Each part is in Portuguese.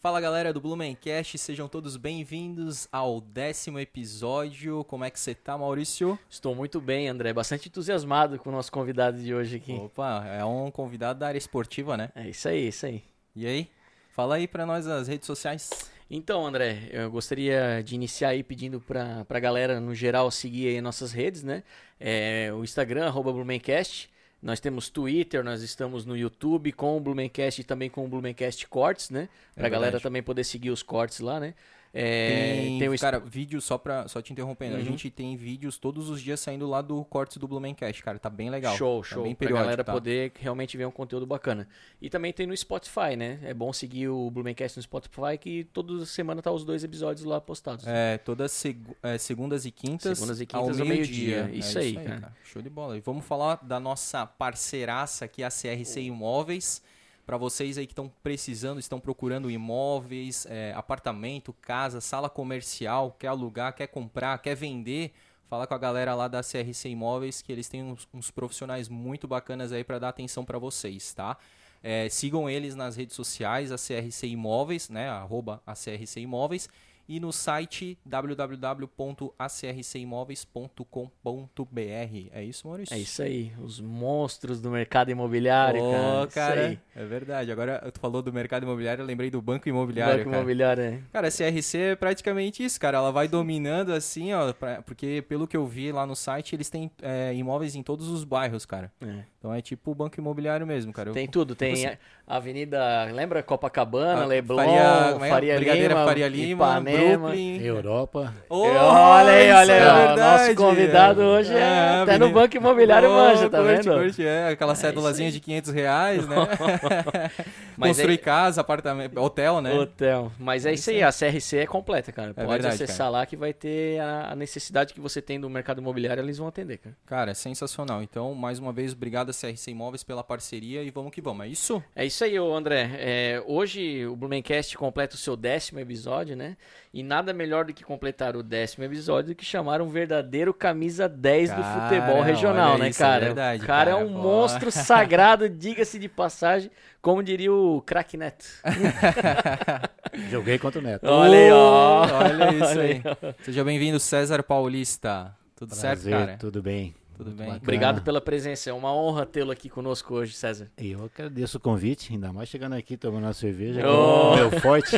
Fala galera do Blumencast, sejam todos bem-vindos ao décimo episódio. Como é que você tá, Maurício? Estou muito bem, André. Bastante entusiasmado com o nosso convidado de hoje aqui. Opa, é um convidado da área esportiva, né? É isso aí, isso aí. E aí? Fala aí pra nós as redes sociais. Então, André, eu gostaria de iniciar aí pedindo pra, pra galera, no geral, seguir aí nossas redes, né? É, o Instagram, arroba Blumencast. Nós temos Twitter, nós estamos no YouTube com o Blumencast e também com o Blumencast Cortes, né? Pra É galera verdade. também poder seguir os cortes lá, né? É, tem, tem o cara, vídeo só pra só te interrompendo. A Uhum. gente tem vídeos todos os dias saindo lá do Cortes do Blumencast, cara. Tá bem legal. Show, tá show. bem pra galera tá? poder realmente ver um conteúdo bacana. E também tem no Spotify, né? É bom seguir o Blumencast no Spotify, que toda semana tá os dois episódios lá postados. É, todas segu- é, segundas e quintas, Segundas e quintas ao meio-dia. meio-dia. É Isso aí, cara. Show de bola. E vamos falar da nossa parceiraça aqui, a CRC Imóveis. Para vocês aí que estão precisando, estão procurando imóveis, é, apartamento, casa, sala comercial, quer alugar, quer comprar, quer vender, fala com a galera lá da CRC Imóveis que eles têm uns, uns profissionais muito bacanas aí para dar atenção para vocês, tá? É, sigam eles nas redes sociais, a CRC Imóveis, né? Arroba a CRC Imóveis. E no site www.acrcimóveis.com.br. É isso, Maurício? É isso aí. Os monstros do mercado imobiliário, Ô, cara. Cara, é verdade. Agora tu falou do mercado imobiliário, eu lembrei do banco imobiliário, Banco cara. imobiliário, é. Cara, a CRC é praticamente isso, cara. Ela vai dominando assim, ó, pra- porque pelo que eu vi lá no site, eles têm é, imóveis em todos os bairros, cara. É. Então é tipo o banco imobiliário mesmo, cara. Eu- Tem tudo, tem Você- a Avenida, lembra Copacabana, Ah, Leblon, Faria- é? Faria, Brigadeira Lima, Faria Lima, Ipanema. Brooklyn. Europa. Oh, olha aí, olha aí, é nosso convidado hoje é até no Avenida- Banco Imobiliário Oh, manja, tá curte, vendo? curte, é, aquela É cédulazinha de 500 reais, né? Mas Construir é- casa, apartamento, hotel, né? Hotel. Mas é isso aí, a CRC é completa, cara. Pode verdade, acessar lá que vai ter a necessidade que você tem do mercado imobiliário, eles vão atender, cara. Cara, é sensacional. Então, mais uma vez, obrigado a CRC Imóveis pela parceria e vamos que vamos. É isso? É isso aí, ô André. É, hoje o Blumencast completa o seu décimo episódio, né? E nada melhor do que completar o décimo episódio do que chamar um verdadeiro camisa 10 do Cara, futebol regional, né, isso, é cara? verdade, o cara, cara. é um monstro sagrado, diga-se de passagem, como diria o craque Neto. Joguei contra o Neto. Olha aí, ó. Olha isso Olha aí. ó. Seja bem-vindo, César Paulista. Tudo certo, Prazer, cara? tudo bem. Tudo bem. bacana. Obrigado pela presença, é uma honra tê-lo aqui conosco hoje, César. E Eu agradeço o convite, ainda mais chegando aqui tomando uma cerveja, Oh. meu forte.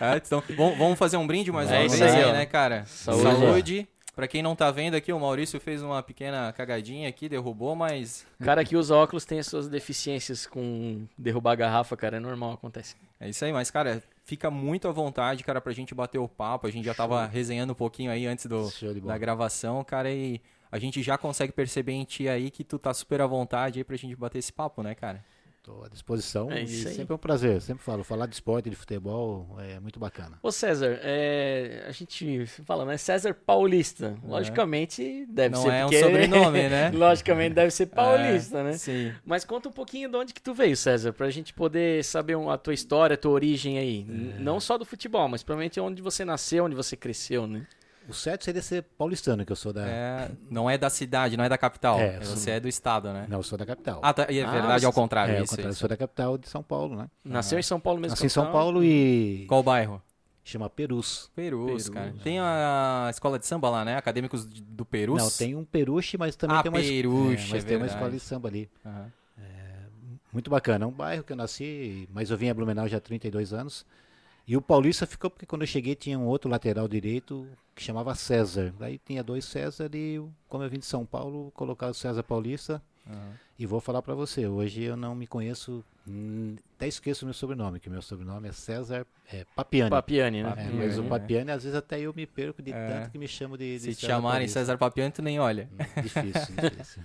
É, então, vamos, vamos fazer um brinde mais É uma vez aí, ó. né, cara? Saúde. Saúde. Pra quem não tá vendo aqui, o Maurício fez uma pequena cagadinha aqui, derrubou, mas cara que usa óculos tem as suas deficiências com derrubar a garrafa, cara, é normal, acontece. é isso aí. Mas, cara, fica muito à vontade, cara, pra gente bater o papo. A gente já tava resenhando um pouquinho aí antes do, Show da gravação, cara, e a gente já consegue perceber em ti aí que tu tá super à vontade aí pra gente bater esse papo, né, cara? Estou à disposição É e isso aí. sempre é um prazer. Sempre falo, falar de esporte, de futebol é muito bacana. Ô César, é, a gente fala, né? César Paulista. Logicamente deve Não ser é um porque- sobrenome, né? Logicamente deve ser paulista, É, né? Sim. Mas conta um pouquinho de onde que tu veio, César, pra gente poder saber um- a tua história, a tua origem aí. É. Não só do futebol, mas provavelmente onde você nasceu, onde você cresceu, né? O certo seria ser paulistano, que eu sou da. É, não é da cidade, não é da capital. É, Você é do estado, né? Não, eu sou da capital. Ah, tá, e é Ah, verdade, ao contrário. é, ao isso, contrário, eu isso. sou da capital de São Paulo, né? Nasceu em São Paulo mesmo? Nasci em São Paulo e Qual bairro? chama Perus. Perus, Perus. cara. Tem a escola de samba lá, né? Acadêmicos do Perus. Não, tem um Peruche, mas também Ah, tem uma, es- Peruche, é, mas é tem uma escola de samba ali. Aham. Muito bacana. É um bairro que eu nasci, mas eu vim a Blumenau já há 32 anos. E o Paulista ficou porque quando eu cheguei tinha um outro lateral direito que chamava César. Daí tinha dois César e como eu vim de São Paulo, colocaram o César Paulista. Aham. E vou falar pra você, hoje eu não me conheço, hum, até esqueço o meu sobrenome, que meu sobrenome é César é, Papiani. Papiani, né? É, Papiani. mas o né? Papiani, às vezes até eu me perco de É. tanto que me chamo de, de Se te César chamarem Paulista. César Papiano, tu nem olha. Hum, Difícil, difícil.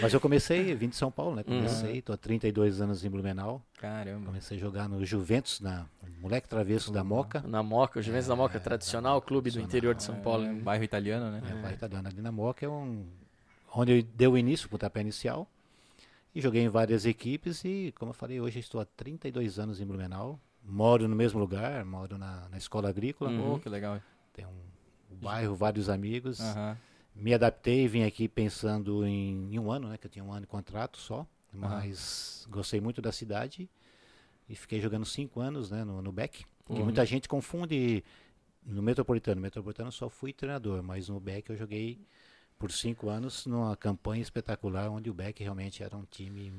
Mas eu comecei, vim de São Paulo, né? Comecei, tô há 32 anos em Blumenau. Caramba. Comecei a jogar no Juventus, na Moleque Travesso da Moca. Na Moca, o Juventus da Moca, É, tradicional clube do interior de São Paulo. É, bairro italiano, né? É, vai italiano ali na Moca é um onde eu dei o início, o pontapé inicial. E joguei em várias equipes e, como eu falei, hoje estou há 32 anos em Blumenau. Moro no mesmo lugar, moro na, na escola agrícola. Uhum. Pô, que legal. Tem um, um bairro, vários amigos. Aham. Me adaptei, vim aqui pensando em, em um ano, né? Que eu tinha um ano de contrato só. Mas gostei muito da cidade e fiquei jogando cinco anos né, no, no Beck. Que Uhum. muita gente confunde no Metropolitano. No Metropolitano eu só fui treinador, mas no Beck eu joguei por cinco anos numa campanha espetacular, onde o Beck realmente era um time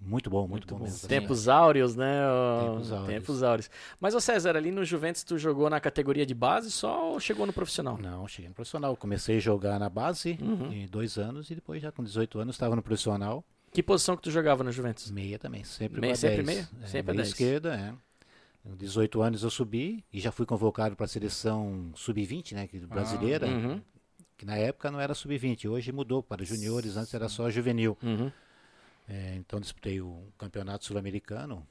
muito bom, muito, bom, mesmo. Tempos áureos, né? Tempos áureos. Tempos áureos. Mas, ô César, ali no Juventus tu jogou na categoria de base só ou chegou no profissional? Não, cheguei no profissional. Comecei a jogar na base Uhum. em dois anos e depois já com 18 anos estava no profissional. Que posição que tu jogava no Juventus? Meia também, sempre Meia, sempre 10. meia? É, Sempre meia 10. esquerda, é. Com 18 anos eu subi e já fui convocado para a seleção sub-20, né, que brasileira, Uhum, que na época não era sub-20, hoje mudou para juniores, antes era só juvenil. uhum. É, então disputei o campeonato sul-americano,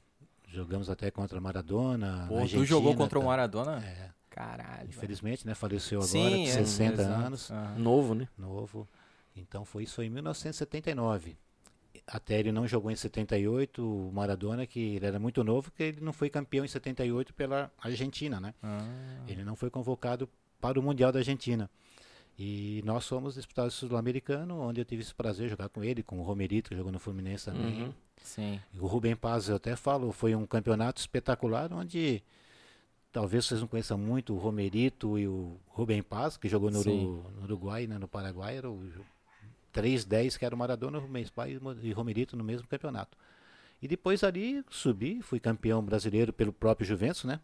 jogamos até contra Maradona, Pô, tu jogou contra o tá. Maradona? É, Caralho. infelizmente, né, faleceu agora, Sim, com é, 60 exato. anos. Aham. Novo, né? novo. Então foi isso em 1979. Até ele não jogou em 78, o Maradona, que ele era muito novo, que ele não foi campeão em 78 pela Argentina, né? Ah. Ele não foi convocado para o Mundial da Argentina. E nós fomos disputar o Sul-Americano, onde eu tive esse prazer de jogar com ele, com o Romerito, que jogou no Fluminense também. Uhum. Sim. O Rubem Paz, eu até falo, foi um campeonato espetacular, onde talvez vocês não conheçam muito o Romerito e o Rubem Paz, que jogou no. Uru- no Uruguai, né, no Paraguai, era o 3-10, que era o Maradona, o Rubem Paz e o- e Romerito no mesmo campeonato. E depois ali subi, fui campeão brasileiro pelo próprio Juventus, né?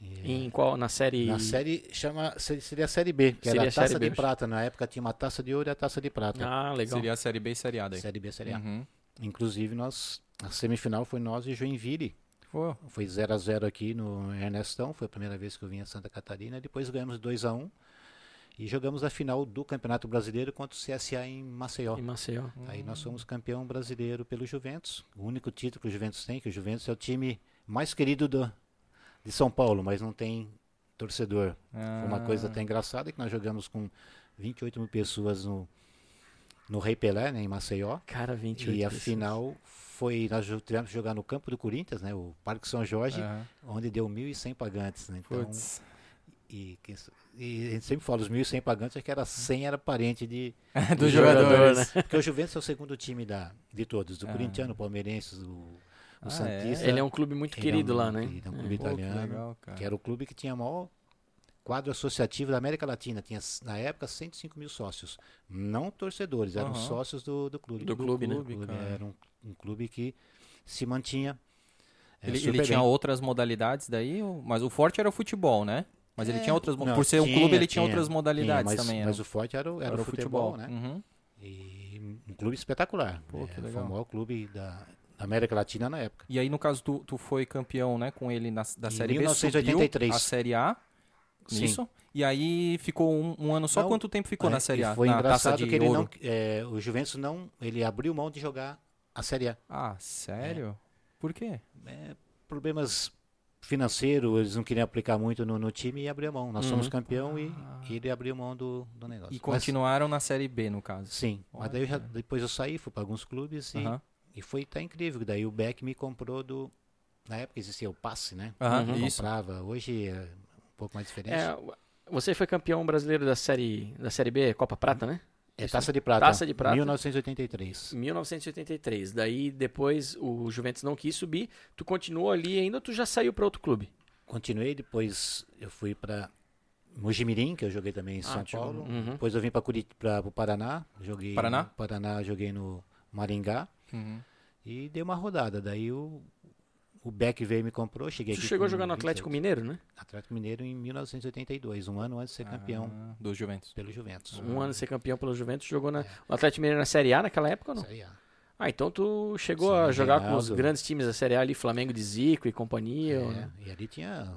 E- Em qual? Na série. na série chama se- seria a série B, que Seria era a taça B. de prata. Na época tinha uma taça de ouro e a taça de prata. Ah, legal. Seria a Série B e Série A daí. Série B, série A. Uhum. Inclusive nós a semifinal foi nós e Joinville. Foi 0 a 0 aqui no Ernestão, foi a primeira vez que eu vim a Santa Catarina. Depois ganhamos 2 a 1 e jogamos a final do Campeonato Brasileiro contra o CSA em Maceió. Em Maceió. Aí nós somos campeão brasileiro pelo Juventus. O único título que o Juventus tem, que o Juventus é o time mais querido do, de São Paulo, mas não tem torcedor. Foi uma coisa Ah. até engraçada que nós jogamos com 28 mil pessoas no, no Rei Pelé, né, em Maceió. Cara, 28 E a pessoas. final foi, nós tivemos que jogar no campo do Corinthians, né, o Parque São Jorge, Aham. onde deu 1.100 pagantes. Né, então, Putz. e, e a gente sempre fala, os 1.100 pagantes, é que era 100 era parente de... Dos jogador, jogadores. Porque o Juventus é o segundo time da, de todos, do Ah. Corintiano, Palmeirense, do, do Ah, Santista. Ele é um clube muito Ele querido é um- lá, né? ele é um É. clube Pô, que italiano, legal, cara. que era o clube que tinha o maior quadro associativo da América Latina. Tinha, na época, 105 mil sócios. Não torcedores, eram Aham. sócios do, do clube. Do clube, né? clube. Era um, um clube que se mantinha. é, Ele, ele tinha outras modalidades daí, mas o forte era o futebol, né? Mas ele É, tinha outras. não, Por ser um tinha, clube, ele tinha, tinha, outras modalidades tinha, mas, também. Mas o forte era, o- era era o futebol, né? Uhum. E um clube espetacular. Pô, que É, Foi o maior clube da, da América Latina na época. E aí, no caso, tu, tu foi campeão, né, com ele na, da Em Série B, 1983. subiu a Série A, Sim. isso? E aí ficou um, um ano só. Não, Quanto tempo ficou É, na Série A? Foi na Taça engraçado de que ele Ouro? não, é, o Juventus não, ele abriu mão de jogar a Série A. Ah, sério? Por quê? É, problemas financeiros, eles não queriam aplicar muito no, no time e abriu mão. Nós somos Uhum. campeão e, Ah. e ele abriu mão do, do negócio. E Mas- continuaram na Série B, no caso. sim, mas daí eu já- Olha. depois eu saí, fui para alguns clubes e, Aham. E foi tá incrível. Daí o Beck me comprou do. Na época existia o passe, né? Uhum. isso. Comprava. Hoje é um pouco mais diferente. É, você foi campeão brasileiro da série, da série B, Copa Prata, né? É Taça de Prata. Taça de Prata. 1983. 1983. Daí depois o Juventus não quis subir. Tu continuou ali ainda ou tu já saiu para outro clube? Continuei, depois eu fui para Mojimirim, que eu joguei também em Ah, São Paulo. Uhum. Depois eu vim para o Paraná, joguei Paraná? no Paraná, joguei no Maringá Uhum. e dei uma rodada. Daí o, o Beck veio e me comprou, cheguei Tu aqui chegou a jogar no Atlético 28. Mineiro, né? Atlético Mineiro em 1982, um ano antes de ser campeão Ah, do Juventus. pelo Juventus. Um ano de ser campeão pelo Juventus, jogou na, o Atlético Mineiro na Série A naquela época ou não? Série A. Ah, então tu chegou Sim, a jogar com os Reinaldo. grandes times da Série A ali, Flamengo de Zico e companhia. É, não? e ali tinha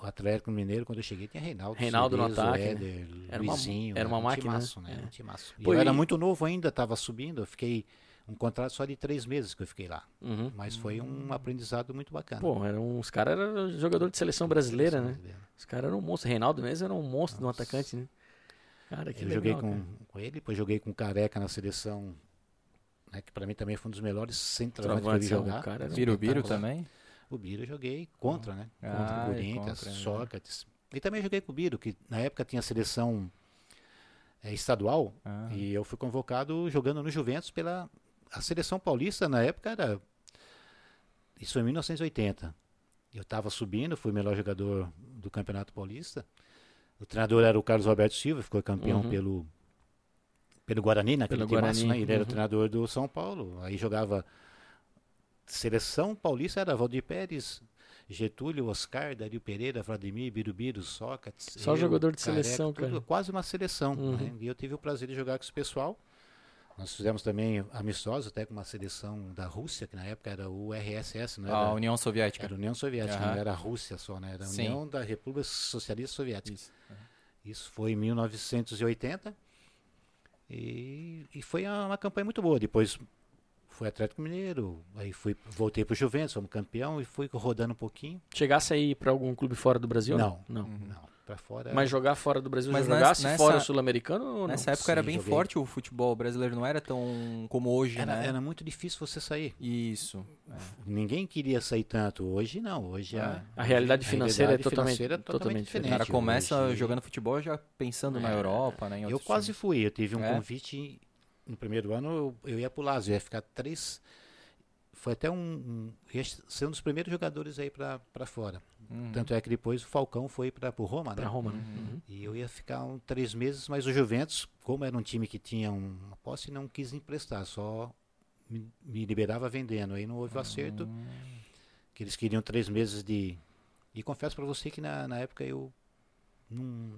o Atlético Mineiro, quando eu cheguei, tinha Reinaldo, Reinaldo no Cerezo, ataque, né? Éder, Era uma- Luizinho. era uma um máquina, Timaço, né? né? É. Um timaço. E Pô, eu era e- muito novo ainda, estava subindo, eu fiquei um contrato só de três meses que eu fiquei lá. Uhum. Mas foi um aprendizado muito bacana. Pô, eram, os caras eram jogador de seleção brasileira, né? Os caras eram um monstro. Reinaldo mesmo era um monstro de um Nossa. atacante, né? Cara, que Eu legal, joguei cara. com, com ele, depois joguei com o Careca na seleção, né, que para mim também foi um dos melhores centroavantes que eu vi Centroavante, jogar. o cara era um Biro Biro também? O Biro eu joguei contra, né? Ah, Contra o é Corinthians, contra, né? Sócrates. E também joguei com o Biro, que na época tinha seleção eh, estadual, Ah. e eu fui convocado jogando no Juventus pela a seleção paulista na época era isso foi em 1980. Eu estava subindo, fui o melhor jogador do Campeonato Paulista. O treinador era o Carlos Roberto Silva, ficou campeão Uhum. pelo pelo Guarani naquele Pelo timaço, Guarani, né? Ele era o uhum. treinador do São Paulo. Aí jogava seleção paulista era Valdir Pérez, Getúlio, Oscar, Dario Pereira, Vladimir, Birubiru, Sócrates. Só jogador de seleção, tudo, cara. Quase uma seleção. Uhum. né? E eu tive o prazer de jogar com esse pessoal. Nós fizemos também amistosos, até com uma seleção da Rússia, que na época era o RSS, não era? A União Soviética. Era a União Soviética, Aham. não era a Rússia só, né? Era a Sim. União da República Socialista Soviética. Isso. Isso foi em 1980. E, e foi uma, uma campanha muito boa. Depois fui Atlético Mineiro, aí fui, voltei para o Juventus, fomos campeão e fui rodando um pouquinho. Chegasse aí pra algum clube fora do Brasil? Não. Não. Não, para fora. Mas jogar fora do Brasil, Mas já jogasse nessa- fora o sul-americano ou não? Nessa época era Sim, bem joguei. forte o futebol brasileiro, não era tão como hoje, era, né? era muito difícil você sair. Isso. Ninguém queria sair tanto. Hoje não. Hoje É. a, A realidade a financeira é realidade totalmente- financeira é totalmente O diferente. cara começa Hoje- jogando futebol já pensando na É. Europa, né? em Eu quase times. fui. Eu tive um É? convite no primeiro ano. Eu, eu ia pro Lazio, eu ia ficar três. Foi até um, um ia ser um dos primeiros jogadores aí para fora. Uhum. Tanto é que depois o Falcão foi para o Roma, né? Pra Roma. né? Uhum. Uhum. E eu ia ficar um, três meses, mas o Juventus, como era um time que tinha um- uma posse, não quis emprestar, só me, me liberava vendendo. Aí não houve o acerto, Hum. que eles queriam três meses de. E confesso para você que na, na época eu não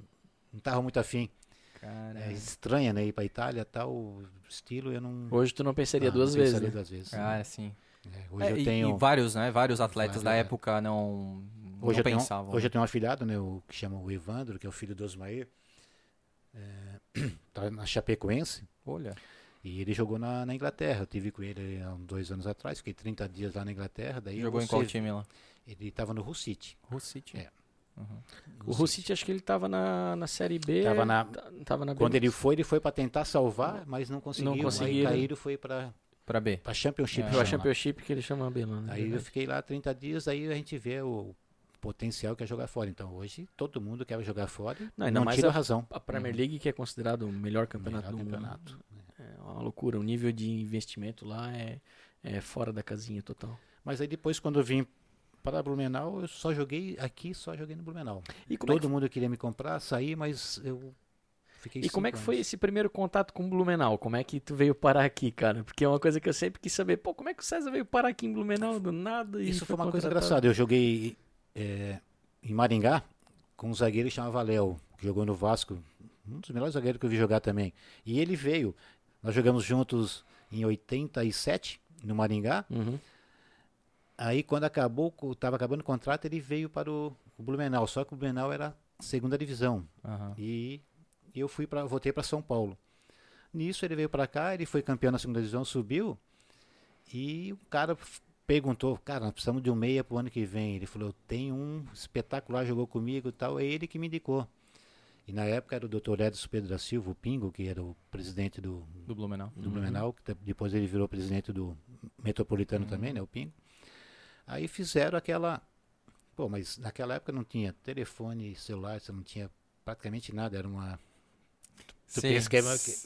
estava muito afim. É estranha, né? Ir para Itália, tal estilo, eu não. Hoje tu não pensaria Ah, duas não vezes, pensaria né? duas vezes. cara, sim. É, hoje É, eu e- tenho. E, vários, né? Vários atletas Vários, da época não Hoje eu, tenho, hoje eu tenho um afilhado, né, o, que chama o Evandro, que é o filho do Osmair. É, tá na Chapecoense. Olha. E ele jogou na, na Inglaterra. Eu tive com ele há uns dois anos atrás, fiquei 30 dias lá na Inglaterra. Daí Jogou em qual time lá? Ele estava no. Hull City. É. Uhum. O Russich, acho que ele tava na, na Série B. Tava na- ta- Tava na B. Quando ele foi, ele foi para tentar salvar, mas não conseguiu. conseguiram. Aí caíram foi para Pra B. a Championship. É. Chama. Championship que ele chama B lá, né? Aí eu fiquei lá 30 dias, aí a gente vê o potencial que é jogar fora. Então hoje todo mundo quer jogar fora. Não, Não, ainda mais tira a- razão. A Premier League, que é considerado o melhor campeonato Melhor do mundo. campeonato. É uma loucura. O nível de investimento lá é, é fora da casinha total. Mas aí depois, quando eu vim para Blumenau, eu só joguei aqui, só joguei no Blumenau. E é Todo que, mundo queria me comprar, sair, mas eu fiquei e como é que foi anos. esse primeiro contato com o Blumenau? Como é que tu veio parar aqui, cara? Porque é uma coisa que eu sempre quis saber. Pô, como é que o César veio parar aqui em Blumenau do nada? E Isso foi uma coisa contratado? engraçada. Eu joguei é, em Maringá com um zagueiro que chamava Léo, que jogou no Vasco. Um dos melhores zagueiros que eu vi jogar também. E ele veio. Nós jogamos juntos em 87, no Maringá. Uhum. Aí quando acabou, estava acabando o contrato, ele veio para o, o Blumenau. Só que o Blumenau era segunda divisão. Aham. E eu fui para voltei para São Paulo. Nisso ele veio para cá, ele foi campeão na segunda divisão, subiu. E o cara perguntou, cara, nós precisamos de um meia pro ano que vem. Ele falou, tem um espetacular, jogou comigo e tal. É ele que me indicou. E na época era o Dr. Edson Pedro da Silva, o Pingo, que era o presidente do, Do Blumenau. do Blumenau, que te- depois ele virou presidente do Metropolitano também, né, o Pingo. Aí fizeram aquela. Pô, mas naquela época não tinha telefone, celular, você não tinha praticamente nada, era uma. Tu Sim. pensa que é,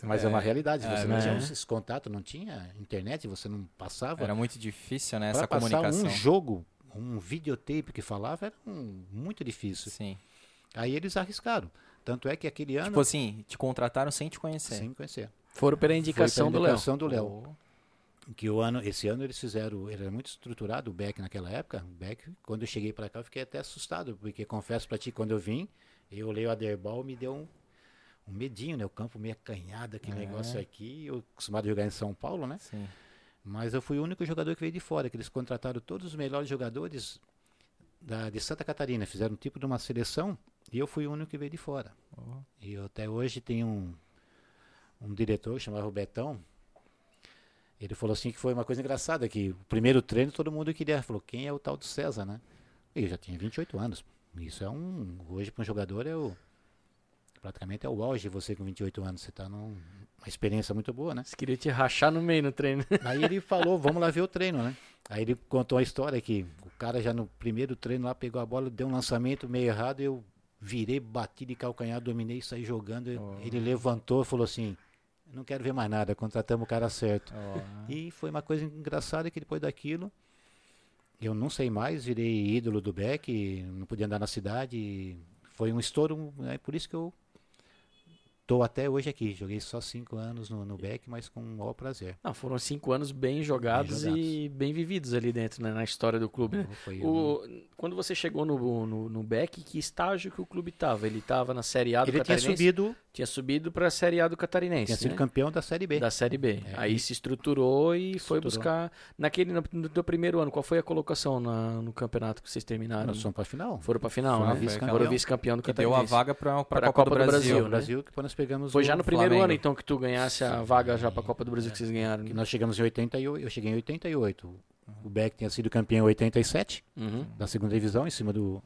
mas é, uma realidade, é, você não tinha né? esse contato, não tinha internet, você não passava. Era muito difícil, né? Pra Essa passar comunicação. um jogo, um videotape que falava, era um- muito difícil. Sim. Aí eles arriscaram. Tanto é que aquele ano, Tipo assim, te contrataram sem te conhecer. sem me conhecer. Foram pela indicação Foi pela do Léo. indicação do Léo. Pô, que o ano, esse ano eles fizeram, ele era muito estruturado o Beck naquela época. O Beck, quando eu cheguei para cá, eu fiquei até assustado, porque confesso para ti, quando eu vim, eu olhei o Aderbal, me deu um, um medinho, né? O campo meio acanhado, aquele É. negócio aqui. Eu acostumado a jogar em São Paulo, né? Sim. Mas eu fui o único jogador que veio de fora, que eles contrataram todos os melhores jogadores da, de Santa Catarina, fizeram um tipo de uma seleção e eu fui o único que veio de fora. E eu até hoje tenho um, um diretor chamado Betão. Ele falou assim que foi uma coisa engraçada, que o primeiro treino todo mundo queria, falou, quem é o tal do César, né? E eu já tinha 28 anos. Isso é um, hoje para um jogador é o, praticamente é o auge você com 28 anos, você está numa experiência muito boa, né? Você queria te rachar no meio no treino. Aí ele falou, vamos lá ver o treino, né? Aí ele contou a história que o cara já no primeiro treino lá pegou a bola, deu um lançamento meio errado, eu virei, bati de calcanhar, dominei, saí jogando. Oh. Ele levantou e falou assim: não quero ver mais nada, contratamos o cara certo. Ó. E foi uma coisa engraçada que depois daquilo eu não sei mais, virei ídolo do Beck, não podia andar na cidade. Foi um estouro, é por isso que eu Tô até hoje aqui. Joguei só cinco anos no, no Beck, mas com o maior prazer. Não, foram cinco anos bem jogados, bem jogados. e bem vividos ali dentro, né, na história do clube. Né? O, quando você chegou no, no, no Beck, que estágio que o clube estava? Ele estava na Série A do Ele Catarinense? Tinha subido. Tinha subido para a Série A do Catarinense. Tinha sido né? campeão da Série B. Da Série B. É, Aí se estruturou e estruturou. foi buscar. Naquele no, no, primeiro ano, qual foi a colocação na, no campeonato que vocês terminaram? Nós fomos para a final. Foram para a final, Foram né? vice-campeão. Foram vice-campeão do Catarinense. Deu a vaga para a Copa, Copa, do, do Brasil. Brasil, né? Brasil que nós pegamos Foi já no primeiro Flamengo. ano, então, que tu ganhasse a vaga já para a Copa do Brasil que vocês ganharam. Que nós chegamos em 88, eu cheguei em 88. O Beck tinha sido campeão em 87, Uhum. da segunda divisão, em cima do,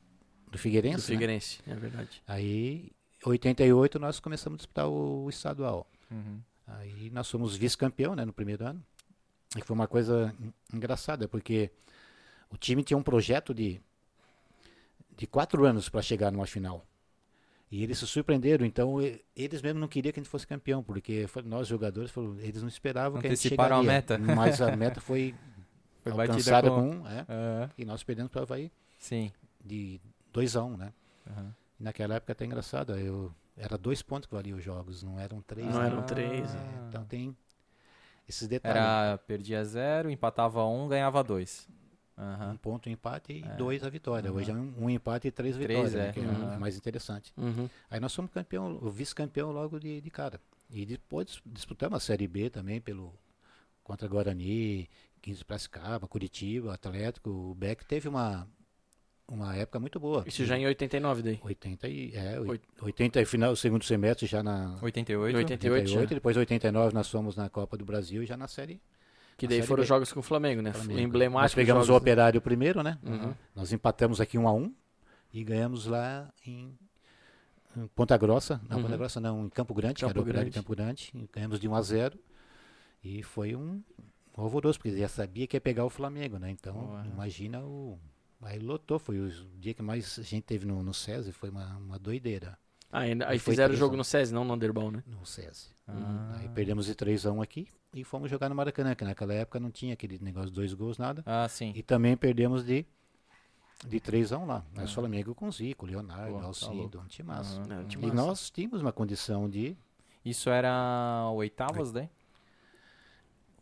do Figueirense. Do né? Figueirense, é verdade. Aí, em 88, nós começamos a disputar o, o estadual. Uhum. Aí nós fomos vice-campeão né, no primeiro ano. E foi uma coisa en- engraçada, porque o time tinha um projeto de, de quatro anos para chegar numa final. E eles se surpreenderam, então eles mesmo não queriam que a gente fosse campeão, porque nós jogadores, eles não esperavam que a gente Anteciparam a chegaria. meta. Mas a meta foi, Foi alcançada com... com... é, Aham, e nós perdemos para o Havaí Sim. de 2 a 1 um, né? E naquela época até engraçado, eu, era dois pontos que valiam os jogos, não eram três. Não né? eram três, É, então tem esses detalhes. Era, perdia zero, empatava um, ganhava dois. Aham. Um ponto um empate e dois a vitória. Hoje é um, um empate e três Três, vitórias, é. né, que é Uhum. mais interessante. Uhum. Aí nós fomos campeão, o vice-campeão logo de, de cara. E depois disputamos a Série B também pelo contra Guarani, 15 Piracicaba, Curitiba, Atlético. O Beck teve uma, uma época muito boa. Isso já em 89 daí. 80 e é, Oit- 80 e final, segundo semestre já na 88. 88 já. 88, depois 89 nós fomos na Copa do Brasil já na série Que daí foram B. jogos com o Flamengo, né? Flamengo. Emblemático. Nós pegamos jogos, o Operário primeiro, né? Uhum. Nós empatamos aqui um a um e ganhamos lá em, em Ponta Grossa. Não, Uhum. Ponta Grossa não, em Campo Grande, que Campo era o Operário de. Campo Grande. Ganhamos de 1 a 0 e foi um horroroso, porque já sabia que ia pegar o Flamengo, né? Então, Boa. imagina o... Aí lotou, foi o dia que mais gente teve no, no SESI, foi uma, uma doideira Ah, aí fizeram o jogo a no SESI, não no Underball, né? no SESI. Ah. Aí perdemos de 3 a 1 aqui e fomos jogar no Maracanã, que naquela época não tinha aquele negócio de dois gols, nada. Ah, sim. E também perdemos de, de 3 a 1 lá. Mas Flamengo com Zico, Leonardo, Pô, tá Alcido, louco. um timaço. Aham. É, um E nós tínhamos uma condição de. Isso era oitavas, daí?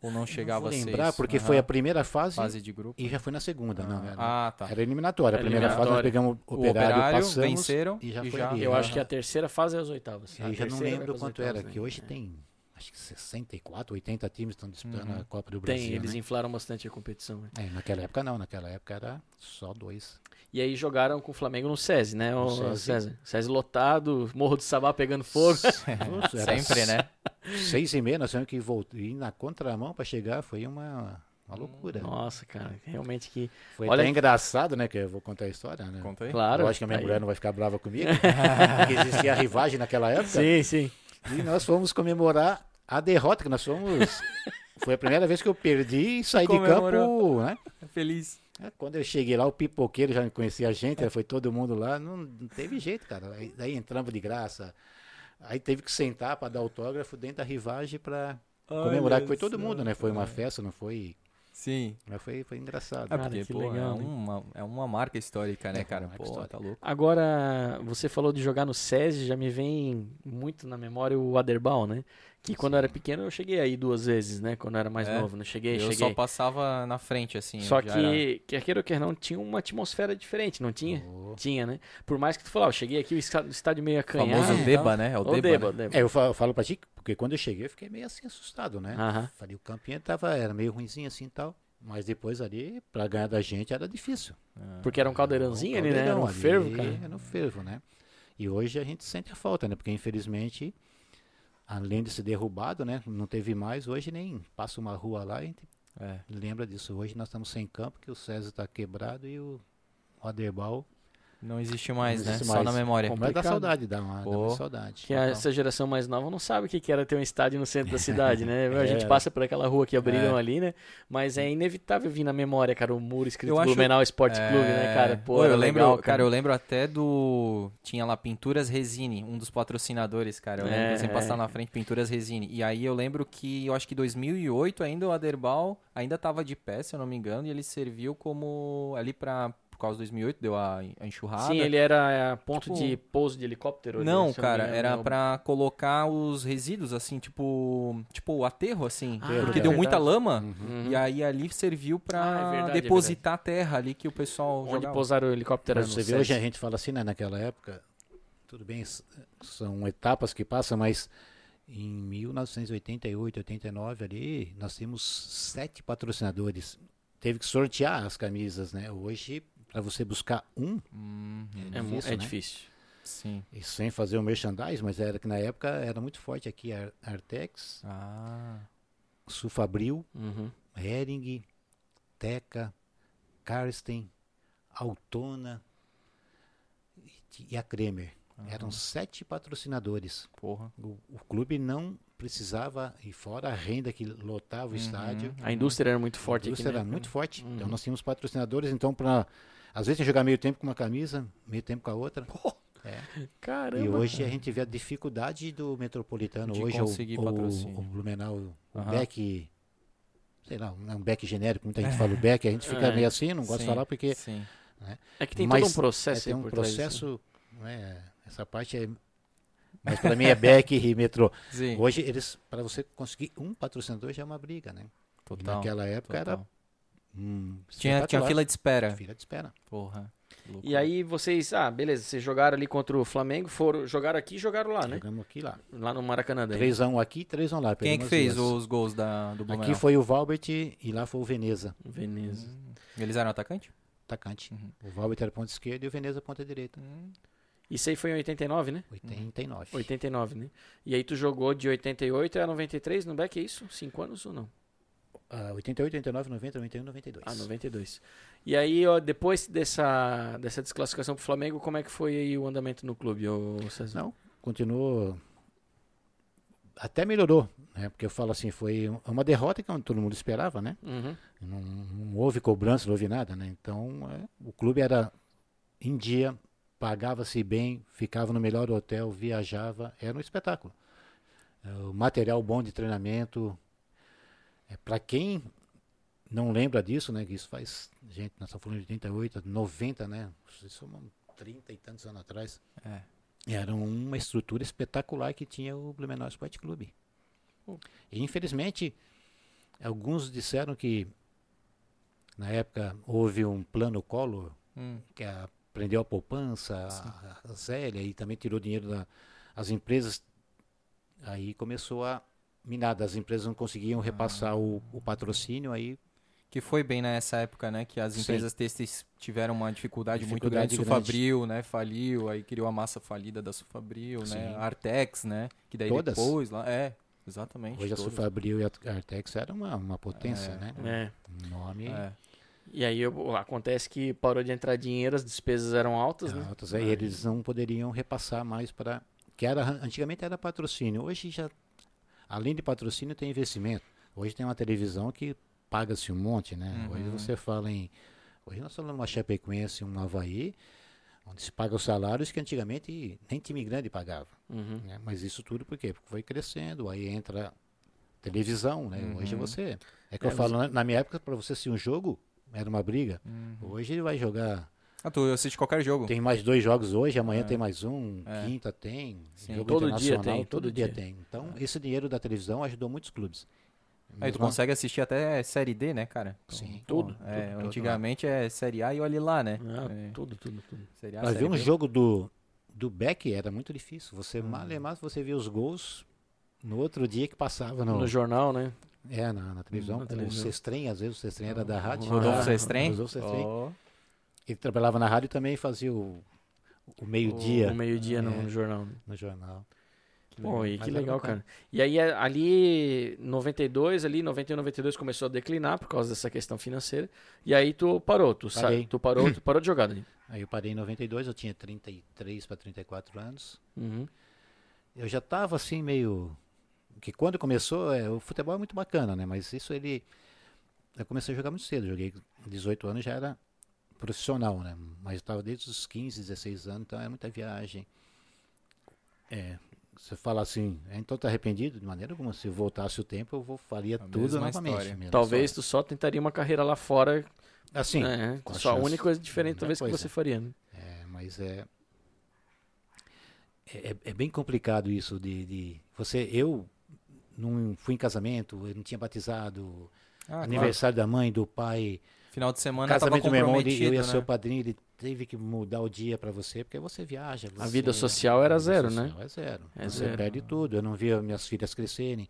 Ou não chegava vou a lembrar, seis? porque Aham. foi a primeira fase, fase de grupo. e já foi na segunda. não, era, Ah, tá. era eliminatória. A primeira fase nós pegamos o O operário, Operário passamos. venceram e já e foi já- ali. Eu acho que a terceira fase é as oitavas. E aí já não lembro pras quanto era, né? que hoje É. tem acho que 64, 80 times estão disputando Uhum. a Copa do Brasil. Tem, eles né? inflaram bastante a competição. né? É, naquela época não, naquela época era só dois. E aí jogaram com o Flamengo no SESI, né, No o SESI. SESI lotado, Morro do Sabá pegando fogo. Nossa, era Sempre, né? Seis e meia, nós tivemos que voltar, ir na contramão para chegar, foi uma, uma loucura. Nossa, cara, realmente que... Foi Olha- até engraçado, né, que eu vou contar a história, né? Conta aí. Claro. Eu acho que a minha aí. mulher não vai ficar brava comigo, porque existia a rivagem naquela época, Sim, sim. e nós fomos comemorar a derrota, que nós fomos... Foi a primeira vez que eu perdi e saí de Comemorou. campo, né? Feliz. É, Quando eu cheguei lá, o pipoqueiro já conhecia a gente, foi todo mundo lá, não, não teve jeito, cara. Aí, daí entramos de graça. Aí teve que sentar para dar autógrafo dentro da rivagem para comemorar, que foi todo mundo, né? Foi uma festa, não foi. Sim. Mas foi, foi engraçado. É Cara, porque, que pô, legal, é, uma, é uma marca histórica, né, É, cara? Pô, histórica. tá louco. Agora, você falou de jogar no SESI, já me vem muito na memória o Aderbal, né? Que quando eu era pequeno eu cheguei aí duas vezes, né? Quando eu era mais É. novo, não cheguei, Eu cheguei. só passava na frente, assim. Só eu que, era- quer queira ou quer não, tinha uma atmosfera diferente, não tinha? Oh. Tinha, né? Por mais que tu falou, eu cheguei aqui, o o estádio meio acanhado. famoso e Deba, tal. né? É o O Deba, Deba, né? Deba. É, eu falo, eu falo pra ti, porque quando eu cheguei eu fiquei meio assim assustado, né? Aham. Falei, o campinho tava, era meio ruimzinho assim e tal. Mas depois ali, pra ganhar da gente, era difícil. Porque era um caldeirãozinho Um ali, né? Era um fervo, ali, cara. Era um fervo, né? E hoje a gente sente a falta, né? Porque infelizmente, além de ser derrubado, né? Não teve mais, hoje nem passa uma rua lá e a gente É. lembra disso. Hoje nós estamos sem campo, que o César está quebrado e o Aderbal Não existe mais, Não né? existe Só na mais. memória. Mas dá complicado. saudade, dá uma, dá uma saudade. Que a- essa geração mais nova não sabe o que era ter um estádio no centro da cidade, né? A gente É. passa por aquela rua que abriram É. ali, né? Mas é inevitável vir na memória, cara, o muro escrito Eu acho- Blumenau Esporte É, Clube, né, cara? Pô, Pô, eu lembro, legal, cara. eu lembro até do. Tinha lá Pinturas Resine, um dos patrocinadores, cara. Eu lembro É, sempre é. passava na frente Pinturas Resine. E aí eu lembro que eu acho que em 2008 ainda o Aderbal ainda tava de pé, se eu não me engano, e ele serviu como ali pra. Por causa de 2008, deu a, a enxurrada. Sim, ele era é, ponto Tipo- de pouso de helicóptero. ali, Não, cara, era né? pra colocar os resíduos, assim, tipo. Tipo, aterro, assim. Ah, porque é deu muita lama. Uhum. E aí ali serviu pra Ah, é verdade, é depositar a terra ali que o pessoal Onde jogava. pousaram o helicóptero Mas você vê, hoje a gente fala assim, né? Naquela época, tudo bem, são etapas que passam, mas em 1988, 89 ali, nós temos sete patrocinadores. Teve que sortear as camisas, né? Hoje, para você buscar um, Hum, É, difícil, é né? difícil. sim. e sem fazer o merchandise, mas era que na época era muito forte aqui, a Artex, Ah. Sufabril, Uhum. Hering, Teca, Karsten, Altona e- e a Kremer. Eram sete patrocinadores. Porra. O, o clube não precisava, e fora a renda que lotava o Uhum. estádio, A indústria era muito a forte aqui, indústria né? era muito forte. Uhum. Então nós tínhamos patrocinadores, então para às vezes jogar meio tempo com uma camisa, meio tempo com a outra. É. Caramba. E hoje a gente vê a dificuldade do Metropolitano. De hoje conseguir o, o, patrocínio. o Blumenau, o Aham. Beck, sei lá, é um Beck genérico, muita gente fala o Beck, a gente fica É. meio assim, não gosta de Sim, falar porque Sim. É que tem Mas todo um processo é, tem um né? processo, né, essa parte é mas para mim é Beck e Metrô. Sim. Hoje eles para você conseguir um patrocinador já é uma briga, né? Total. naquela época era total. Hum, Tinha, tinha fila de espera. fila de espera. Porra. que E aí vocês, ah, beleza, vocês jogaram ali contra o Flamengo, foram, jogaram aqui e jogaram lá, né? Jogamos aqui lá. Lá no Maracanã daí. 3 a 1 aqui, 3 a 1 lá. Quem é que fez duas. os gols da, do Blumenau? Aqui foi o Valbert e lá foi o Veneza, Veneza. Eles eram atacante? atacante. Uhum. O Valbert era ponta esquerda e o Veneza ponta direita. Isso aí foi em 89, né? 89. 89, né? E aí tu jogou de 88 a 93 no back, é isso? Cinco anos ou não? Ah, 88, 89, 90, 91, 92. Ah, 92. E aí, ó, depois dessa, dessa desclassificação pro Flamengo, como é que foi aí o andamento no clube, ô César? Não, continuou. Até melhorou, né? Porque eu falo assim, foi um- uma derrota que todo mundo esperava, né? Uhum. Não, não houve cobrança, não houve nada, né? Então, é, o clube era em dia, pagava-se bem, ficava no melhor hotel, viajava, era um espetáculo. É, o material bom de treinamento. É, Para quem não lembra disso, né? Que isso faz, gente, nós estamos falando de 88, 90, né? Isso são 30 e tantos anos atrás. É. Era uma estrutura espetacular que tinha o Blumenau Esporte Clube. E infelizmente, alguns disseram que na época houve um plano Collor Hum. que a- prendeu a poupança, a, a Zélia e também tirou dinheiro das empresas. Aí começou a minar, as empresas não conseguiam repassar o, o patrocínio, aí Que foi bem nessa época, né? Que as Sim. empresas têxteis tiveram uma dificuldade, muito Dificuldade grande. grande. Sufabril, né? Faliu, aí criou a massa falida da Sufabril, né? Sim. A Artex, né? Que daí Todas. depois lá. É, exatamente. hoje a. Sufabril e a Artex eram uma, uma potência, É. né? É. Um nome É. E aí acontece que parou de entrar dinheiro, as despesas eram altas, né? altas, aí eles não poderiam repassar mais para que era antigamente era patrocínio, hoje já além de patrocínio tem investimento. Hoje tem uma televisão que paga-se um monte, né? Hoje Uhum. você fala em hoje nós falamos uma Chapecoense, um Havaí, onde se paga os salários que antigamente nem time grande pagava. Uhum. né? Mas isso tudo por quê? Porque foi crescendo, aí entra televisão, né? Hoje Uhum. você é que É, eu falo na- minha época para você assistir um jogo era uma briga. Uhum. Hoje ele vai jogar Ah, tu assiste qualquer jogo. tem mais dois jogos hoje, amanhã É. tem mais um, É. quinta tem, Sim. jogo Todo dia tem, todo, todo dia, dia. tem. Então, esse dinheiro da televisão ajudou muitos clubes. Aí tu consegue assistir até Série D, né, cara? Sim. Pô, Tudo, É, tudo, tudo antigamente é Série A e olhe lá, né? Ah, É, Tudo, tudo, tudo. Série A, Pra ver um B. jogo do, do Beck era muito difícil. Você, Hum. mal e mal, você via os gols no outro dia que passava no, No jornal, né? é, na, na televisão. Na com televisão. O Sestrem, às vezes o Sestrem era da rádio. Rodolfo Ah, Sestrem? Rodolfo Sestrem. Ó, Ele trabalhava na rádio e também fazia o, o meio-dia O meio-dia no É. jornal. né? no jornal. Pô, e que era legal, cara. E aí é, ali 92, ali 91, 92 começou a declinar por causa dessa questão financeira. E aí tu parou, tu sa- Parei. tu parou, tu parou de jogar ali. Aí eu parei em 92, eu tinha 33 para 34 anos. Uhum. Eu já estava assim meio que quando começou, é, o futebol é muito bacana, né? Mas isso ele eu comecei a jogar muito cedo, joguei com 18 anos já era profissional, né? Mas eu estava desde os 15, 16 anos, então é muita viagem. É, você fala assim, "É, então tá arrependido? De maneira alguma, se voltasse o tempo, eu vou, faria A tudo mesma novamente. Talvez história. tu só tentaria uma carreira lá fora. assim, né? com a Só a chance. única coisa diferente talvez que coisa. você faria, né? É, mas é, é. é- bem complicado isso de, de. Você. Eu não fui em casamento, eu não tinha batizado. Ah, claro. aniversário da mãe, do pai. Final de semana tava casamento do meu irmão, ele- comprometido, eu ia né? ser o padrinho, ele teve que mudar o dia pra você, porque você viaja. A você- vida social era a vida zero, né? social É zero. É você zero. perde tudo. Eu não via minhas filhas crescerem.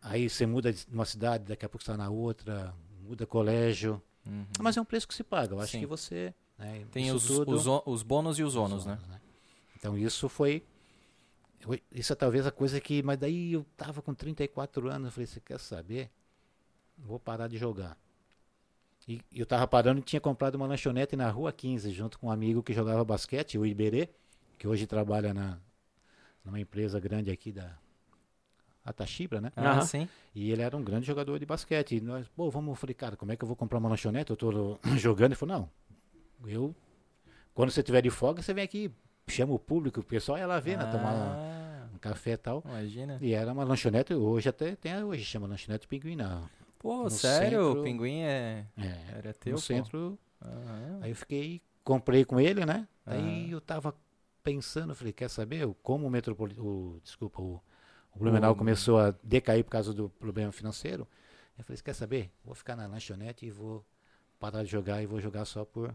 Aí você muda de uma cidade, daqui a pouco está na outra, muda colégio. Uhum. Mas é um preço que se paga. Eu acho Sim. que você. né, Tem os, tudo- os, os bônus e os ônus, né? Então isso foi. Isso é talvez a coisa que. Mas daí eu tava com 34 anos, eu falei, você quer saber? Vou parar de jogar. E eu tava parando e tinha comprado uma lanchonete na Rua 15, junto com um amigo que jogava basquete, o Iberê, que hoje trabalha na, numa empresa grande aqui da Atachibra, né? Ah, Aham. sim. E ele era um grande jogador de basquete. E nós, pô, vamos, eu falei, cara, como é que eu vou comprar uma lanchonete? Eu tô jogando. Ele falou, não, eu, quando você tiver de folga, você vem aqui, chama o público, o pessoal ia lá ver, né, tomar Ah, um café e tal. Imagina. E era uma lanchonete, hoje até tem, hoje chama lanchonete Pinguim, não. Pô, no sério? centro- O pinguim é... É, era teu, no pô? centro, Aham. aí eu fiquei, comprei com ele, né? Aí eu tava pensando, falei, quer saber, como o Metropolitano, o, desculpa, o, o Blumenau O- começou a decair por causa do problema financeiro, eu falei, quer saber, vou ficar na lanchonete e vou parar de jogar e vou jogar só por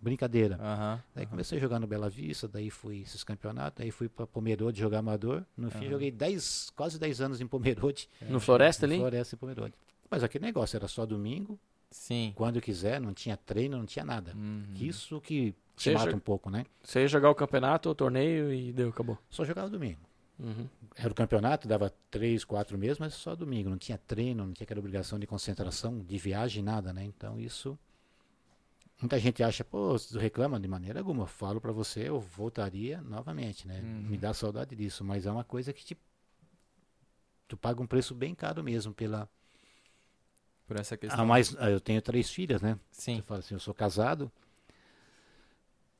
brincadeira. Aham. Daí comecei a jogar no Bela Vista, daí fui esses campeonatos, daí fui para Pomerode jogar amador. No fim Aham. joguei 10, quase 10 anos em Pomerode. No Floresta no ali? Floresta e Pomerode. Mas aquele negócio era só domingo, Sim. quando quiser, não tinha treino, não tinha nada. Uhum. Isso que te mata um pouco, né? Você ia jogar o campeonato, o torneio e deu, acabou. Só jogava domingo. Uhum. Era o campeonato, dava 3, 4 meses, mas só domingo. Não tinha treino, não tinha aquela obrigação de concentração, de viagem, nada, né? Então isso. Muita gente acha, pô, reclama de maneira alguma. Eu falo pra você, eu voltaria novamente, né? Uhum. Me dá saudade disso, mas é uma coisa que te. Tu paga um preço bem caro mesmo pela. Por essa A questão. ah, eu tenho três filhas, né? Sim. Você fala assim, eu sou casado.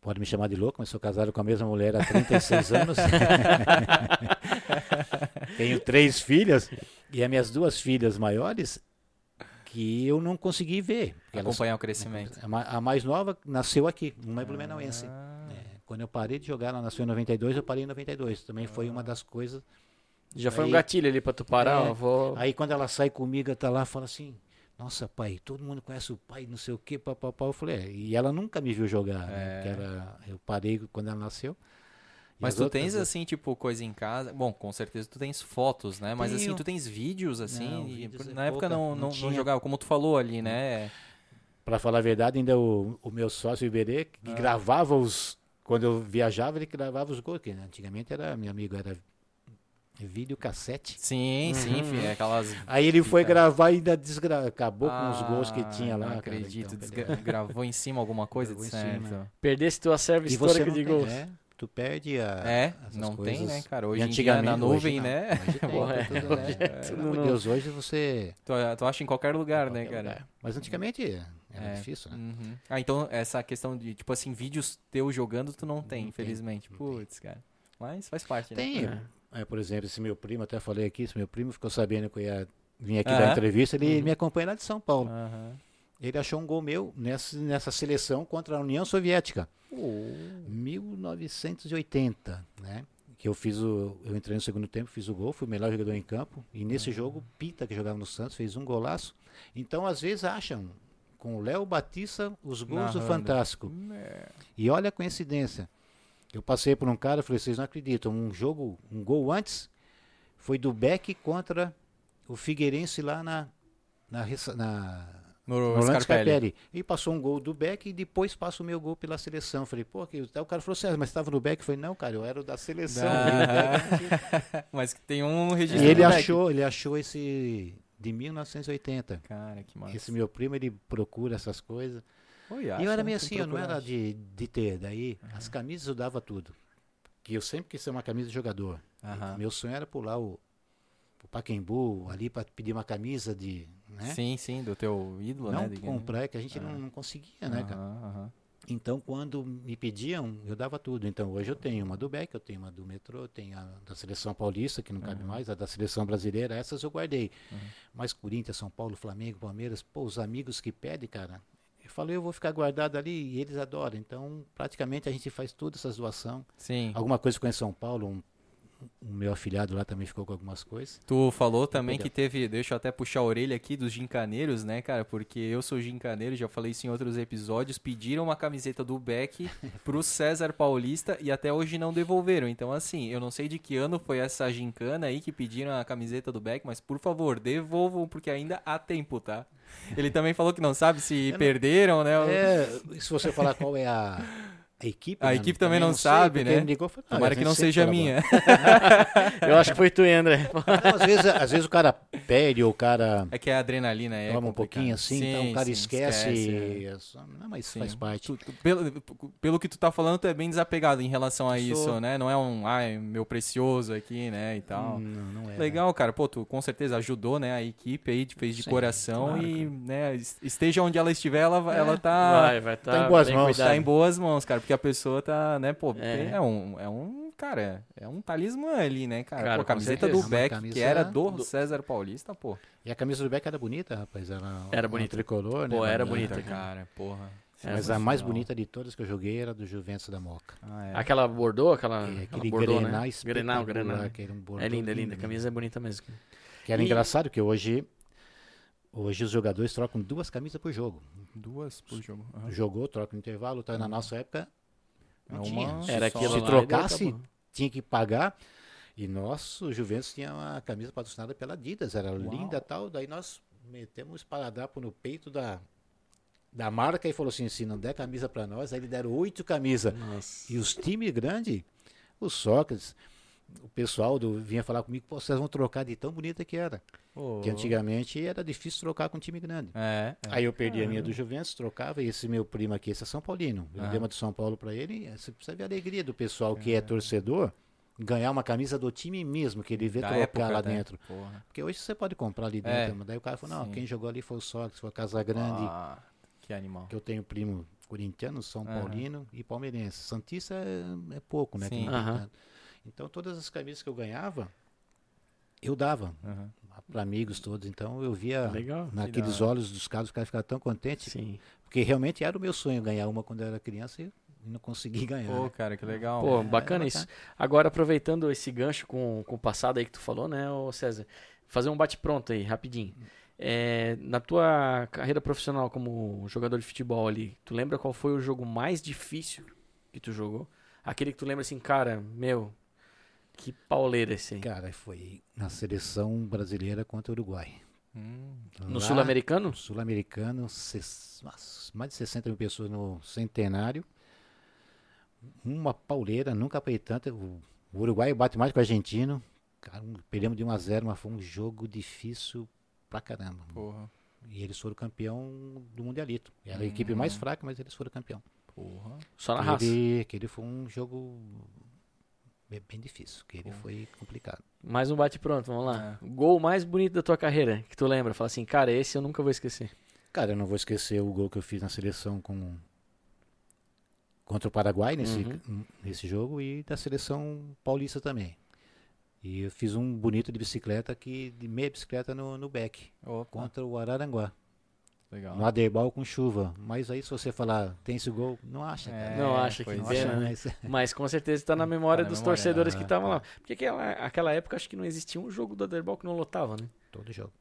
Pode me chamar de louco, mas sou casado com a mesma mulher há 36 anos. Tenho três filhas e as minhas duas filhas maiores que eu não consegui ver. porque elas- Acompanhar o crescimento. a a mais nova nasceu aqui, uma é blumenauense. Ah, É, quando eu parei de jogar, ela nasceu em 92, eu parei em 92. Também foi uma das coisas. Já foi um gatilho ali pra tu parar, É. vou... Aí quando ela sai comigo, tá lá, fala assim: Nossa, pai, todo mundo conhece o pai, não sei o que, papapá. Eu falei: é. E ela nunca me viu jogar, né? É. Ela, eu parei quando ela nasceu. Mas as tu outras tens assim, tipo, coisa em casa. Bom, com certeza tu tens fotos, né? Mas assim, tu tens vídeos, assim. Não, vídeos é na época pouca, não, não não, jogava, como tu falou ali, né? Pra falar a verdade, ainda o, o meu sócio Iberê, que Ah. gravava os. Quando eu viajava, ele gravava os gols. Que antigamente era, meu amigo, era vídeo cassete. Sim, sim, Uhum. filho, aquelas. Aí ele foi gravar e ainda desgra... acabou com os Ah, gols que tinha lá. Não cara, acredito, então, desgra- gravou em cima alguma coisa de certo. cima. Perdesse tua serve você histórica de tem, gols. Tu perde a. É, não coisas. tem, né, cara? E Hoje em dia na antigamente- hoje nuvem, não. né? Hoje tem, Porra, tem tudo, né? hoje é tudo amor de no- Deus, hoje você. Tu, tu acha em qualquer lugar, né, qualquer cara? lugar. Mas antigamente era É. difícil, né? Uhum. Ah, então essa questão de, tipo assim, vídeos teu jogando, tu não tem, Não tem, infelizmente. não tem. Putz, cara. Mas faz parte, né? Tem. É. É, por exemplo, esse meu primo, até falei aqui, esse meu primo ficou sabendo que eu ia vir aqui Aham. dar entrevista, ele Uhum. me acompanha lá de São Paulo. Aham. Ele achou um gol meu nessa, nessa seleção contra a União Soviética, Oh. 1980, né? Que eu fiz o. Eu entrei no segundo tempo, fiz o gol, fui o melhor jogador em campo. E nesse jogo, Pita, que jogava no Santos, fez um golaço. Então, às vezes, acham com o Léo Batista os gols do Narrando. Fantástico. E olha a coincidência. Eu passei por um cara, falei, vocês não acreditam, um jogo, um gol antes foi do Beck contra o Figueirense lá na na, na, No Orlando Scarpelli. Scarpelli. E passou um gol do Beck e depois passa o meu gol pela seleção. Falei, pô, que... O cara falou assim, "Ah, mas estava no Beck? Eu falei, não, cara, eu era o da seleção. Ah. E Mas que tem um E registro ele do Beck. achou, ele achou esse de 1980. Cara, que massa. Esse meu primo, ele procura essas coisas. Oi, E eu era meio assim, eu não era de, de ter. Daí, as camisas eu dava tudo. Que eu sempre quis ser uma camisa de jogador. Aham. Meu sonho era pular o, o Paquembu ali para pedir uma camisa de. Né? Sim, sim, do teu ídolo, não né? de- comprar, que a gente não, não conseguia, né, cara? Aham. Então, quando me pediam, eu dava tudo. Então, hoje eu tenho uma do Beck, eu tenho uma do Metrô, eu tenho a da Seleção Paulista, que não cabe mais, a da Seleção Brasileira, essas eu guardei. Mas Corinthians, São Paulo, Flamengo, Palmeiras, pô, os amigos que pedem, cara, eu falei, eu vou ficar guardado ali e eles adoram. Então, praticamente a gente faz todas essas doações. Sim. Alguma coisa ficou em São Paulo, um, o meu afilhado lá também ficou com algumas coisas. Tu falou também que teve, deixa eu até puxar a orelha aqui dos gincaneiros, né, cara? Porque eu sou gincaneiro, já falei isso em outros episódios. Pediram uma camiseta do Beck pro César Paulista e até hoje não devolveram. Então, assim, eu não sei de que ano foi essa gincana aí que pediram a camiseta do Beck, mas por favor, devolvam, porque ainda há tempo, tá? Ele também falou que não sabe se perderam, né? É, se você falar qual é a, a equipe. A né, equipe também não sei, sabe, porque né? ele ligou, falou, "Ah, Tomara que não seja colabora." minha. Eu acho que foi tu, André. Não, às, vezes, às vezes o cara perde ou o cara É que a adrenalina é toma um pouquinho assim, então Sim, o cara sim, esquece. é. é só- não, mas Sim. faz parte. Tu- tu- pelo, pelo que tu tá falando, tu é bem desapegado em relação a Sou. isso, né? Não é um, ai, meu precioso aqui, né, e tal. Não, não é. Legal, cara. Pô, tu com certeza ajudou, né, a equipe aí, fez de Sim, coração claro, e, né, es- esteja onde ela estiver, ela, vai- ela tá, Vai, vai tá, tá em boas mãos, cuidado. tá em boas mãos, cara, porque a pessoa tá, né, pô, É. é, um, é um, cara, é um talismã ali, né, cara. Cara, pô, a camiseta certeza. do Beck, camisa que era do, do- César Paulista, pô. E a camisa do Beck era bonita, rapaz. Era, Era um bonita. tricolor, né? Pô, era Bonita, bonita, cara. porra. Mas a mais bonita de todas que eu joguei era do Juventus da Moca. Ah, é. Aquela bordô, aquela, É, aquela aquele bordô, grená né? Grenal, espetacular, grenal. que era um bordô É linda, é linda. A camisa é bonita mesmo. Que era E- engraçado que hoje, hoje os jogadores trocam duas camisas por jogo. Duas por jogo. Aham. Jogou, troca no intervalo, tá? Na nossa época É tinha. uma Se- Era aquilo se trocasse, tinha que pagar. E nosso o Juventus tinha uma camisa patrocinada pela Adidas, era linda e tal. Daí nós metemos o esparadrapo no peito da, da marca e falou assim: se não der camisa pra nós, aí eles deram oito camisas. E os times grandes, o Sócrates, o pessoal do, vinha falar comigo: Pô, vocês vão trocar de tão bonita que era. Pô. Que antigamente era difícil trocar com um time grande. É, é. Aí eu perdi a minha do Juventus, trocava, e esse meu primo aqui, esse é São Paulino. Eu Ah. dei uma do São Paulo pra ele, você precisa ver a alegria do pessoal que é torcedor, ganhar uma camisa do time mesmo, que ele vê Da trocar época, lá né? dentro. Porra. Porque hoje você pode comprar ali É, dentro, mas daí o cara falou, não, sim. quem jogou ali foi o Sócrates, foi a Casa Grande, Ah, que animal. que eu tenho primo corintiano, São Aham. Paulino e palmeirense. Santista é, é pouco, né? que Sim. não tem Aham. tanto. Então todas as camisas que eu ganhava, eu dava Aham. para amigos todos. Então eu via Legal. naqueles olhos dos caras, os caras ficavam tão contentes, Sim. porque realmente era o meu sonho ganhar uma quando eu era criança e não consegui ganhar. Pô, né? cara, que legal. Pô, É, bacana é isso. Agora, aproveitando esse gancho com, com o passado aí que tu falou, né, ô César? Fazer um bate-pronto aí, rapidinho. É, na tua carreira profissional como jogador de futebol ali, tu lembra qual foi o jogo mais difícil que tu jogou? Aquele que tu lembra assim, cara, meu, que pauleira esse aí. Cara, foi na seleção brasileira contra o Uruguai. Hum, No Sul-Americano? no Sul-Americano, mais de 60 mil pessoas no centenário. Uma pauleira, nunca apanhei tanto. O, Uruguai bate mais que o argentino. Cara, um- perdemos de 1 a 0 mas foi um jogo difícil pra caramba. porra, E eles foram campeão do Mundialito. Era a equipe mais fraca, mas eles foram campeão. porra. Só na raça. Aquele, aquele foi um jogo bem, bem difícil, que ele foi complicado. Mais um bate-pronto, vamos É. lá. Gol mais bonito da tua carreira, que tu lembra? Fala assim, cara, esse eu nunca vou esquecer. Cara, eu não vou esquecer o gol que eu fiz na seleção com contra o Paraguai nesse, Uhum. nesse jogo e da seleção paulista também. E eu fiz um bonito de bicicleta aqui, de meia bicicleta no, no back, Opa, contra o Araranguá. Legal. No Aderbal com chuva. Mas aí se você falar, tem esse gol, não acha, cara. É, Não acha que Não é. pena, né? mas- Mas com certeza está na memória Tá na dos memória, torcedores que ah, estavam tá. lá. Porque aquela, aquela época acho que não existia um jogo do Aderbal que não lotava, né? Todo jogo.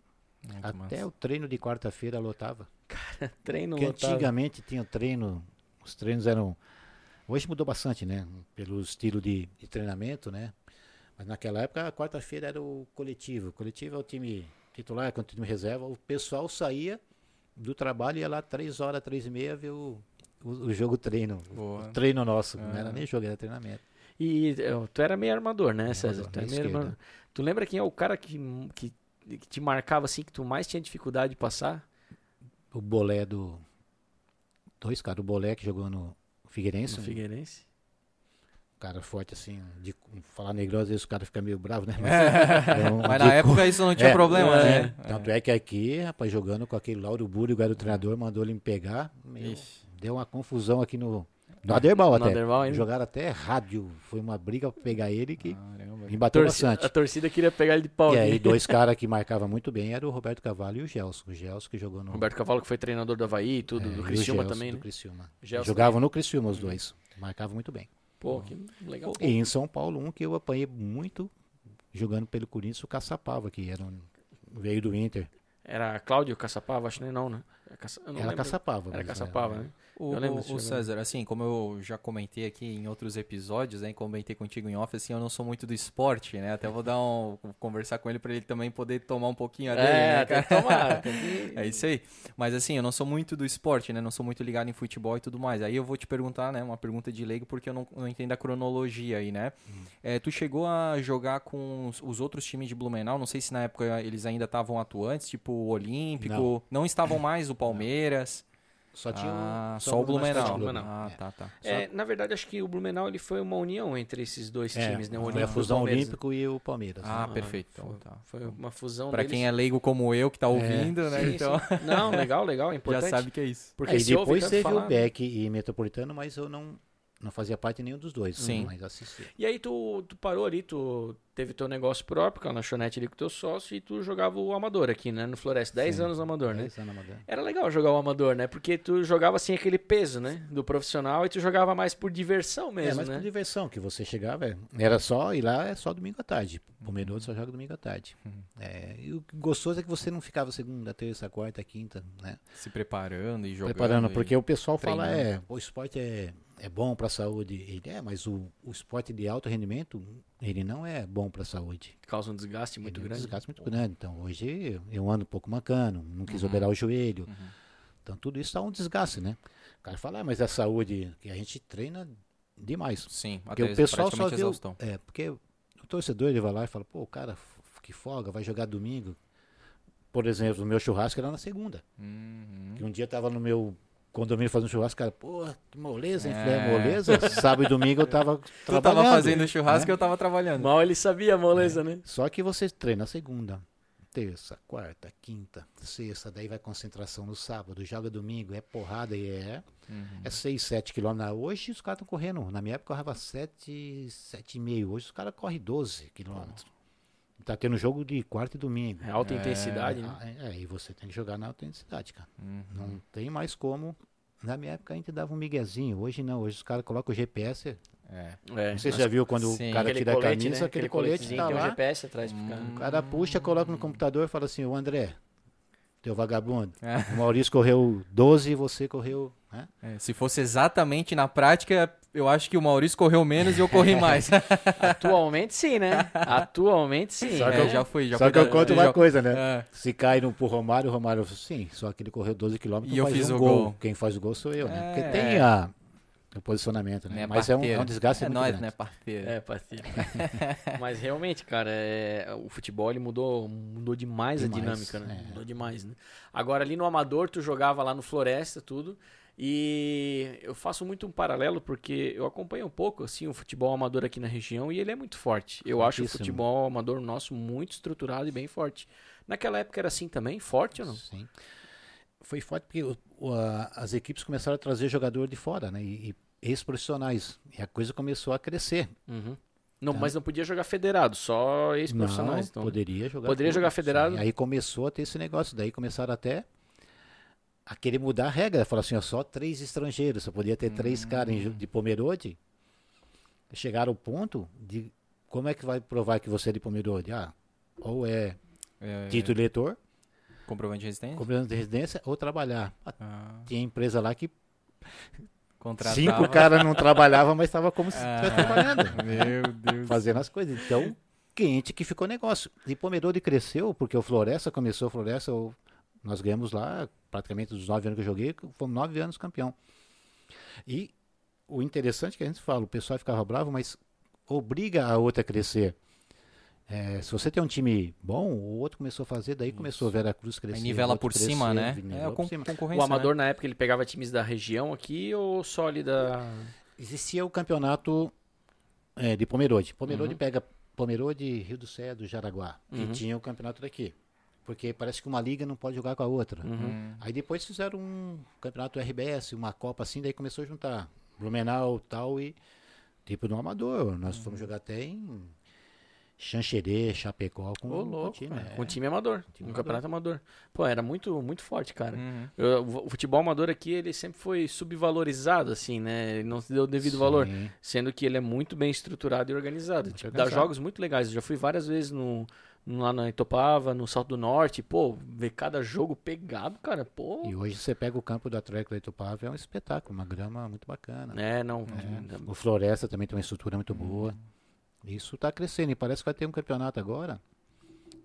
Muito Até massa. o treino de quarta-feira lotava. Treino Porque lotava. antigamente tinha treino, os treinos eram. Hoje mudou bastante, né? Pelo estilo de, de treinamento, né? Mas naquela época, a quarta-feira era o coletivo. O coletivo é o time titular, com o time reserva. O pessoal saía do trabalho, ia lá três horas, três e meia, ver o, o, o jogo treino. Boa. O treino nosso. Não era nem jogo, era treinamento. E eh, tu era meio armador, né, César? Armador, Tu, meio armador. Tu lembra quem é o cara que, que, que te marcava assim, que tu mais tinha dificuldade de passar? O Bolé do. Dois caras, o Bolé que jogou no Figueirense. No um Figueirense? Cara forte assim, de falar negrão, às vezes o cara fica meio bravo, né? Mas, é um- Mas de na época isso não tinha É, problema, é. né? Tanto é que aqui, rapaz, jogando com aquele Lauro Buri, o treinador mandou ele me pegar. meu, deu uma confusão aqui no. No Aderbal No até. Aderbal? Jogaram até rádio. Foi uma briga pra pegar ele que Caramba. me bateu Torci- bastante. a torcida queria pegar ele de pau. E né? aí, dois caras que marcavam muito bem eram o Roberto Cavallo e o Gelson. O Gelson que jogou no. Roberto Cavalo, que foi treinador do Havaí e tudo, é, e do o Criciúma Gelson, também, do né? Criciúma. Gelson Jogavam no Criciúma os dois. Marcavam muito bem. Pô, que legal. E em São Paulo, um que eu apanhei muito jogando pelo Corinthians, o Caçapava, que era um, veio do Inter. Era Cláudio Caçapava? Acho que nem não, né? Era, Caça... não Era lembro. Caçapava. Era mas Caçapava, né? O, o-. César, assim, como eu já comentei aqui em outros episódios, né, comentei contigo em off, assim, eu não sou muito do esporte, né? Até vou dar um conversar com ele para ele também poder tomar um pouquinho a dele, É, né, tem cara? que tomar. tem que- É isso aí. Mas assim, eu não sou muito do esporte, né? Não sou muito ligado em futebol e tudo mais. Aí eu vou te perguntar, né? Uma pergunta de leigo, porque eu não, não entendo a cronologia aí, né? É, tu chegou a jogar com os, os outros times de Blumenau? Não sei se na época eles ainda estavam atuantes, tipo o Olímpico. Não, estavam mais o Palmeiras. Só tinha ah, o, só o Blumenau. Só o Blumenau. Ah, É. tá, tá. É, na verdade, acho que o Blumenau ele foi uma união entre esses dois É, times, né? O foi Olímpico a e fusão né? Olímpico e o Palmeiras. Ah, né? perfeito. Então, Foi, tá. foi uma fusão Pra deles. quem é leigo como eu, que tá ouvindo, né? Sim, Então, sim. Não, legal, legal, é já importante. sabe que é isso. Porque se ouve depois teve falar, o Beck e Metropolitano, mas eu não, não fazia parte nenhum dos dois. Sim. Mas assisti. E aí tu, tu parou ali, tu teve teu negócio próprio, com a lanchonete ali com teu sócio, e tu jogava o Amador aqui, né? No Floresta. 10 Sim, anos no Amador, né? Dez anos na Madonna. Era legal jogar o Amador, né? Porque tu jogava assim aquele peso, né? Do profissional e tu jogava mais por diversão É, mesmo, mas né? por diversão, que você chegava, é, era só ir lá, é só domingo à tarde. Pomerode só joga domingo à tarde. É, e o gostoso é que você não ficava segunda, terça, quarta, quinta, né? Se preparando e jogando. Preparando, porque o pessoal fala, treinando. é, o esporte é, é bom para a saúde. Ele é, mas o, o esporte de alto rendimento, ele não é bom para a saúde. Causa um desgaste muito é um grande. desgaste muito grande. Então, hoje eu- ando um pouco mancando, não quis Uhum. operar o joelho. Então, tudo isso dá um desgaste, né? O cara fala, ah, mas a saúde, que a gente treina demais. Sim, Porque o pessoal só exaustão. é, porque o torcedor ele vai lá e fala, pô, o cara que folga, vai jogar domingo. Por exemplo, o meu churrasco era na segunda. Uhum. Que um dia tava no meu condomínio fazendo churrasco, cara, pô, que moleza, hein? Falei, É. "É moleza. Sábado e domingo eu tava Tu trabalhando. tava fazendo churrasco e né? eu tava trabalhando. Mal ele sabia a moleza, né? Só que você treina segunda, terça, quarta, quinta, sexta, daí vai concentração no sábado, joga domingo, é porrada e é, Uhum. é 6, 7 quilômetros. Hoje os caras estão correndo, na minha época eu corrava 7, 7,5, hoje os caras correm 12 quilômetros. Tá tendo jogo de quarta e domingo. É alta É. intensidade, né? Ah, É, e você tem que jogar na autenticidade, cara. Uhum. Não tem mais como. Na minha época a gente dava um miguezinho, hoje não, hoje os caras colocam o GPS. É. É. Não sei se você já viu quando Sim. o cara Aquele tira a colete, camisa, né? aquele, colete coletezinho tá tem um lá. GPS atrás Hum. O cara puxa, coloca no computador e fala assim, o André, teu vagabundo, É. o Maurício correu 12 e você correu. Né? É, se fosse exatamente na prática, eu acho que o Maurício correu menos e eu corri mais. Atualmente sim, né? Atualmente sim. Só que É, eu- já fui, já Só fui que eu da- conto já- uma coisa, né? É. Se cai no, pro Romário, o Romário sim, só que ele correu 12 km E eu fiz um o gol. gol. Quem faz o gol sou eu, né? É. Porque tem a, o posicionamento, né? Né, Mas é um, é um desgaste É grande. né, parceiro? É, parceiro. Mas realmente, cara, é, o futebol ele mudou, mudou demais, a Demais, dinâmica, né? é. Mudou demais, né? Agora ali no Amador, tu jogava lá no Floresta, tudo. E eu faço muito um paralelo porque eu acompanho um pouco assim o futebol amador aqui na região e ele é muito forte. Eu acho o futebol amador nosso muito estruturado e bem forte. Naquela época era assim também, forte ou não? Sim. Foi forte porque o- o- a- as equipes começaram a trazer jogador de fora, né? E, e ex-profissionais. E a coisa começou a crescer. Uhum. Não, Tá. mas não podia jogar federado, só ex-profissionais. Não, Então. poderia jogar. Poderia jogar sim. federado? Aí começou a ter esse negócio. Daí começaram até a querer mudar a regra. Falaram assim, ó, só três estrangeiros. Só podia ter três caras em jo- de Pomerode. Chegaram ao ponto de como é que vai provar que você é de Pomerode? Ah, ou é É, título de eleitor, Comprovante de resistência? comprovante de residência, ou trabalhar. Ah, Ah, Tinha empresa lá que contratava. cinco caras não trabalhavam, mas estava como se Ah. estivesse trabalhando. Meu Deus. fazendo as coisas. Então, quente que ficou negócio. E Pomerode cresceu, porque o Floresta começou, Floresta, o Nós ganhamos lá, praticamente dos nove anos que eu joguei, fomos nove anos campeão. E o interessante é que a gente fala, o pessoal ficava bravo, mas obriga a outra a crescer. É, se você tem um time bom, o outro começou a fazer, daí começou a Vera Cruz crescer. Aí nivela por crescer, cima, né? É a con cima. concorrência. O Amador, né? na época, ele pegava times da região aqui ou só ali da. Existia o campeonato é, de Pomerode. Pomerode Uhum. pega Pomerode, Rio do Céu, Jaraguá. Uhum. E tinha o campeonato daqui. Porque parece que uma liga não pode jogar com a outra. Uhum. Hum. Aí depois fizeram um campeonato RBS, uma Copa assim, daí começou a juntar Blumenau tal e tipo no Amador. Nós Uhum. fomos jogar até em Xanxerê, Chapecó com, Ô, com time. é. Com time amador. Time um amador. campeonato amador. Pô, era muito, muito forte, cara. Uhum. Eu- o futebol amador aqui, ele sempre foi subvalorizado, assim, né? Ele não se deu o devido valor. Sim. Sendo que ele é muito bem estruturado e organizado. Tipo, dá jogos muito legais. Eu já fui várias vezes no- lá na Itopava, no Salto do Norte. Pô, ver cada jogo pegado, cara. Pô. E hoje você pega o campo do Atlético da Itupava, é um espetáculo, uma grama muito bacana. É, não. É. O Floresta também tem uma estrutura muito boa. Isso está crescendo e parece que vai ter um campeonato agora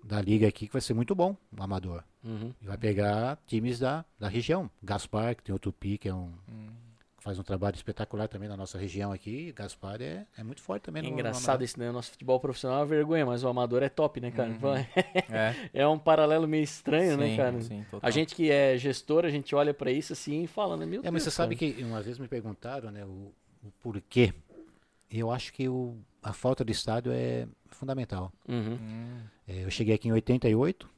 da liga aqui que vai ser muito bom, o amador. Uhum. E vai pegar times da, da região. Gaspar, que tem o Tupi, que é um Hum. Faz um trabalho espetacular também na nossa região aqui. Gaspar é, é muito forte também É no no engraçado amador. esse né? O nosso futebol profissional é uma vergonha, mas o amador é top, né, cara? É, É um paralelo meio estranho, né, sim, cara? sim, total. A gente que é gestor, a gente olha pra isso assim e fala, né? Meu É, mas você Deus, sabe cara. que uma vez me perguntaram né, o, o porquê. Eu acho que o, a falta de estádio é fundamental. Uhum. Hum, É, eu cheguei aqui em 88,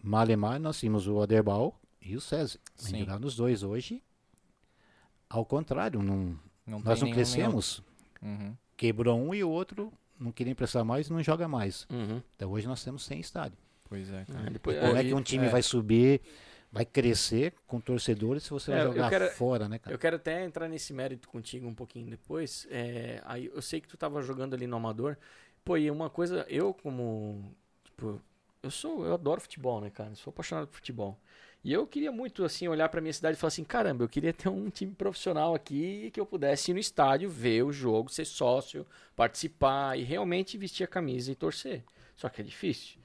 Malemar, nós tínhamos o Aderbal e o César. A gente nos dois hoje. Ao contrário, não, não nós não crescemos. Uhum. Quebrou um e o outro não queria emprestar mais e não joga mais. Uhum. Então hoje nós temos sem estádio. Pois é, cara. É, depois- Como é que um time é. vai subir, vai crescer com torcedores se você É, vai jogar quero- fora, né, cara? Eu quero até entrar nesse mérito contigo um pouquinho depois. É, aí eu sei que tu tava jogando ali no Amador. Pô, e uma coisa, eu como. Tipo, eu sou. Eu adoro futebol, né, cara? Sou apaixonado por futebol. E eu queria muito, assim, olhar pra minha cidade e falar assim: caramba, eu queria ter um time profissional aqui que eu pudesse ir no estádio, ver o jogo, ser sócio, participar e realmente vestir a camisa e torcer. Só que é difícil.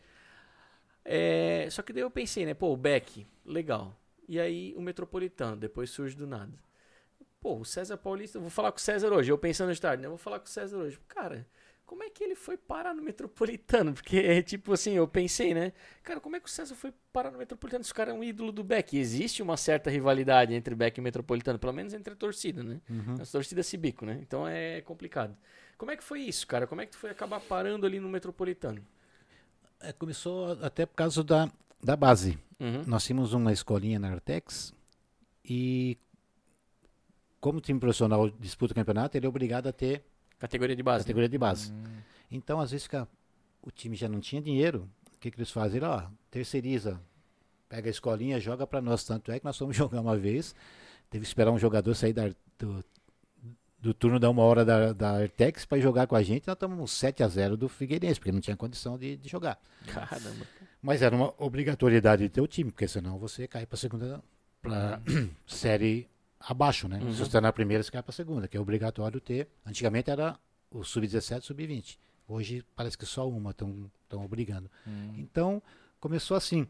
É, só que daí eu pensei, né? Pô, o Beck, legal. E aí o Metropolitano, depois surge do nada. Pô, o César Paulista, vou falar com o César hoje, eu pensando de tarde, né? Vou falar com o César hoje. Cara, como é que ele foi parar no Metropolitano? Porque, é tipo assim, eu pensei, né? Cara, como é que o César foi parar no Metropolitano? Esse cara é um ídolo do Beck. Existe uma certa rivalidade entre Beck e Metropolitano, pelo menos entre a torcida, né? Uhum. As torcidas se bico, né? Então é complicado. Como é que foi isso, cara? Como é que tu foi acabar parando ali no Metropolitano? É, começou até por causa da, da base. Uhum. Nós tínhamos uma escolinha na Artex e como o time profissional disputa o campeonato, ele é obrigado a ter Categoria de base. né? categoria de base. Hum, Então, às vezes, fica, o time já não tinha dinheiro. O que, que eles fazem? Ó, terceiriza. Pega a escolinha, joga para nós. Tanto é que nós fomos jogar uma vez. Teve que esperar um jogador sair da, do, do turno da uma hora da, da Artex para jogar com a gente. Nós estamos 7 a 0 do Figueirense, porque não tinha condição de, de jogar. Caramba. Mas era uma obrigatoriedade de ter o time, porque senão você cai para segunda pra série abaixo, né? Uhum. Se você está na primeira, você cai para segunda, que é obrigatório ter. Antigamente era o sub-17 e sub-20. Hoje parece que só uma estão obrigando. hum. Então começou assim.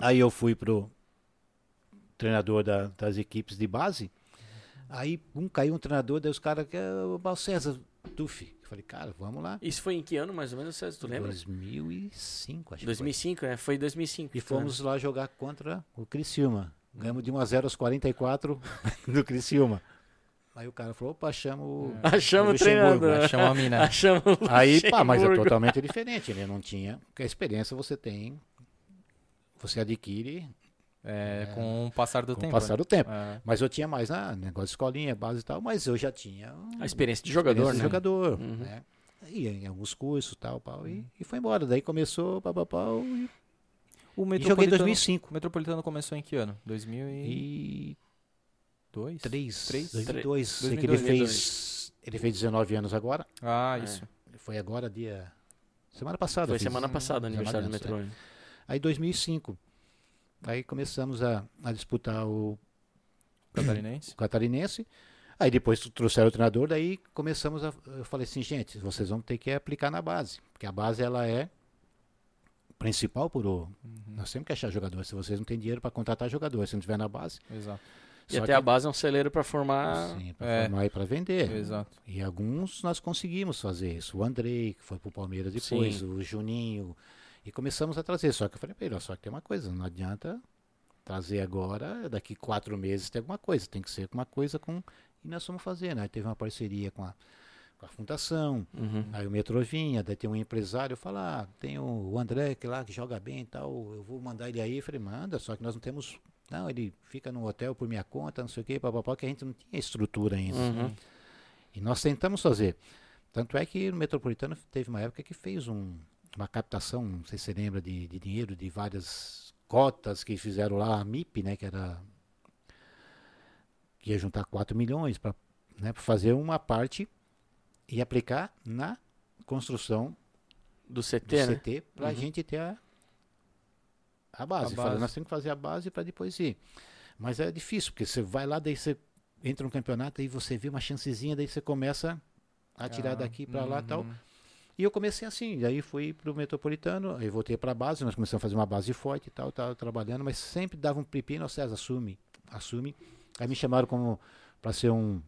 Aí eu fui pro treinador da- das equipes de base. Aí um caiu um treinador, daí os caras que é o Val César Tufi. Eu falei, cara, vamos lá. Isso foi em que ano, mais ou menos, César? Tu lembra? 2005, acho que foi. 2005, né? Foi 2005. E fomos lá jogar contra o Criciúma. Ganhamos de 1 a 0 aos 44 do Criciúma. Aí o cara falou, opa, chama o... Achamos o Luxemburgo, treinador. Chama a mina. Achamos o Aí, pá, mas é totalmente diferente, né? Não tinha... Porque a experiência você tem, você adquire É, com o passar do com o tempo. passar né? do tempo. É. Mas eu tinha mais, ah, negócio de escolinha, base e tal, mas eu já tinha... A experiência de jogador, experiência de né? jogador, Uhum. né? E em alguns cursos tal, pau, e, e foi embora. Daí começou, pau, pau, pau, e, O e joguei em Metropolitano, 2005. o Metropolitano começou em que ano? 2002? E 3, Três? 2002. Sei que 2002. ele fez, ele fez 19 anos agora. Ah, É. isso. Foi agora, dia. Semana passada. Foi semana passada, 19 aniversário do metrô. né? Aí 2005. Aí começamos a, a disputar o, Catarinense. o catarinense. Aí depois trouxeram o treinador, daí começamos a. Eu falei assim, gente, vocês vão ter que aplicar na base. Porque a base ela é principal por o. Nós temos que achar jogador. Se vocês não têm dinheiro para contratar jogador, se não tiver na base. Exato. E Só até que- a base é um celeiro para formar. Sim, para É. formar e para vender. Exato. E alguns nós conseguimos fazer isso. O Andrei, que foi pro Palmeiras depois, Sim. o Juninho. E começamos a trazer. Só que eu falei pra ele, só que tem uma coisa, não adianta trazer agora, daqui quatro meses tem alguma coisa. Tem que ser alguma coisa com. E nós fomos fazer, né? Teve uma parceria com a, com a fundação, Uhum. aí o metrô vinha, daí tem um empresário, fala, ah, tem o André que lá que joga bem e tal, eu vou mandar ele aí. Eu falei, manda, só que nós não temos. Não, ele fica no hotel por minha conta, não sei o quê, papapá, que a gente não tinha estrutura ainda. Uhum. E nós tentamos fazer. Tanto é que o Metropolitano teve uma época que fez um- uma captação, não sei se você lembra, de, de dinheiro de várias cotas que fizeram lá, a MIP, né, que era. que ia juntar 4 milhões para né, fazer uma parte e aplicar na construção Do do CT, né? CT para a Uhum. gente ter a, a base. A Fala, base. nós temos que fazer a base para depois ir. Mas é difícil, porque você vai lá, daí você entra no campeonato, aí você vê uma chancezinha, daí você começa a tirar Ah, daqui para lá e tal. uhum. E eu comecei assim, daí fui pro Metropolitano, aí voltei para a base, nós começamos a fazer uma base forte e tal, tava trabalhando, mas sempre dava um pepino, ó, César, assume, assume. Aí me chamaram como para ser um,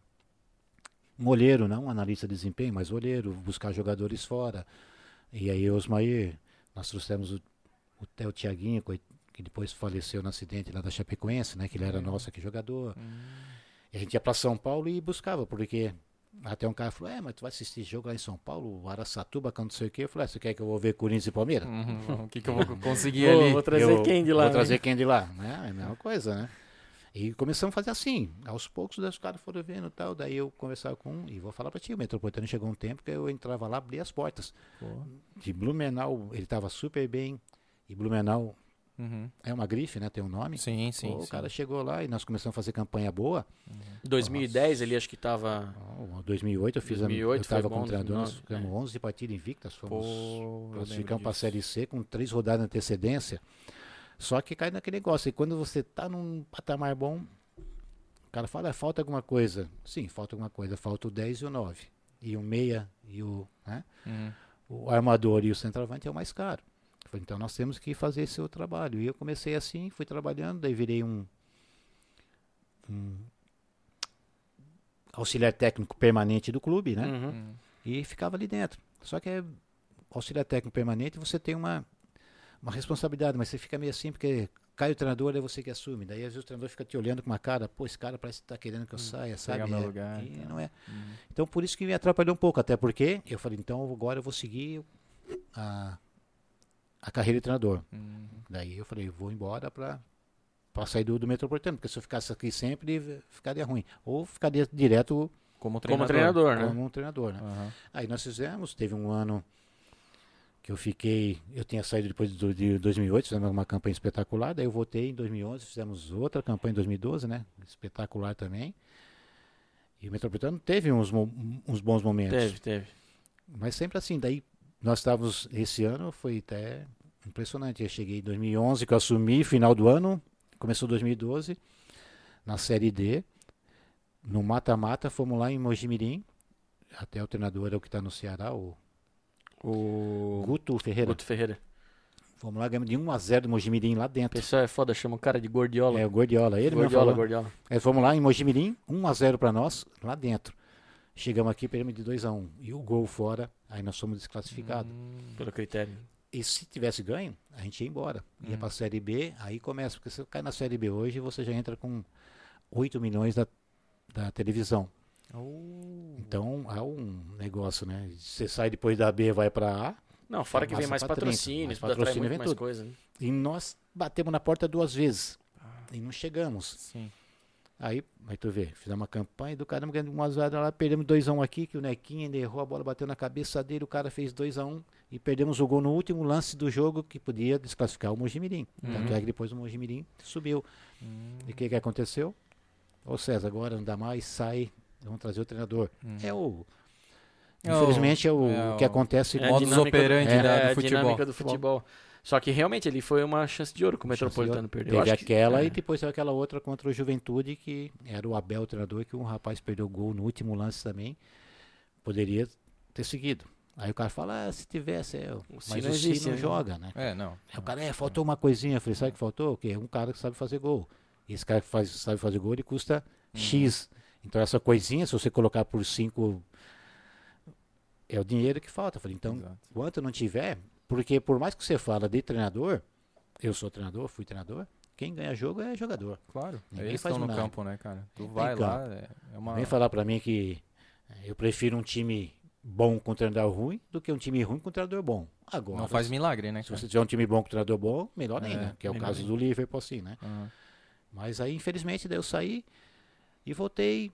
um olheiro, não um analista de desempenho, mas olheiro, buscar jogadores fora. E aí Osmair, nós trouxemos o, o Theo Tiaguinho, que depois faleceu no acidente lá da Chapecoense, né, que ele era nosso aqui jogador. E a gente ia para São Paulo e buscava, porque até um cara falou, é, mas tu vai assistir jogo lá em São Paulo, Araçatuba, quando não sei o quê. Eu falei, ah, você quer que eu vou ver Corinthians e Palmeiras? Uhum. O que, que eu vou conseguir Vou, ali? vou trazer Eu quem de lá? Vou né? trazer quem de lá, né? É a mesma coisa, né? E começamos a fazer assim, aos poucos os caras foram vendo tal, daí eu conversava com um, e vou falar pra ti, o Metropolitano chegou um tempo que eu entrava lá, abria as portas. De Blumenau, ele tava super bem, e Blumenau Uhum. é uma grife, né? Tem um nome. Sim, sim. Pô, o sim. cara chegou lá e nós começamos a fazer campanha boa. 2010 ele acho que tava. Ó, 2008 eu fiz 2008 a, eu tava foi bom, como treinador, nós 2009, ficamos 11 partidas invictas, fomos Pô, classificamos para a. Série C com três rodadas de antecedência. Só que cai naquele negócio, e quando você tá num patamar bom, o cara fala, "Ah, falta alguma coisa. Sim, falta alguma coisa, falta o 10 e o 9. E o meia e o, né? Uhum. o armador e o centroavante é o mais caro. Falei, então nós temos que fazer esse seu trabalho. E eu comecei assim, fui trabalhando, daí virei um, um auxiliar técnico permanente do clube, né? Uhum. E ficava ali dentro. Só que é auxiliar técnico permanente, você tem uma, uma responsabilidade, mas você fica meio assim, porque cai o treinador, é você que assume. Daí às vezes o treinador fica te olhando com uma cara, pô, esse cara parece que tá querendo que eu saia, sabe? meu É, lugar e não é. Uhum. Então por isso que me atrapalhou um pouco, até porque eu falei, então agora eu vou seguir a, a carreira de treinador. Uhum. Daí eu falei, vou embora para para sair do, do metropolitano, porque se eu ficasse aqui sempre ficaria ruim. Ou ficaria direto Como Como treinador. treinador, né? como um treinador, né? Aham. Aí nós fizemos, teve um ano que eu fiquei, eu tinha saído depois de 2008, fizemos uma campanha espetacular, daí eu voltei em 2011, fizemos outra campanha em 2012, né? Espetacular também. E o Metropolitano teve uns, uns bons momentos. Teve, teve. Mas sempre assim, daí nós estávamos, esse ano foi até impressionante. Eu cheguei em 2011, que eu assumi, final do ano, começou 2012, na Série D, no mata-mata, fomos lá em Mojimirim, até o treinador é o que está no Ceará, o O Guto Ferreira. Guto Ferreira. Fomos lá, ganhamos de 1 a 0 do Mojimirim lá O dentro. pessoal é foda, chama o cara de Gordiola. É, o Gordiola, ele mesmo Gordiola, falou. Gordiola. É, fomos lá em Mojimirim, 1 a 0 para nós, lá dentro. Chegamos aqui, perdemos de 2 a 1 E o gol fora, aí nós fomos desclassificados. Pelo critério. E se tivesse ganho, a gente ia embora. Ia para a Série B, aí começa. Porque se você cai na Série B hoje, você já entra com 8 milhões da, da televisão. Oh. Então, há um negócio, né? Você sai depois da B, vai para A. Não, fora que vem mais pra 30, patrocínios, patrocínio vem mais tudo. coisa. Né? E nós batemos na porta duas vezes. E não chegamos. Sim. Aí, aí tu vê, fizemos uma campanha do caramba, ganhamos uma zoada lá, perdemos 2x1 aqui, que o Nequinho ainda errou, a bola bateu na cabeça dele, o cara fez 2x1 e perdemos o gol no último lance do jogo que podia desclassificar o Mojimirim. Tanto é que depois o Mojimirim subiu. E o que, que aconteceu? Ô César, agora não dá mais, sai, vamos trazer o treinador. É o. É o- Infelizmente é o, é que o- acontece É Modus operandi do, da- é, do a futebol. dinâmica do futebol. Só que realmente ele foi uma chance de ouro que o Metropolitano perdeu. Eu Teve acho que- aquela é. e depois teve aquela outra contra o Juventude, que era o Abel, o treinador, que um rapaz perdeu gol no último lance também. Poderia ter seguido. Aí o cara fala, ah, se tivesse, é, O mas não o Si existe, não né? joga, né? É, não. Aí o cara, é, faltou uma coisinha. Eu falei, sabe o que faltou? O quê? Um cara que sabe fazer gol. E esse cara que faz, sabe fazer gol, ele custa Uhum. X. Então essa coisinha, se você colocar por 5, é o dinheiro que falta. Eu falei, então, Exato. enquanto não tiver, porque por mais que você fala de treinador, eu sou treinador, fui treinador, quem ganha jogo é jogador. Claro. Ninguém Eles faz estão no campo, né, cara? Tu vai lá, é, é uma. Vem falar pra mim que eh, eu prefiro um time bom com treinador ruim do que um time ruim com treinador bom. Agora, Não faz milagre, né, se cara? você tiver um time bom com treinador bom, melhor É, ainda, que é o caso do Liverpool assim, né? Aham. Mas aí, infelizmente, daí eu saí e voltei.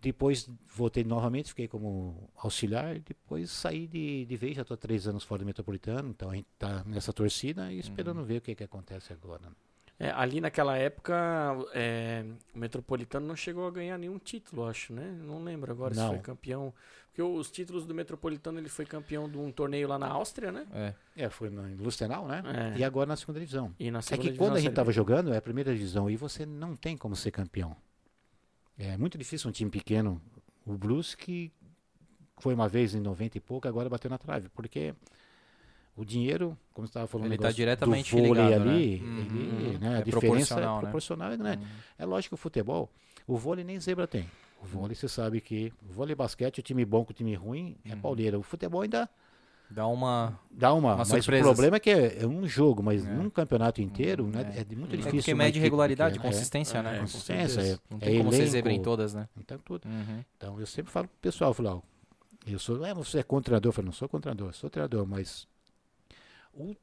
Depois voltei novamente, fiquei como auxiliar. Depois saí de, de vez, já estou três anos fora do Metropolitano. Então a gente está nessa torcida e esperando ver o que, que acontece agora. É, ali naquela época, é, o Metropolitano não chegou a ganhar nenhum título, acho, né? Não lembro agora se Não. foi campeão. Porque os títulos do Metropolitano, ele foi campeão de um torneio lá na Áustria, né? É. É, foi no Lustenau, né? É. E agora na segunda divisão. E na É segunda que divisão quando a gente estava jogando, é a primeira divisão e você não tem como ser campeão. É muito difícil um time pequeno. O Blues que foi uma vez em 90 e pouco, agora bateu na trave. Porque o dinheiro, como você estava falando, Ele tá negócio diretamente do vôlei ligado, né? ali, Uhum. ele, né, É a diferença proporcional, é né? proporcional e grande. Hum. É lógico que o futebol, o vôlei nem zebra tem. O vôlei você sabe que o vôlei e basquete, o time bom com o time ruim é Uhum. pauleira. O futebol ainda Dá uma. dá uma, Umas mas o problema é que é, é um jogo, mas É. num campeonato inteiro, Uhum, né, é. é, muito É difícil. porque uma mede regularidade, pequena. consistência, É, né? é, consistência, é, Não é tem como elenco, zebra em todas, né? Então tudo. Uhum. Então eu sempre falo pro pessoal, eu falo, ó, eu sou, é, você é treinador, eu falo, não sou treinador, sou treinador, mas o,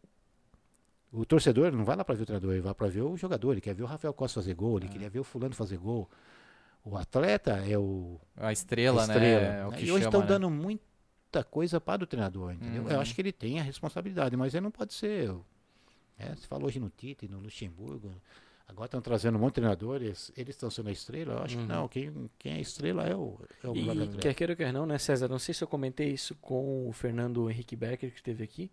o torcedor não vai lá para ver o treinador, ele vai para ver o jogador, ele quer ver o Rafael Costa fazer gol, ele queria ver o fulano fazer gol. O atleta é o A estrela, a estrela, né? É o né? que e hoje chama, estão né? dando muita coisa para o treinador, entendeu? Uhum. Eu acho que ele tem a responsabilidade, mas ele não pode ser. É, você falou hoje no Tite, no Luxemburgo. Agora estão trazendo um monte de treinadores, eles estão sendo a estrela. Eu acho Uhum. que não, quem, quem é a estrela é o, é o E quer queira ou quer não, né, César? Não sei se eu comentei isso com o Fernando Henrique Becker, que esteve aqui,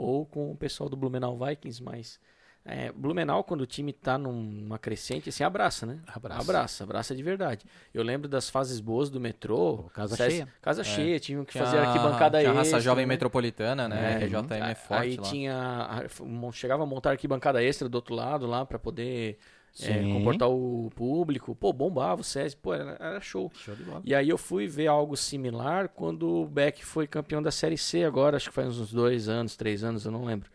ou com o pessoal do Blumenau Vikings, mas é, Blumenau, quando o time tá num- numa crescente, assim, abraça, né? Abraça. Abraça, abraça de verdade. Eu lembro das fases boas do metrô. Pô, casa cheia. Casa É. cheia, tinham que Tinha fazer arquibancada tinha a raça extra, jovem né? metropolitana, né? É, que JM é Aí forte lá. tinha. Chegava a montar arquibancada extra do outro lado lá pra poder é, comportar o público. Pô, bombava o SESI, pô, era, era show. Show. E aí eu fui ver algo similar quando o Beck foi campeão da Série C agora, acho que faz uns dois anos, três anos, eu não lembro.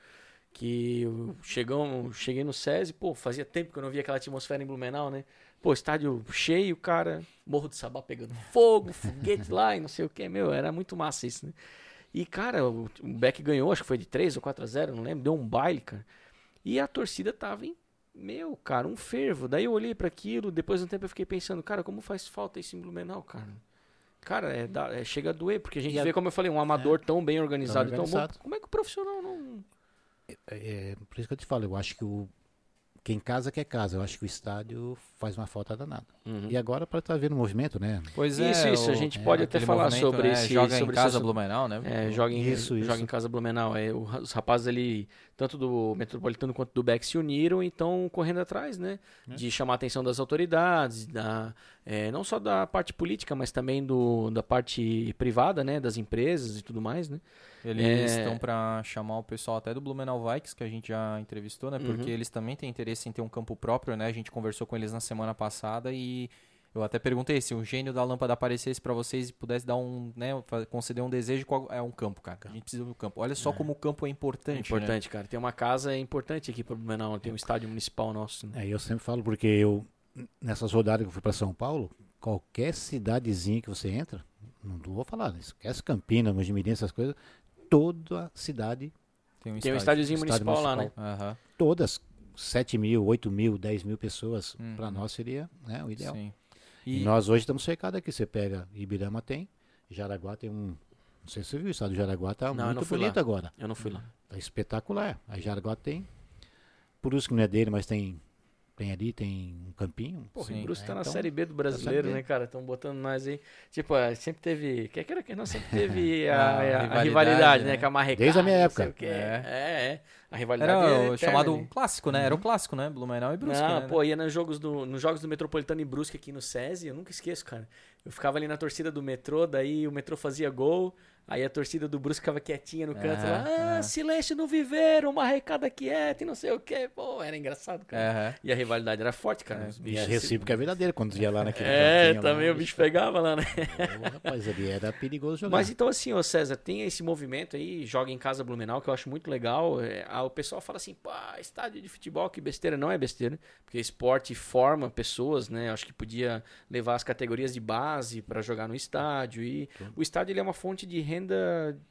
Que eu chegou, cheguei no SESI, pô, fazia tempo que eu não via aquela atmosfera em Blumenau, né? Pô, estádio cheio, cara, Morro do Sabá pegando fogo, foguete lá e não sei o que, meu, era muito massa isso, né? E, cara, o, o Beck ganhou, acho que foi de 3 ou 4 a 0, não lembro, deu um baile, cara. E a torcida tava em, meu, cara, um fervo. Daí eu olhei pra aquilo, depois de um tempo eu fiquei pensando, cara, como faz falta isso em Blumenau, cara? Cara, é, dá- é- chega a doer, porque a gente E a- vê, como eu falei, um amador tão bem organizado, Tão tão bom. organizado. Como é que o profissional não. É, por isso que eu te falo, eu acho que o quem casa quer casa. Eu acho que o estádio faz uma falta danada. Uhum. E agora para estar vendo o movimento, né? Pois Isso, é. isso, a o- gente é, pode até falar sobre né, esse. Joga sobre em casa esse, Blumenau, né? É, joga em, Isso, joga isso. em casa Blumenau. É, os rapazes ali, tanto do Metropolitano quanto do Beck, se uniram e estão correndo atrás, né? É. De chamar a atenção das autoridades, da, é, não só da parte política, mas também do, da parte privada, né? Das empresas e tudo mais, né? Eles É. estão pra chamar o pessoal até do Blumenau Vikings, que a gente já entrevistou, né? Porque Uhum. eles também têm interesse em ter um campo próprio, né? A gente conversou com eles na semana passada e eu até perguntei se o gênio da lâmpada aparecesse pra vocês e pudesse dar um, né, conceder um desejo, qual é um campo, cara. A gente precisa do campo. Olha só como o campo é É importante, né? importante, cara. Tem uma casa é importante aqui para Blumenau, tem um estádio municipal nosso. Né? É, eu sempre falo porque eu nessas rodadas que eu fui para São Paulo, qualquer cidadezinha que você entra, não vou falar, né? esquece Campinas, Mojimirim, essas coisas, toda cidade, Tem um Tem um estádio. estádiozinho estádio municipal, lá, né? municipal. Aham, todas 7 mil, 8 mil, 10 mil pessoas, Uhum. para nós seria né, o ideal. sim. E E, nós hoje estamos cercados aqui. Você pega Ibirama tem, Jaraguá tem um. Não sei se você viu, o estado de Jaraguá está muito bonito lá. agora. Eu não fui lá. Tá espetacular. A Jaraguá tem. Por isso que não é dele, mas tem. Tem ali, tem um campinho. Porra, Sim. o Bruce tá É, na então, Série B do brasileiro, Série B. né, cara? Estão botando nós aí. Tipo, ah, sempre teve. Quer queira que não, sempre teve a, A a- a rivalidade, rivalidade, né? né? Com a Marrecada. Desde a minha não sei época. o quê. É. É, é. A rivalidade era é o eterna chamado ali. clássico, né? Era o clássico, né? Blumenau e Brusque, não, né? pô, ia nos jogos, do, nos jogos do Metropolitano e Brusque aqui no SESI, eu nunca esqueço, cara. Eu ficava ali na torcida do metrô, daí o metrô fazia gol, Aí a torcida do Brusque ficava quietinha no canto É, lá, ah, é. silêncio no viveiro, uma recada quieta e não sei o que. Pô, era engraçado, cara. É, E a rivalidade era forte, cara. Os E a se- recíproca é verdadeira quando ia lá naquele É, cantinho lá, também o bicho pegava lá, né? Ô, rapaz, ali era perigoso jogar. Mas então assim, ô César, tem esse movimento aí, joga em casa Blumenau, que eu acho muito legal. É, o pessoal fala assim, pá, estádio de futebol, que besteira. Não é besteira, porque esporte forma pessoas, né? Acho que podia levar as categorias de base para jogar no estádio. E o estádio ele é uma fonte de renda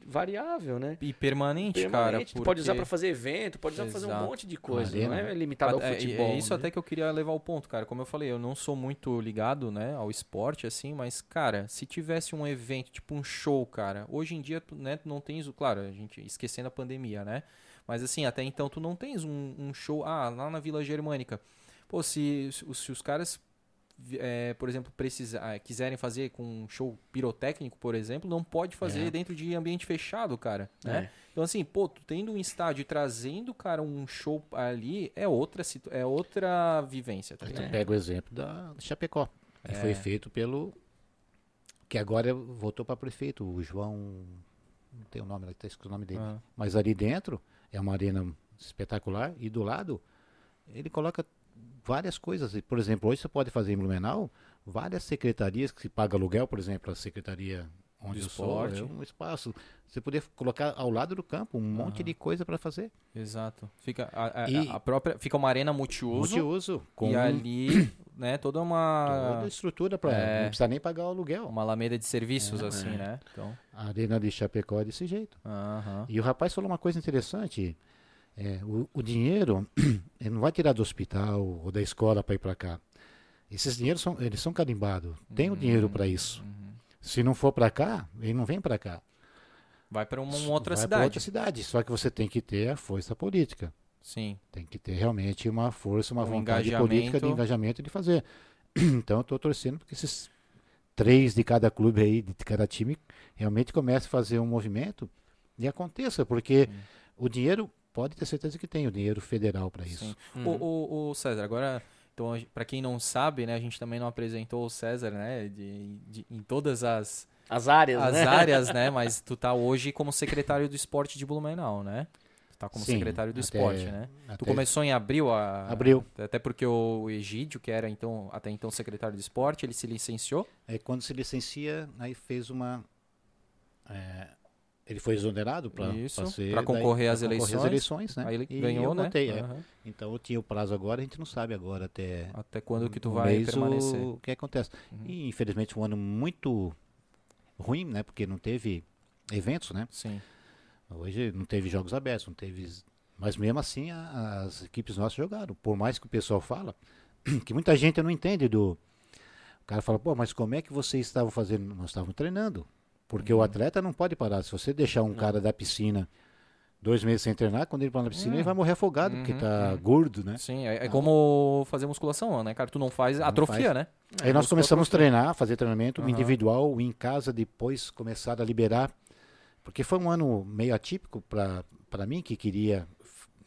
variável, né? E permanente, cara. Permanente. Tu pode usar porque- para fazer evento, pode usar para fazer um monte de coisa. Arena, Não é né? limitado ao É, é, futebol. É isso né? até que eu queria levar ao ponto, cara. Como eu falei, eu não sou muito ligado, né, ao esporte, assim, mas, cara, se tivesse um evento, tipo um show, cara, hoje em dia, tu, né, tu não tens, o claro, a gente esquecendo a pandemia, né? Mas assim, até então tu não tens um, um show, ah, lá na Vila Germânica. Pô, se, se, os- se os caras, é, por exemplo, precisa, ah, quiserem fazer com um show pirotécnico, por exemplo, não pode fazer É. dentro de ambiente fechado, cara, né? É. Então, assim, pô, tu tendo um estádio e trazendo, cara, um show ali, é outra, é outra vivência, tá tu pega o exemplo da Chapecó, que É. foi feito pelo. Que agora voltou para prefeito, o João. Não tem o nome, tá escrito o nome dele. Ah, Mas ali dentro é uma arena espetacular e do lado ele coloca várias coisas. Por exemplo, hoje você pode fazer em Blumenau várias secretarias que se paga aluguel, por exemplo, a secretaria onde Do eu sou, esporte. é um espaço. Você poder colocar ao lado do campo um monte de coisa para fazer. exato. Fica a, a- a própria, fica uma arena multiuso, Multiuso. Com e ali, né, toda uma toda estrutura para É. não precisa nem pagar o aluguel. uma alameda de serviços É, assim, né? Então, A arena de Chapecó é desse jeito. aham. E o rapaz falou uma coisa interessante. É, o, o dinheiro, ele não vai tirar do hospital ou da escola para ir para cá. Esses dinheiros são, eles são carimbados. Tem o dinheiro para isso. uhum. Se não for para cá, ele não vem para cá. Vai para uma, uma outra vai cidade. outra cidade. Só que você tem que ter a força política. Sim. Tem que ter realmente uma força, uma Um vontade política de engajamento. de fazer. Então eu estou torcendo porque esses três de cada clube aí, de cada time, realmente comecem a fazer um movimento e aconteça, porque o dinheiro pode ter certeza que tem o dinheiro federal para isso. Sim. Uhum. O, o, o César, agora, então, para quem não sabe, né, a gente também não apresentou o César, né, de, de- em todas as, As áreas, as né? áreas, né, mas tu tá hoje como secretário do esporte de Blumenau, né? Tu tá como Sim, secretário do até- esporte, né? Tu começou em abril a... Abril. Até porque o Egídio, que era então até então secretário de esporte, ele se licenciou. É quando se licencia, aí fez uma. é, ele foi exonerado para concorrer às eleições. eleições, né? Aí ele E ganhou, eu né? votei, é. Aham. Então eu tinha o prazo agora, a gente não sabe agora até Até quando que tu vai mês permanecer. o que acontece. Uhum. E infelizmente foi um ano muito ruim, né? Porque não teve eventos, né? Sim. Hoje não teve jogos abertos, não teve. Mas mesmo assim a- as equipes nossas jogaram. Por mais que o pessoal fala, que muita gente não entende do. O cara fala, pô, mas como é que vocês estavam fazendo? Nós estávamos treinando. Porque Uhum. o atleta não pode parar. Se você deixar um cara da piscina dois meses sem treinar, quando ele para na piscina, Uhum. ele vai morrer afogado, porque Uhum, tá uhum. gordo, né? Sim, é, é Não. como fazer musculação, né, cara? Tu não faz, Não atrofia, faz. né? Aí nós músculo começamos a treinar, fazer treinamento Aham. individual em casa, depois começar a liberar. Porque foi um ano meio atípico para mim, que queria,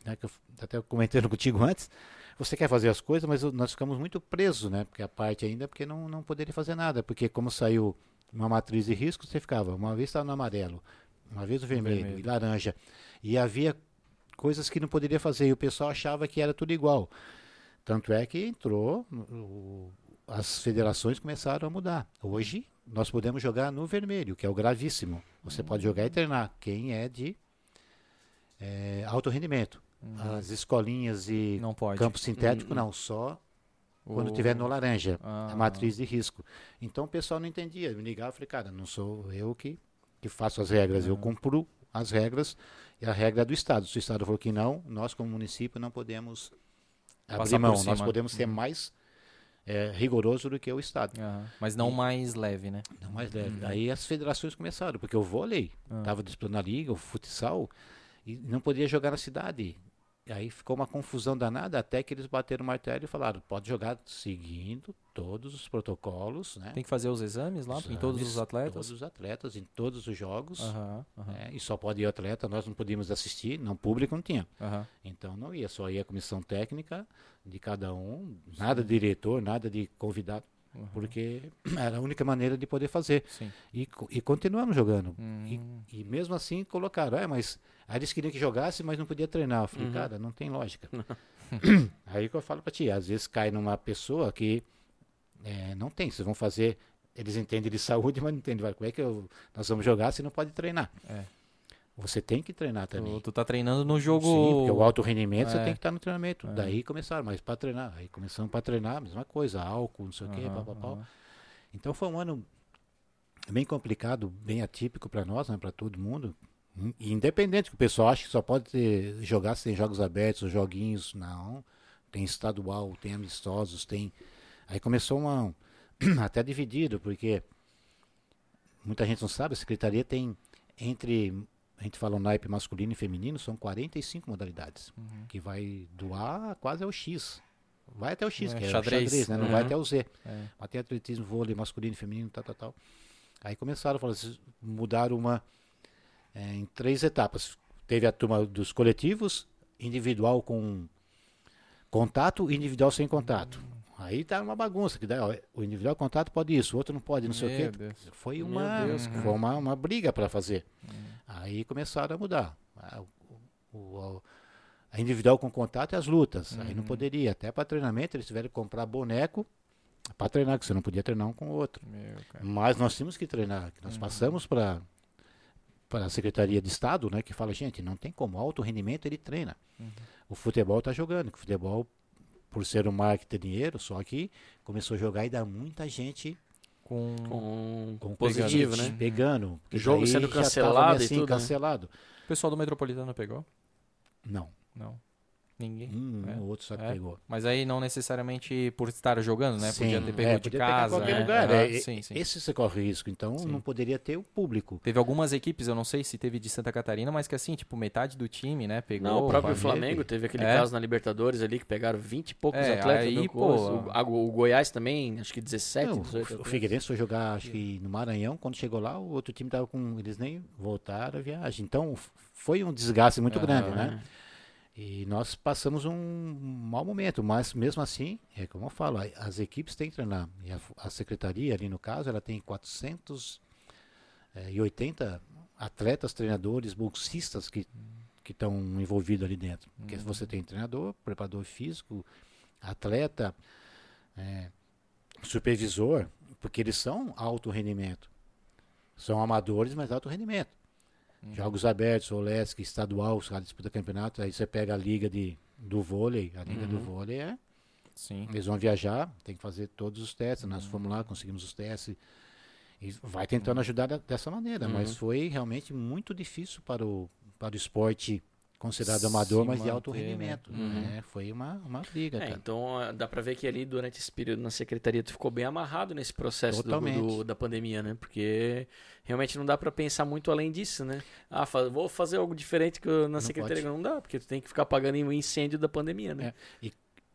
né, que eu até comentando contigo antes, você quer fazer as coisas, mas nós ficamos muito presos, né? Porque a parte ainda, porque não, não poderia fazer nada. Porque como saiu uma matriz de risco, você ficava, uma vez estava no amarelo, uma vez no vermelho, vermelho. e laranja. E havia coisas que não poderia fazer, e o pessoal achava que era tudo igual. Tanto é que entrou, o- as federações começaram a mudar. Hoje nós podemos jogar no vermelho, que é o gravíssimo. Você pode jogar e treinar. Quem é de eh, alto rendimento. As escolinhas e Uhum. Campo sintético, Hum, hum. não, só quando tiver no laranja, Ah. a matriz de risco. Então o pessoal não entendia. Me ligava e falei, cara, não sou eu que, que faço as regras, Ah. eu cumpro as regras e a regra é do Estado. Se o Estado falou que não, nós como município não podemos Passar abrir mão. Nós. Uhum. podemos ser mais eh, rigoroso do que o Estado. Aham. Mas não mais leve, né? Não mais leve. Aí as federações começaram, porque o vôlei Ah. estava disputando a liga, o futsal, e não podia jogar na cidade. E aí ficou uma confusão danada até que eles bateram o martelo e falaram, pode jogar seguindo todos os protocolos, né? Tem que fazer os exames lá em todos Exames, os atletas. Todos os atletas, em todos os jogos. Aham, aham, né? E só pode ir atleta, nós não podíamos assistir, não público não tinha. aham. Então não ia, só ia a comissão técnica de cada um, nada de diretor, nada de convidado. Uhum. porque era a única maneira de poder fazer. Sim. E, e continuamos jogando. E, Hum. e mesmo assim colocaram, é, mas aí eles queriam que jogasse, mas não podia treinar. Eu falei, Uhum. cara, não tem lógica. aí que eu falo pra ti, às vezes cai numa pessoa que é, não tem, vocês vão fazer, eles entendem de saúde, mas não entendem, vai, como é que eu- nós vamos jogar se não pode treinar? É. Você tem que treinar também. Tu, tu tá treinando no jogo. Sim, porque o alto rendimento você É. tem que estar no treinamento. É. Daí começaram, mas para treinar. Aí começamos para treinar, mesma coisa, álcool, não sei o quê, pau, pau, pau. aham. Então foi um ano bem complicado, bem atípico para nós, né, para todo mundo. E independente que o pessoal acha que só pode ter, jogar se tem jogos abertos, ou joguinhos, não. Tem estadual, tem amistosos, tem. Aí começou uma até dividido, porque muita gente não sabe, a secretaria tem entre a gente fala o naipe masculino e feminino, são 45 modalidades, Uhum. que vai do A quase ao X. Vai até o X, É, que é xadrez. o xadrez, né? Não Uhum. vai até o Z. É. Mas tem atletismo, vôlei, masculino, feminino, tal, tal, tal. Aí começaram, falaram, assim, mudaram uma é, em três etapas. Teve a turma dos coletivos, individual com contato e individual sem contato. Aí tá uma bagunça, que daí, ó, o individual contato pode isso, o outro não pode, não sei Meu o quê. Deus. Foi uma, Deus, foi uma, uma briga para fazer. Aí começaram a mudar. Ah, o- o- a individual com contato e as lutas. Aí não poderia. Até para treinamento eles tiveram que comprar boneco para treinar, que você não podia treinar um com o outro. Meu. Mas nós tínhamos que treinar. que Nós passamos para para a Secretaria de Estado, né, que fala, gente, não tem como, alto rendimento ele treina. O futebol está jogando, o futebol, por ser um marketing dinheiro, só que começou a jogar e dá muita gente Com... Com, com positivo, Covid, né? Pegando. porque jogo sendo cancelado e assim, tudo, né? cancelado. O pessoal do Metropolitano pegou? Não. Não. Ninguém. Um, É. ou outro só que É. pegou. Mas aí não necessariamente por estar jogando, né? Sim, podia ter pego é, de casa. qualquer né? lugar. Aham, é, sim, sim. Esse você corre risco, então Sim. não poderia ter o público. Teve algumas equipes, eu não sei se teve de Santa Catarina, mas que assim, tipo, metade do time, né, pegou. Não, o próprio Flamengo. Flamengo teve aquele É. caso na Libertadores ali que pegaram 20 e poucos É, atletas. aí, pô, o, o Goiás também, acho que 17, Não, 18. o. Figueirense foi jogar, acho que no Maranhão, quando chegou lá, o outro time tava com. Eles nem voltaram a viagem. Então foi um desgaste muito grande, né? E nós passamos um mau momento, mas mesmo assim, é como eu falo, as equipes têm que treinar. E a, a secretaria, ali no caso, ela tem 480 atletas, treinadores, bolsistas que que estão envolvidos ali dentro. Porque você tem treinador, preparador físico, atleta, é, supervisor, porque eles são alto rendimento. São amadores, mas alto rendimento. Jogos abertos, Olesc, estadual, os caras disputam campeonato, aí você pega a liga de, do vôlei, a liga do vôlei é. Sim. Eles vão viajar, tem que fazer todos os testes. Nós fomos lá, conseguimos os testes. E vai tentando ajudar da- dessa maneira, mas foi realmente muito difícil para o, para o esporte considerado Se amador, mas de alto manter, né? rendimento. né? Foi uma, uma briga, É, então ah, dá pra ver que ali durante esse período na secretaria tu ficou bem amarrado nesse processo do, Totalmente. do- da pandemia, né? Porque realmente não dá pra pensar muito além disso, né? Ah, fa- vou fazer algo diferente que eu- na Não secretaria pode. não dá, porque tu tem que ficar pagando o incêndio da pandemia, né? É.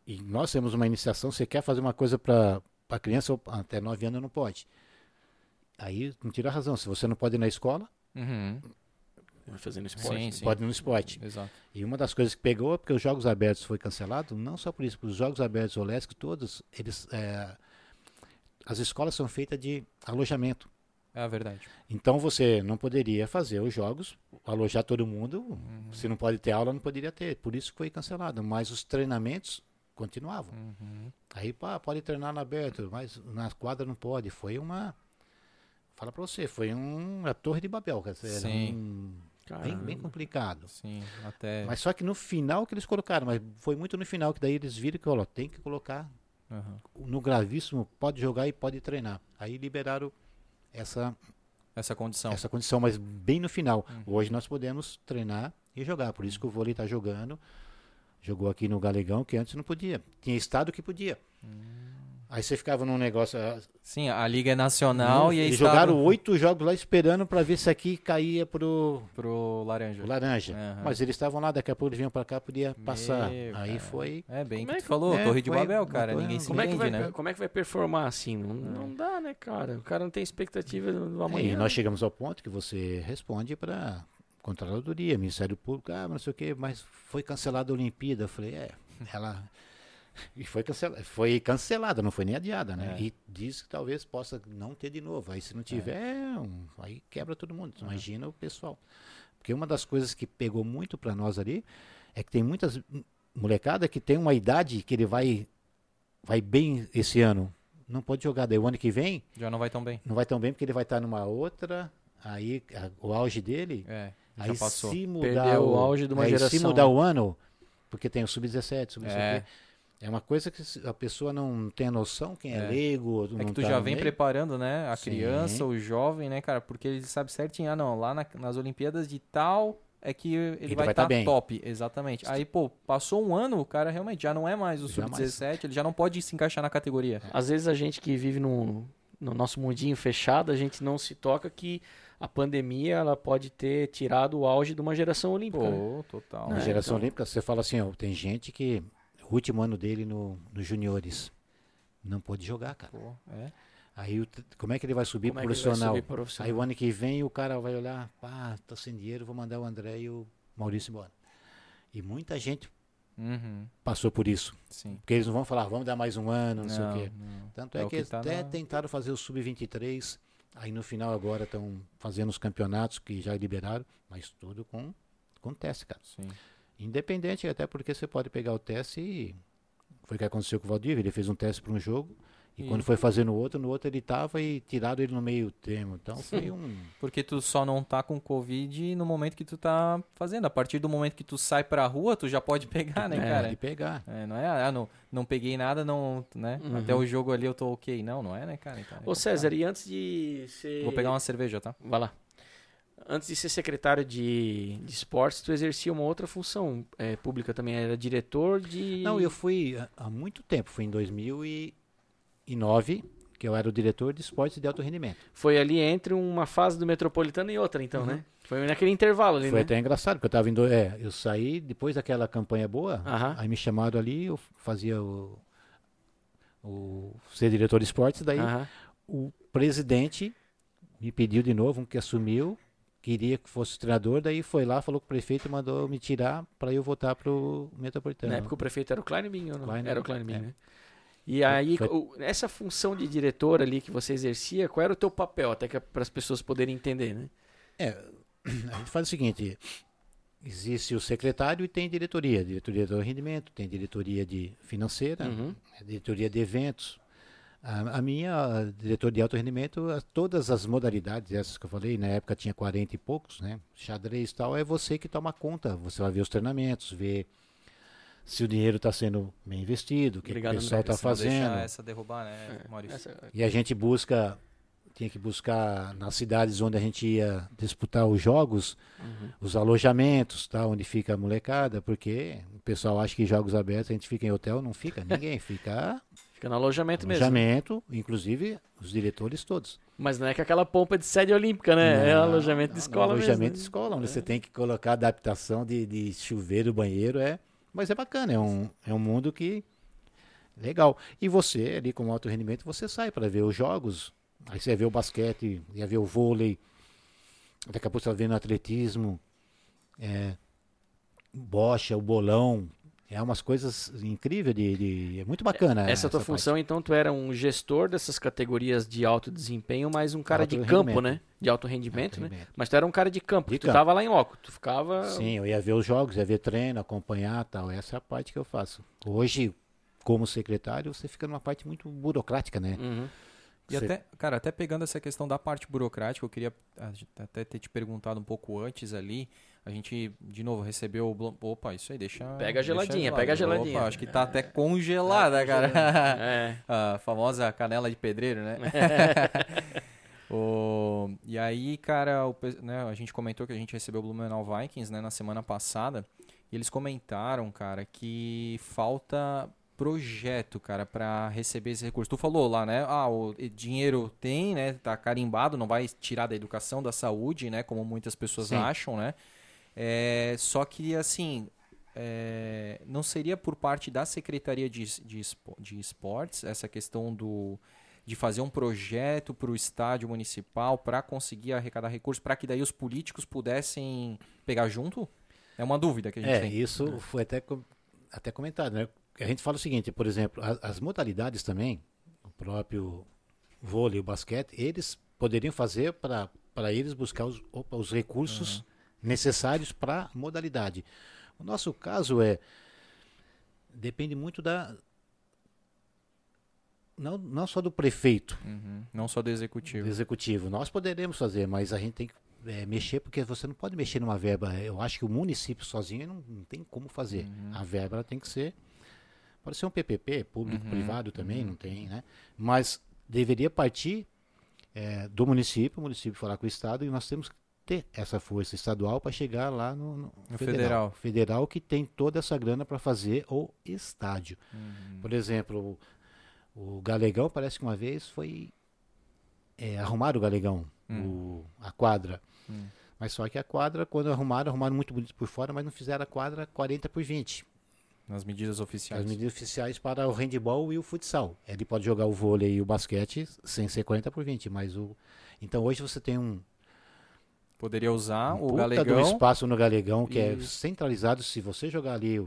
E nós temos uma iniciação, você quer fazer uma coisa para a criança, até 9 anos não pode. Aí não tira a razão. Se você não pode ir na escola, Uhum. Fazendo esporte. Sim, né? sim. pode ir no esporte. Exato. E uma das coisas que pegou é porque os Jogos Abertos foi cancelado, não só por isso, porque os Jogos Abertos Olesc, todos, eles, é, as escolas são feitas de alojamento. É a verdade. Então você não poderia fazer os jogos, alojar todo mundo, se não pode ter aula, não poderia ter. Por isso que foi cancelado. Mas os treinamentos continuavam. Uhum. Aí pá, pode treinar na aberto, mas na quadra não pode. Foi uma. Fala pra você, foi um, uma torre de Babel. Quer dizer, era Sim. um- Caramba. bem complicado. Sim, até. Mas só que no final que eles colocaram, mas foi muito no final que daí eles viram que ó, tem que colocar Aham. no gravíssimo, pode jogar e pode treinar. Aí liberaram essa, Essa condição. essa condição, mas bem no final. Uhum. Hoje nós podemos treinar e jogar. Por isso que o vôlei está jogando. Jogou aqui no Galegão, que antes não podia. Tinha estado que podia. Hum. Aí você ficava num negócio. ah, Sim, a Liga é Nacional e aí eles estava jogaram oito jogos lá esperando para ver se aqui caía pro, pro laranja. laranja. Aham. Mas eles estavam lá, daqui a pouco eles vinham para cá, podia passar. Meu, Aí cara. foi. É bem Como que é tu que- falou, é, Torre de Babel, cara. Ninguém se Como é, que entende, vai, né? como é que vai performar assim? Não, não dá, né, cara? O cara não tem expectativa do É, amanhã. e nós chegamos ao ponto que você responde para Contraloria, Ministério Público, ah, não sei o quê, mas foi cancelada a Olimpíada. Eu falei, é, ela. E foi, cancela, foi cancelada, não foi nem adiada, né? É. E diz que talvez possa não ter de novo. Aí se não tiver, um- aí quebra todo mundo. Tu Imagina o pessoal. Porque uma das coisas que pegou muito pra nós ali é que tem muitas molecada que tem uma idade que ele vai vai bem esse ano. Não pode jogar. Daí o ano que vem Já não vai tão bem. não vai tão bem porque ele vai estar numa outra. Aí a- o auge dele. É, já aí passou. se mudar Perdeu o auge de uma aí Se geração, mudar né? o ano, porque tem o sub-17, sub É. é uma coisa que a pessoa não tem noção, quem é, É. leigo. É que não tu tá já vem meio. preparando, né? A Sim. criança, o jovem, né, cara? Porque ele sabe certinho, ah, não, lá na- nas Olimpíadas de tal é que ele, Ele vai estar tá bem. top. Exatamente. Aí, pô, passou um ano, o cara realmente já não é mais o Já sub-17, ele já não pode se encaixar na categoria. Às vezes a gente que vive no, no nosso mundinho fechado, a gente não se toca que a pandemia ela pode ter tirado o auge de uma geração olímpica. né? Pô, total. Na É, geração então- olímpica, você fala assim, ó, tem gente que o último ano dele no, nos juniores não pôde jogar, cara. Pô, é. Aí o como é que ele vai subir Como é profissional? subir pro profissional? Aí o ano que vem o cara vai olhar, pá, tô sem dinheiro, vou mandar o André e o Maurício embora. E muita gente Uhum, passou por isso. sim. Porque eles não vão falar, vamos dar mais um ano, não, sei o quê. não. Tanto É é, que, que tá até na- tentaram fazer o Sub-23, aí no final agora estão fazendo os campeonatos que já liberaram, mas tudo com, com teste, cara. Sim. Independente, até porque você pode pegar o teste e. Foi o que aconteceu com o Valdívia, ele fez um teste para um jogo, e, E- quando foi fazer no outro, no outro ele tava e tiraram ele no meio termo. Então foi um. Porque tu só não tá com Covid no momento que tu tá fazendo. A partir do momento que tu sai pra rua, tu já pode pegar, né, É, cara? de pegar. É, não é, ah, não, não peguei nada, não, né? Uhum. Até o jogo ali eu tô ok. Não, não é, né, cara? Então, é Ô César, e antes de ser... Vou pegar uma cerveja, tá? Vai lá. Antes de ser secretário de, de esportes, tu exercia uma outra função é, pública também. Era diretor de... Não, eu fui há- muito tempo, fui em 2009, que eu era o diretor de esportes de alto rendimento. Foi ali entre uma fase do Metropolitano e outra, então, né? Foi naquele intervalo ali, Uhum. Foi né? até engraçado, porque eu tava indo. É, eu saí depois daquela campanha boa, Aham. aí me chamaram ali, eu fazia o. o ser diretor de esportes, daí Aham. o presidente me pediu de novo, um que assumiu, queria que fosse o treinador, daí foi lá, falou com o prefeito e mandou me tirar para eu voltar pro Metropolitano. Na época o prefeito era o Kleinbin ou não? Era o Kleinbin, é. né? E aí, Foi- o- essa função de diretor ali que você exercia, qual era o teu papel? Até que para as pessoas poderem entender, né? É, a gente faz o seguinte: existe o secretário e tem diretoria. Diretoria do rendimento, tem diretoria de financeira, Uhum. diretoria de eventos. A, a minha diretor de alto rendimento, a- todas as modalidades, essas que eu falei, na época tinha 40 e poucos, né? Xadrez e tal, é você que toma conta. Você vai ver os treinamentos, ver se o dinheiro está sendo bem investido, o que, o pessoal está fazendo. essa derrubar, né, Maurício? Essa- E a gente busca, tinha que buscar nas cidades onde a gente ia disputar os jogos, Uhum. os alojamentos, tá, onde fica a molecada, porque o pessoal acha que jogos abertos a gente fica em hotel, não fica, ninguém fica Fica no alojamento mesmo. alojamento, inclusive os diretores todos. Mas não é com aquela pompa de sede olímpica, né? é Não, alojamento de não, escola alojamento mesmo. de né? escola, onde você tem que colocar adaptação de, de chuveiro, banheiro, é, mas é bacana, é um, é um mundo que legal. E você ali com alto rendimento, você sai para ver os jogos, aí você vê o basquete, ia ver o vôlei, daqui a pouco você vai vendo atletismo, é, bocha, o bolão, é umas coisas incríveis de, de- é muito bacana. Essa tua parte. função, então, tu era um gestor dessas categorias de alto desempenho, mas um cara Alto de campo, né? De alto rendimento, Alto né? rendimento. Mas tu era um cara de campo, De tu campo. tava lá em loco, tu ficava... Sim, eu ia ver os jogos, ia ver treino, acompanhar tal. Essa é a parte que eu faço. Hoje, como secretário, você fica numa parte muito burocrática, né? Uhum. E Você- até, cara, até pegando essa questão da parte burocrática, eu queria até ter te perguntado um pouco antes ali. A gente, de novo, recebeu o. Opa, isso aí, deixa. Pega a deixa geladinha, gelado. pega a geladinha. Opa, acho que tá até congelada, cara. É. a famosa canela de pedreiro, né? O- e aí, cara, o né, a gente comentou que a gente recebeu o Blumenau Vikings né, na semana passada. E eles comentaram, cara, que falta projeto, cara, para receber esse recurso. Tu falou lá, né? Ah, o dinheiro tem, né? Tá carimbado, não vai tirar da educação, da saúde, né? Como muitas pessoas Sim. acham, né? É, só que, assim, é, não seria por parte da Secretaria de, de, de Esportes essa questão do de fazer um projeto para o estádio municipal para conseguir arrecadar recursos para que daí os políticos pudessem pegar junto? É uma dúvida que a gente É, tem. isso foi até, até comentado, né? a gente fala o seguinte, por exemplo, a- as modalidades também, o próprio vôlei, o basquete, eles poderiam fazer para eles buscar os, opa, os recursos necessários para a modalidade. O nosso caso é depende muito da não, não só do prefeito, Uhum. Não só do executivo. do executivo. Nós poderemos fazer, mas a gente tem que é, mexer, porque você não pode mexer numa verba. Eu acho que o município sozinho não, não tem como fazer. A verba tem que ser. Pode ser um PPP, público-privado também, não tem, né? Mas deveria partir é, do município, o município falar com o Estado, e nós temos que ter essa força estadual para chegar lá no, no No federal. federal. Federal que tem toda essa grana para fazer o estádio. Uhum. Por exemplo, o, o Galegão parece que uma vez foi é, arrumar o Galegão, o- a quadra. Hum. Mas só que a quadra, quando arrumaram, arrumaram muito bonito por fora, mas não fizeram a quadra 40 por 20. Nas medidas As oficiais. medidas oficiais para o handball e o futsal. Ele pode jogar o vôlei e o basquete sem ser 40 por 20, mas o então hoje você tem um, Poderia usar um o puta de um Galegão. espaço no Galegão que é Isso. centralizado. Se você jogar ali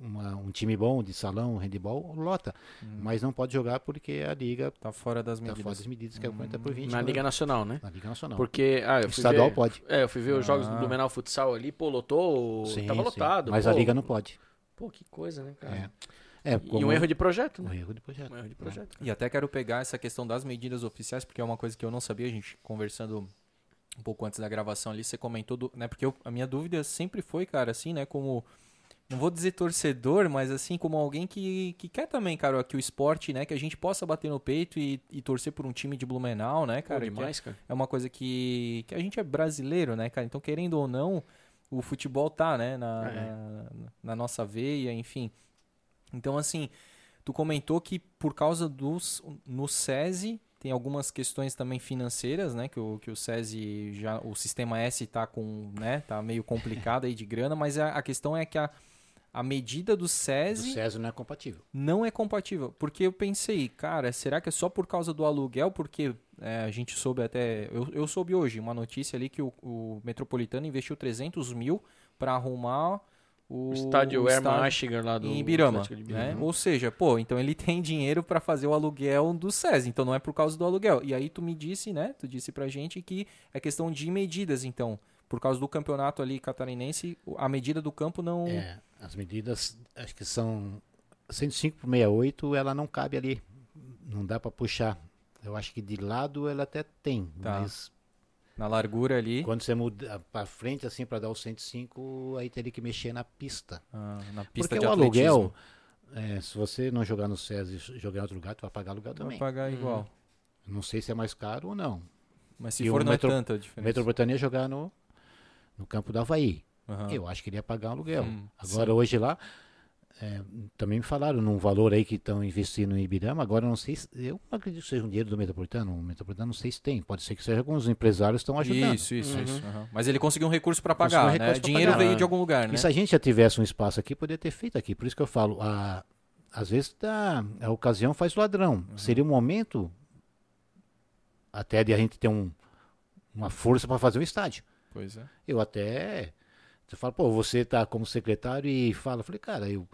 uma- um time bom de salão, handball, lota. Hum. Mas não pode jogar porque a liga Tá fora das está medidas. fora das medidas, que é o 40 por 20. Na né? Liga Nacional, né? Na Liga Nacional. Porque, ah, eu estadual ver, pode. É, eu fui ver os jogos do Ah. Blumenau Futsal ali, pô, lotou, Sim, tava sim. lotado. Mas pô. a Liga não pode. Pô, que coisa, né, cara? É. É, E um erro de projeto, um né? erro de projeto. Um erro de projeto. E até quero pegar essa questão das medidas oficiais, porque é uma coisa que eu não sabia, a gente conversando um pouco antes da gravação ali, você comentou, do, né, porque eu- a minha dúvida sempre foi, cara, assim, né, como, não vou dizer torcedor, mas assim, como alguém que, que quer também, cara, que o esporte, né, que a gente possa bater no peito e, e torcer por um time de Blumenau, né, Pô, cara, é- demais, cara. é uma coisa que, que a gente é brasileiro, né, cara? Então, querendo ou não, o futebol tá, né, na, É. na, na nossa veia, enfim. Então, assim, tu comentou que por causa dos. No SESI, tem algumas questões também financeiras, né? Que o, que o SESI já. O sistema S tá com. né? Tá meio complicado aí de grana, mas a, a questão é que a, a medida do O SESI não é compatível. não é compatível. Porque eu pensei, cara, será que é só por causa do aluguel? Porque é, a gente soube até. Eu, eu soube hoje uma notícia ali que o, o Metropolitano investiu 300 mil para arrumar o, O estádio Herman Aschinger lá do em Ibirama. Né? Ou seja, pô, então ele tem dinheiro para fazer o aluguel do SES, então não é por causa do aluguel. E aí tu me disse, né? Tu disse pra gente que é questão de medidas, então. Por causa do campeonato ali catarinense, a medida do campo não. É, as medidas, acho que são 105 por 68, ela não cabe ali. Não dá para puxar. Eu acho que de lado ela até tem, Tá. mas Na largura ali. quando você muda para frente assim para dar o 105, aí teria que mexer na pista. ah, na pista Porque de o atletismo. aluguel, é, se você não jogar no SESI e jogar em outro lugar, tu vai pagar aluguel Vai também. pagar igual. Não sei se é mais caro ou não. Mas se E for, não Metro- é tanta a diferença. Metropolitano ia jogar no, no campo do Havaí. Aham. Eu acho que ele ia pagar um aluguel. Hum, Agora, hoje lá, é, também me falaram num valor aí que estão investindo em Ibirama. Agora, eu não sei se. Eu não acredito que seja um dinheiro do Metropolitano. O Metropolitano não sei se tem. Pode ser que seja alguns empresários estão ajudando. Isso, isso, Uhum. isso. aham. Mas ele conseguiu um recurso para pagar, um né? recurso Dinheiro pagar. veio de algum lugar, né? E se a gente já tivesse um espaço aqui, poderia ter feito aqui. Por isso que eu falo, a, às vezes tá, a ocasião faz o ladrão. Seria um momento até de a gente ter um, uma força para fazer um estádio. Pois é. Eu até. Você fala, pô, você tá como secretário e fala. Eu falei, cara, eu.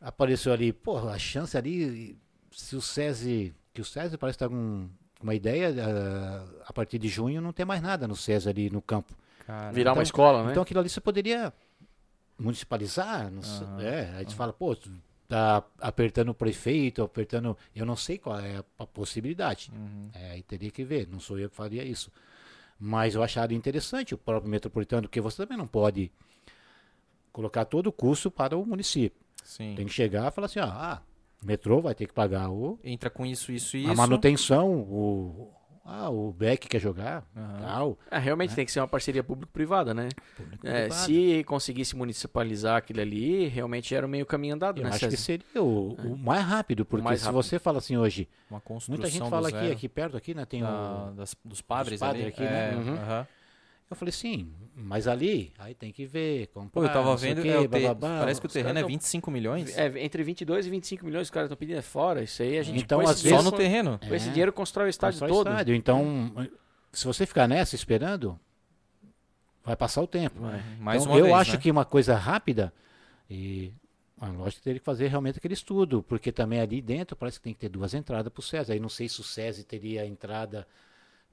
Apareceu ali, pô, a chance ali. Se o SESI. Que o SESI parece estar com uma ideia, ah, a partir de junho não tem mais nada no SESI ali no campo. Cara, Virar uma Então- escola, né? Então aquilo ali você poderia municipalizar, não sei, Aham, é, aí você fala, pô, tá apertando o prefeito, apertando, eu não sei qual é a, a possibilidade, Uhum. é, aí teria que ver, não sou eu que faria isso, mas eu acharia interessante o próprio metropolitano, porque você também não pode colocar todo o custo para o município, Sim. tem que chegar e falar assim, ó, ah, o metrô vai ter que pagar o, Entra com isso, isso e a isso. manutenção, o, ah, o Beck quer jogar, Aham. tal, É, realmente tem que ser uma parceria público-privada, né? É, público-privado. se conseguisse municipalizar aquilo ali, realmente era o meio caminho andado, Eu né, acho que César? seria o, o mais rápido, porque mais se rápido. você fala assim hoje, Uma construção muita gente fala aqui, zero. aqui perto, aqui, né? Tem da- o. das- dos padres, padres ali. aqui, é, né? Uhum. aham. Eu falei, sim, mas ali, aí tem que ver, comprar, Pô, eu tava vendo, quê, é, parece que o terreno é tão- 25 milhões. É, entre 22 e 25 milhões os caras estão pedindo é fora. Isso aí a gente Então, às esse vezes- Só no terreno? Com esse É. dinheiro constrói o estádio Constrói todo. estádio. Então, se você ficar nessa esperando, vai passar o tempo. Vai. Mais então, uma eu vez, acho né? que uma coisa rápida, e A lógica teria que fazer realmente aquele estudo, porque também ali dentro parece que tem que ter duas entradas para o SESI. Aí não sei se o SESI teria entrada,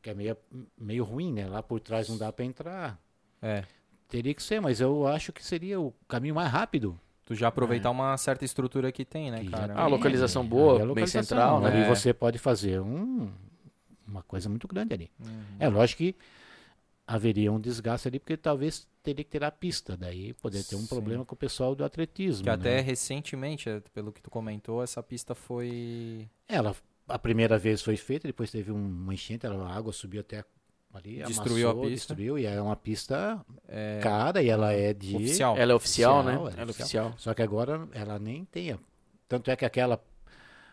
que é meio, meio ruim, né? Lá por trás não dá para entrar. É. Teria que ser, mas eu acho que seria o caminho mais rápido. Tu já aproveitar uma certa estrutura que tem, né, É. Que cara? tem, Ah, localização é, boa, é bem localização. central, né? Ali É. você pode fazer um, uma coisa muito grande ali. Uhum. É lógico que haveria um desgaste ali, porque talvez teria que ter a pista. Daí poderia ter um Sim. problema com o pessoal do atletismo. Que até né? recentemente, é, pelo que tu comentou, essa pista foi. Ela, a primeira vez foi feita, depois teve um- uma enchente, a água subiu até ali, Destruiu a amassou, pista. destruiu, e é uma pista é, cara e ela é de... oficial. Ela é oficial, Oficial, né? é Ela é oficial. oficial. Só que agora ela nem tem. a- Tanto é que aquela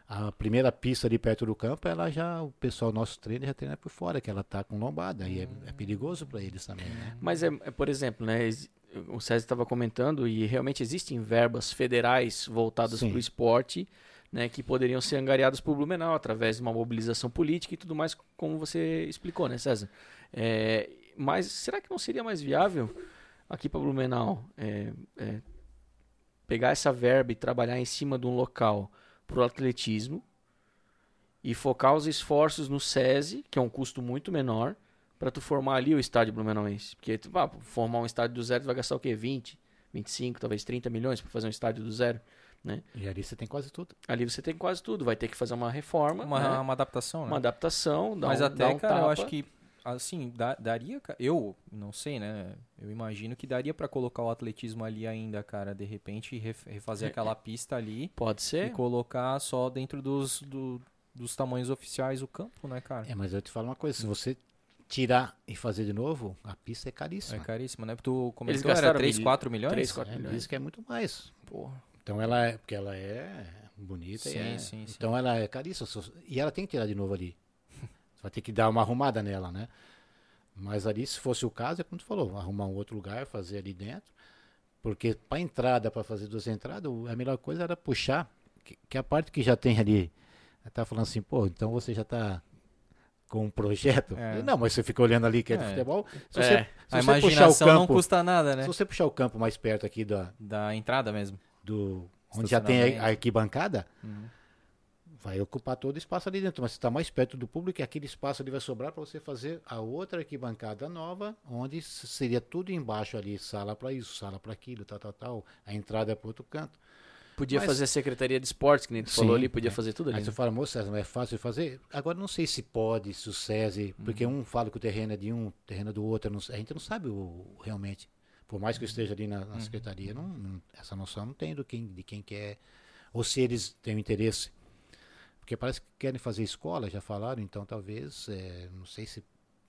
a primeira pista ali perto do campo, ela já o pessoal nosso treino já treina por fora, que ela tá com lombada e é, é perigoso para eles também, né? Mas é, é, por exemplo, né? O César estava comentando e realmente existem verbas federais voltadas para o esporte, né? Que poderiam ser angariadas por Blumenau através de uma mobilização política e tudo mais, como você explicou, né, César? É, mas será que não seria mais viável aqui para Blumenau é, é, pegar essa verba e trabalhar em cima de um local para o atletismo e focar os esforços no SESI, que é um custo muito menor, para tu formar ali o estádio Blumenauense. Porque tu, ah, formar um estádio do zero tu vai gastar o quê? 20, 25, talvez 30 milhões para fazer um estádio do zero. E ali você tem quase tudo. Ali você tem quase tudo, vai ter que fazer uma reforma, Uma, né? uma adaptação, né? uma adaptação, Mas um, até, um cara, eu tapa. acho que, assim, dá- daria. Eu não sei, né? Eu imagino que daria pra colocar o atletismo ali ainda, cara. De repente, ref- refazer aquela pista ali Pode e ser. colocar só dentro dos, do- dos tamanhos oficiais o campo, né, cara? É, mas eu te falo uma coisa, se você tirar e fazer de novo, a pista é É caríssima. né? Tu comentou, gastaram era 3, mil- 4 milhões? 3, 4 É, milhões. diz que é muito mais. Porra. Então ela é, porque ela é bonita e Sim, é, sim, sim. então ela é caríssima e ela tem que tirar de novo ali. Você vai ter que dar uma arrumada nela, né? Mas ali, se fosse o caso, é como tu falou, arrumar um outro lugar, fazer ali dentro, porque para entrada, para fazer duas entradas, a melhor coisa era puxar, que, que a parte que já tem ali, tá falando assim, pô, então você já tá com um projeto. É. Não, mas você fica olhando ali que é de É. futebol. Se É. você, se A você puxar o imaginação não campo, custa nada, né? se você puxar o campo mais perto aqui da, Da entrada mesmo. Do onde já tem a, arquibancada, Uhum. vai ocupar todo o espaço ali dentro. Mas você está mais perto do público e aquele espaço ali vai sobrar para você fazer a outra arquibancada nova, onde seria tudo embaixo ali, sala para isso, sala para aquilo, tal, tal, tal. A entrada é para outro canto. Podia Mas- fazer a Secretaria de Esportes, que nem tu Sim, falou ali, podia é. fazer tudo ali. Aí né? você fala, moça, César, não é fácil de fazer? Agora não sei se pode, se o SESI, porque Uhum. um fala que o terreno é de um, o terreno é do outro, não- a gente não sabe o, realmente. Por mais que eu esteja ali na, na secretaria, não, não- essa noção não tem do quem, de quem quer, ou se eles têm interesse. Porque parece que querem fazer escola, já falaram, então talvez, é, não sei se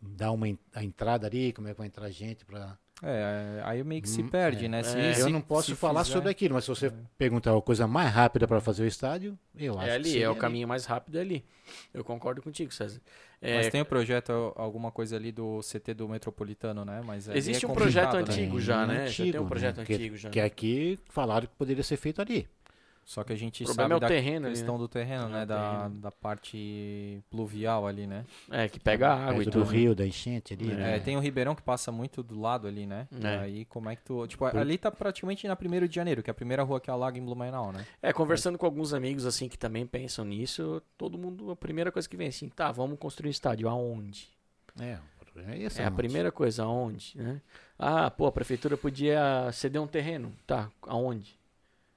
dá uma a entrada ali, como é que vai entrar gente para É, aí meio que se Hum, perde, é. né? Se- É, se- eu não posso falar fizer- sobre aquilo, mas se você perguntar a coisa mais rápida para fazer o estádio, eu acho É que ali, seria é o ali. caminho mais rápido é ali. Eu concordo contigo, César. É, Mas tem o projeto, alguma coisa ali do CT do Metropolitano, né? Mas Existe é um projeto né? antigo já, um né? Já tem um antigo, projeto né? Que- antigo já. Que aqui falaram que poderia ser feito ali. Só que a gente O problema sabe é o da terreno ali, questão né? do terreno, É, né? o Da, terreno. da parte pluvial ali, né? É, que pega a água e perto tudo. do rio, da enchente ali. É, né? É, tem o Ribeirão que passa muito do lado ali, né? E É. aí, como é que tu. Tipo, ali tá praticamente na 1 de janeiro, que é a primeira rua que alaga em Blumenau, né? É, conversando com alguns amigos assim que também pensam nisso, todo mundo, a primeira coisa que vem assim, tá, vamos construir um estádio, aonde? É, é. É a primeira coisa, aonde, né? Ah, pô, a prefeitura podia ceder um terreno, tá, aonde?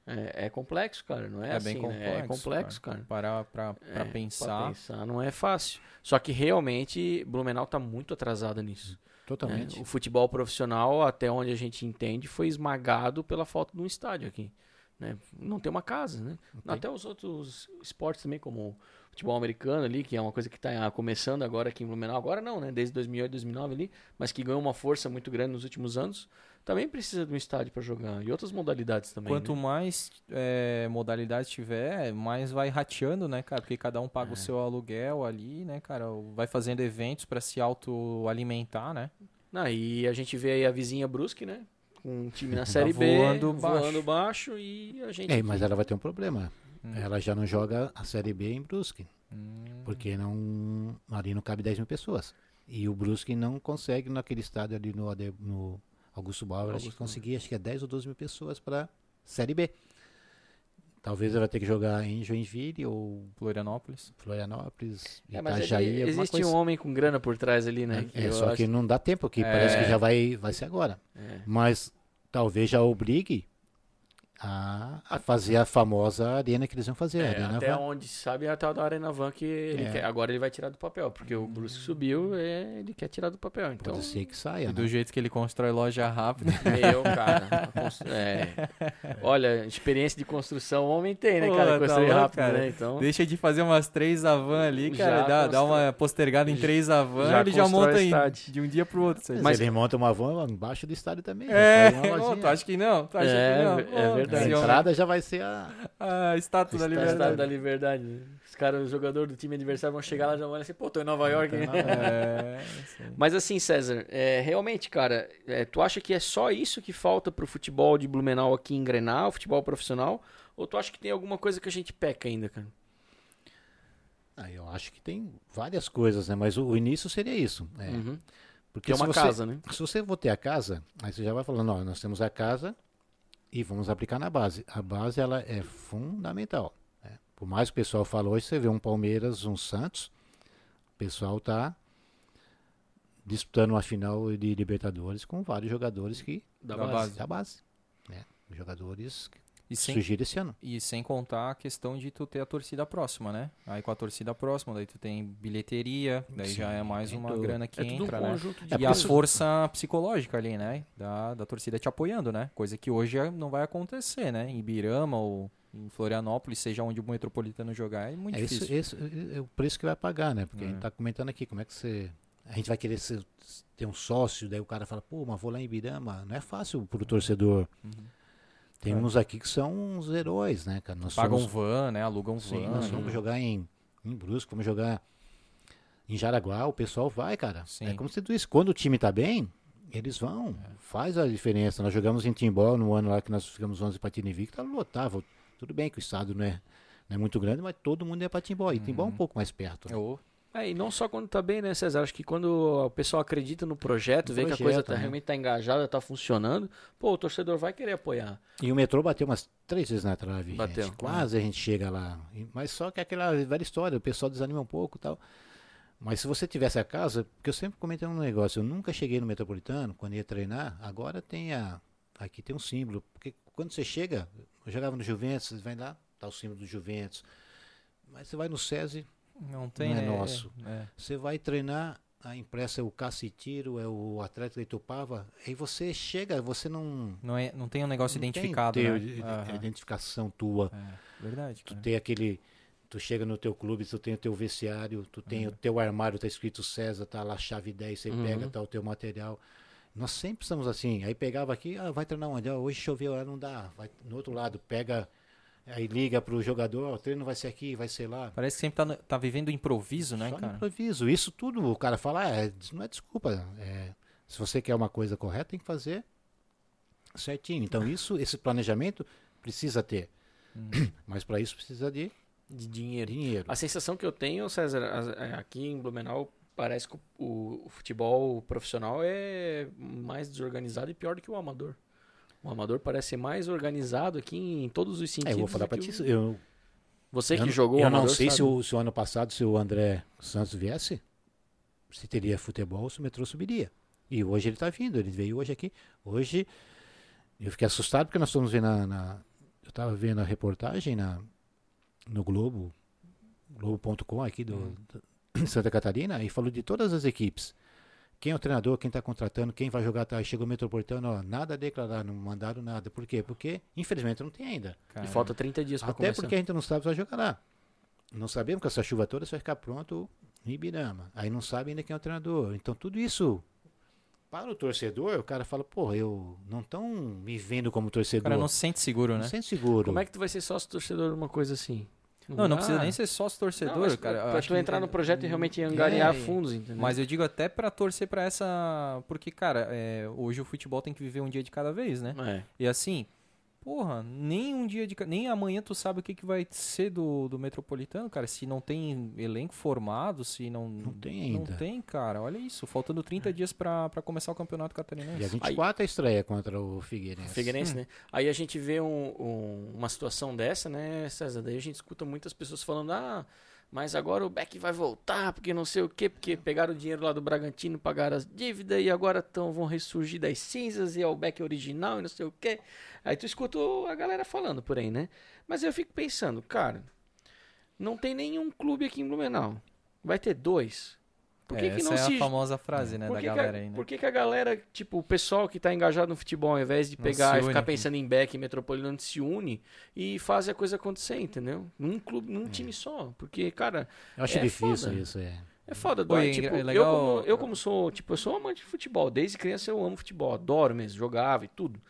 É, é complexo, cara, não é, É assim, bem né? É complexo, cara. Parar pra, pra É, Pra pensar. pensar não é fácil. Só que realmente Blumenau tá muito atrasada nisso. Totalmente. né? O futebol profissional, até onde a gente entende, foi esmagado pela falta de um estádio aqui. né? Não tem uma casa, né? tem. Até os outros esportes também, como o futebol americano ali, que é uma coisa que está começando agora aqui em Blumenau. Agora não, né? Desde 2008, 2009 ali, mas que ganhou uma força muito grande nos últimos anos. Também precisa de um estádio para jogar. E outras modalidades também. Quanto né? mais é, modalidade tiver, mais vai rateando, né, cara? Porque cada um paga É. o seu aluguel ali, né, cara? Vai fazendo eventos pra se autoalimentar, né? Não, e a gente vê aí a vizinha Brusque, né? Com um time na Série B, voando baixo. voando baixo e a gente... É, mas ela vai ter um problema. Hum. Ela já não joga a Série B em Brusque, Hum, porque não, ali não cabe 10 mil pessoas. E o Brusque não consegue naquele estádio ali no, no Augusto Bauer, acho que Augusto conseguia, acho que é 10 ou 12 mil pessoas para Série B. Talvez ele vai ter que jogar em Joinville ou Florianópolis. Florianópolis, É, mas Itajaí, ele- alguma existe coisa. um homem com grana por trás ali, né? que É, eu só acho- que não dá tempo aqui, É. parece que já vai, vai ser agora. É. Mas talvez já obrigue a, a fazer a famosa arena que eles vão fazer. a É, arena até Van. onde se sabe é a tal da Arena Van que ele É. quer. Agora ele vai tirar do papel, porque o Brusque subiu, é, ele quer tirar do papel. Então, Pode ser que saia, E do né? jeito que ele constrói loja rápida. meu, cara. é. Olha, experiência de construção o homem tem, né, Pô, cara? tá Construir rápido, cara. né? Então. Deixa de fazer umas três avan ali, Já cara. Dá, dá constrói- uma postergada em três avan, já ele já monta em- de um dia pro outro. Mas, Mas- ele monta uma van embaixo do estádio também. É, ô, lojinha. tu acha que não? Tu acha É, que não? é Ô, verdade. A homem- entrada já vai ser a. A estátua da Estátua Estádio liberdade. da Liberdade. né? Os caras, os jogadores do time adversário vão chegar lá e já vão olhar assim, pô, tô em Nova York. Né? na- É. Mas assim, César, é, realmente, cara, é, tu acha que é só isso que falta pro futebol de Blumenau aqui engrenar, o futebol profissional? Ou tu acha que tem alguma coisa que a gente peca ainda, cara? Ah, eu acho que tem várias coisas, né? Mas o, o início seria isso. É. Uhum. Porque Que é se uma você- casa, né? Se você for ter a casa, aí você já vai falando, ó, nós temos a casa e vamos aplicar na base. A base ela é fundamental. né? Por mais que o pessoal fala hoje, você vê um Palmeiras, um Santos, o pessoal tá disputando uma final de Libertadores com vários jogadores que Da, Da base. base. da base. Né? Jogadores E sem, esse ano. e sem contar a questão de tu ter a torcida próxima, né? Aí com a torcida próxima, daí tu tem bilheteria, daí já é Sim, mais uma tudo. grana que É tudo entra, um né? conjunto de É E a isso- força psicológica ali, né? Da, da torcida te apoiando, né? Coisa que hoje não vai acontecer, né? Em Ibirama ou em Florianópolis, seja onde o Metropolitano jogar, é muito É, isso, difícil. esse, é o preço que vai pagar, né? Porque a É. gente tá comentando aqui, como é que você. A gente vai querer ser- ter um sócio, daí o cara fala, pô, mas vou lá em Ibirama. Não é fácil pro torcedor. Uhum. Tem É. uns aqui que são uns heróis, né, cara? Nós Pagam somos, van, né? Alugam sim, van. nós né? vamos jogar em, em Brusque, vamos jogar em Jaraguá, o pessoal vai, cara. Sim. É como se tu disse, quando o time tá bem, eles vão. Faz a diferença. Nós jogamos em Timbó no ano lá que nós ficamos 11 para Invicta, lotava. Tudo bem que o estado não é, não é muito grande, mas todo mundo ia para Timbó. E Timbó é um Uhum. pouco mais perto. né? Ô, É, e não só quando tá bem, né, César? Acho que quando o pessoal acredita no projeto, No vê que a projeto, coisa tá, né? realmente tá engajada, tá funcionando, pô, o torcedor vai querer apoiar. E o metrô bateu umas três vezes na trave. Bateu. gente. Quase a gente chega lá. Mas só que é aquela velha história, o pessoal desanima um pouco e tal. Mas se você tivesse a casa, porque eu sempre comentei um negócio, eu nunca cheguei no metropolitano quando ia treinar, agora tem a. Aqui tem um símbolo. Porque quando você chega, eu jogava no Juventus, você vai lá, tá o símbolo do Juventus. Mas você vai no SESI, não tem, Não é né? nosso. É. você vai treinar, a impressa é o Cacitiro, é o Atlético de Itupava, aí você chega, você não. Não, é, não tem um negócio não identificado, tem né? teu- Aham. identificação tua. É, verdade, Tu cara. tem aquele. Tu chega no teu clube, tu tem o teu vestiário, tu tem o teu armário, tá escrito César, tá lá chave 10, você Uhum. pega, tá o teu material. Nós sempre estamos assim. Aí pegava aqui, ah, vai treinar onde? Ah, hoje choveu, ah, não dá. Vai no outro lado, pega, aí liga pro jogador, "Ó, o treino vai ser aqui, vai ser lá. Parece que sempre tá, no- tá vivendo improviso, né, Só cara? improviso. Isso tudo, o cara fala, ah, é, não é desculpa. é, se você quer uma coisa correta, tem que fazer certinho. Então, isso, esse planejamento precisa ter. Hum. Mas para isso precisa de De dinheiro. dinheiro. A sensação que eu tenho, César, é, aqui em Blumenau, parece que o, o- o futebol profissional é mais desorganizado e pior do que o amador. O amador parece ser mais organizado aqui em todos os É, sentidos. eu vou falar do para ti, o- eu, Você que jogou Eu o amador, não sei se o, se o ano passado, se o André Santos viesse, se teria futebol, se o metrô subiria. E hoje ele está vindo, ele veio hoje aqui. Hoje eu fiquei assustado porque nós fomos ver na. na- eu estava vendo a reportagem na, no Globo, Globo.com aqui do, Uhum. de Santa Catarina, e falou de todas as equipes. Quem é o treinador, quem está contratando, quem vai jogar. Tá, chegou o Metropolitano, ó, nada a declarar, não mandaram nada. Por quê? Porque, infelizmente, não tem ainda. E Cara, falta 30 dias para Até começar. porque a gente não sabe se vai jogar lá. Não sabemos que essa chuva toda se vai ficar pronto em Ibirama. Aí não sabe ainda quem é o treinador. Então tudo isso, para o torcedor, o cara fala, pô, eu não estão me vendo como o torcedor. cara não se sente seguro, não né? sente seguro. Como é que tu vai ser sócio torcedor de uma coisa assim? Não, não precisa nem ser sócio torcedor, Não, cara. Pra, tu que- entrar no projeto e realmente angariar É, fundos, entendeu? Mas eu digo até pra torcer pra essa. Porque, cara, é, hoje o futebol tem que viver um dia de cada vez, né? É. E assim, Porra, nem um dia de. Nem amanhã tu sabe o que, que vai ser do, do Metropolitano, cara. Se não tem elenco formado, se não. Não tem ainda. Não tem, cara. Olha isso. Faltando 30 dias pra, pra começar o campeonato catarinense. Dia 24 a estreia contra o Figueirense. Figueirense, né? Aí a gente vê um- um- uma situação dessa, né, César? Daí a gente escuta muitas pessoas falando, ah, mas agora o Beck vai voltar, porque não sei o quê, porque pegaram o dinheiro lá do Bragantino, pagaram as dívidas e agora tão, vão ressurgir das cinzas e é o Beck original e não sei o quê. Aí tu escuta a galera falando por aí, né? Mas eu fico pensando, cara, não tem nenhum clube aqui em Blumenau. Vai ter dois. Por que, É, que essa não é se a famosa frase, né, por da que que galera a, aí, né? Por que, que a galera, tipo, o pessoal que tá engajado no futebol, ao invés de Não pegar e ficar une. pensando em back e metropolitano, se une e faz a coisa acontecer, entendeu? Num clube, É. num time só. Porque, cara, Eu acho É difícil foda. isso, é. é foda, dói. é Tipo, é eu, legal- como, eu como sou, tipo, eu sou amante de futebol. Desde criança eu amo futebol, adoro mesmo, jogava e tudo.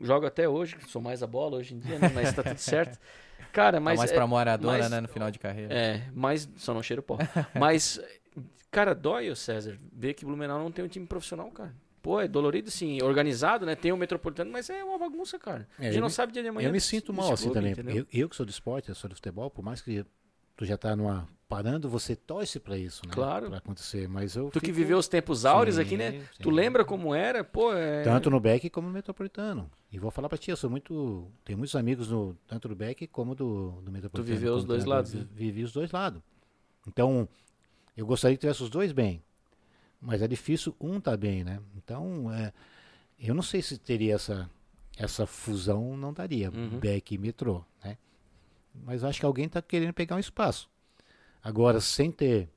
Jogo até hoje, sou mais a bola hoje em dia, né? Mas tá tudo certo. Cara, Mas mas... mais é- pra Maradona, mas- né, no final de carreira. é, mas só não cheiro pó. Mas, cara, dói, ô César, ver que Blumenau não tem um time profissional, cara. Pô, é dolorido, sim, organizado, né? Tem o Metropolitano, mas é uma bagunça, cara. É, a gente não me- sabe dia de amanhã. Eu me sinto mal assim clube, também. Eu, eu que sou do esporte, eu sou do futebol, por mais que tu já tá numa parando, você torce pra isso, né? Claro. Pra acontecer, mas eu Tu que fico- viveu os tempos áureos Sim, aqui, né? sim. Tu lembra como era? Pô, é... Tanto no Beck como no Metropolitano. E vou falar pra ti, eu sou muito. Tenho muitos amigos no, tanto do Beck como do, do Metropolitano. viveu os dois lados, né? Vi- Vivi os dois lados. Então, eu gostaria que tivesse os dois bem. Mas é difícil um tá bem, né? Então, é, eu não sei se teria essa, essa fusão, não daria. Uhum. Beck e Metrô, né? Mas acho que alguém tá querendo pegar um espaço. Agora, sem ter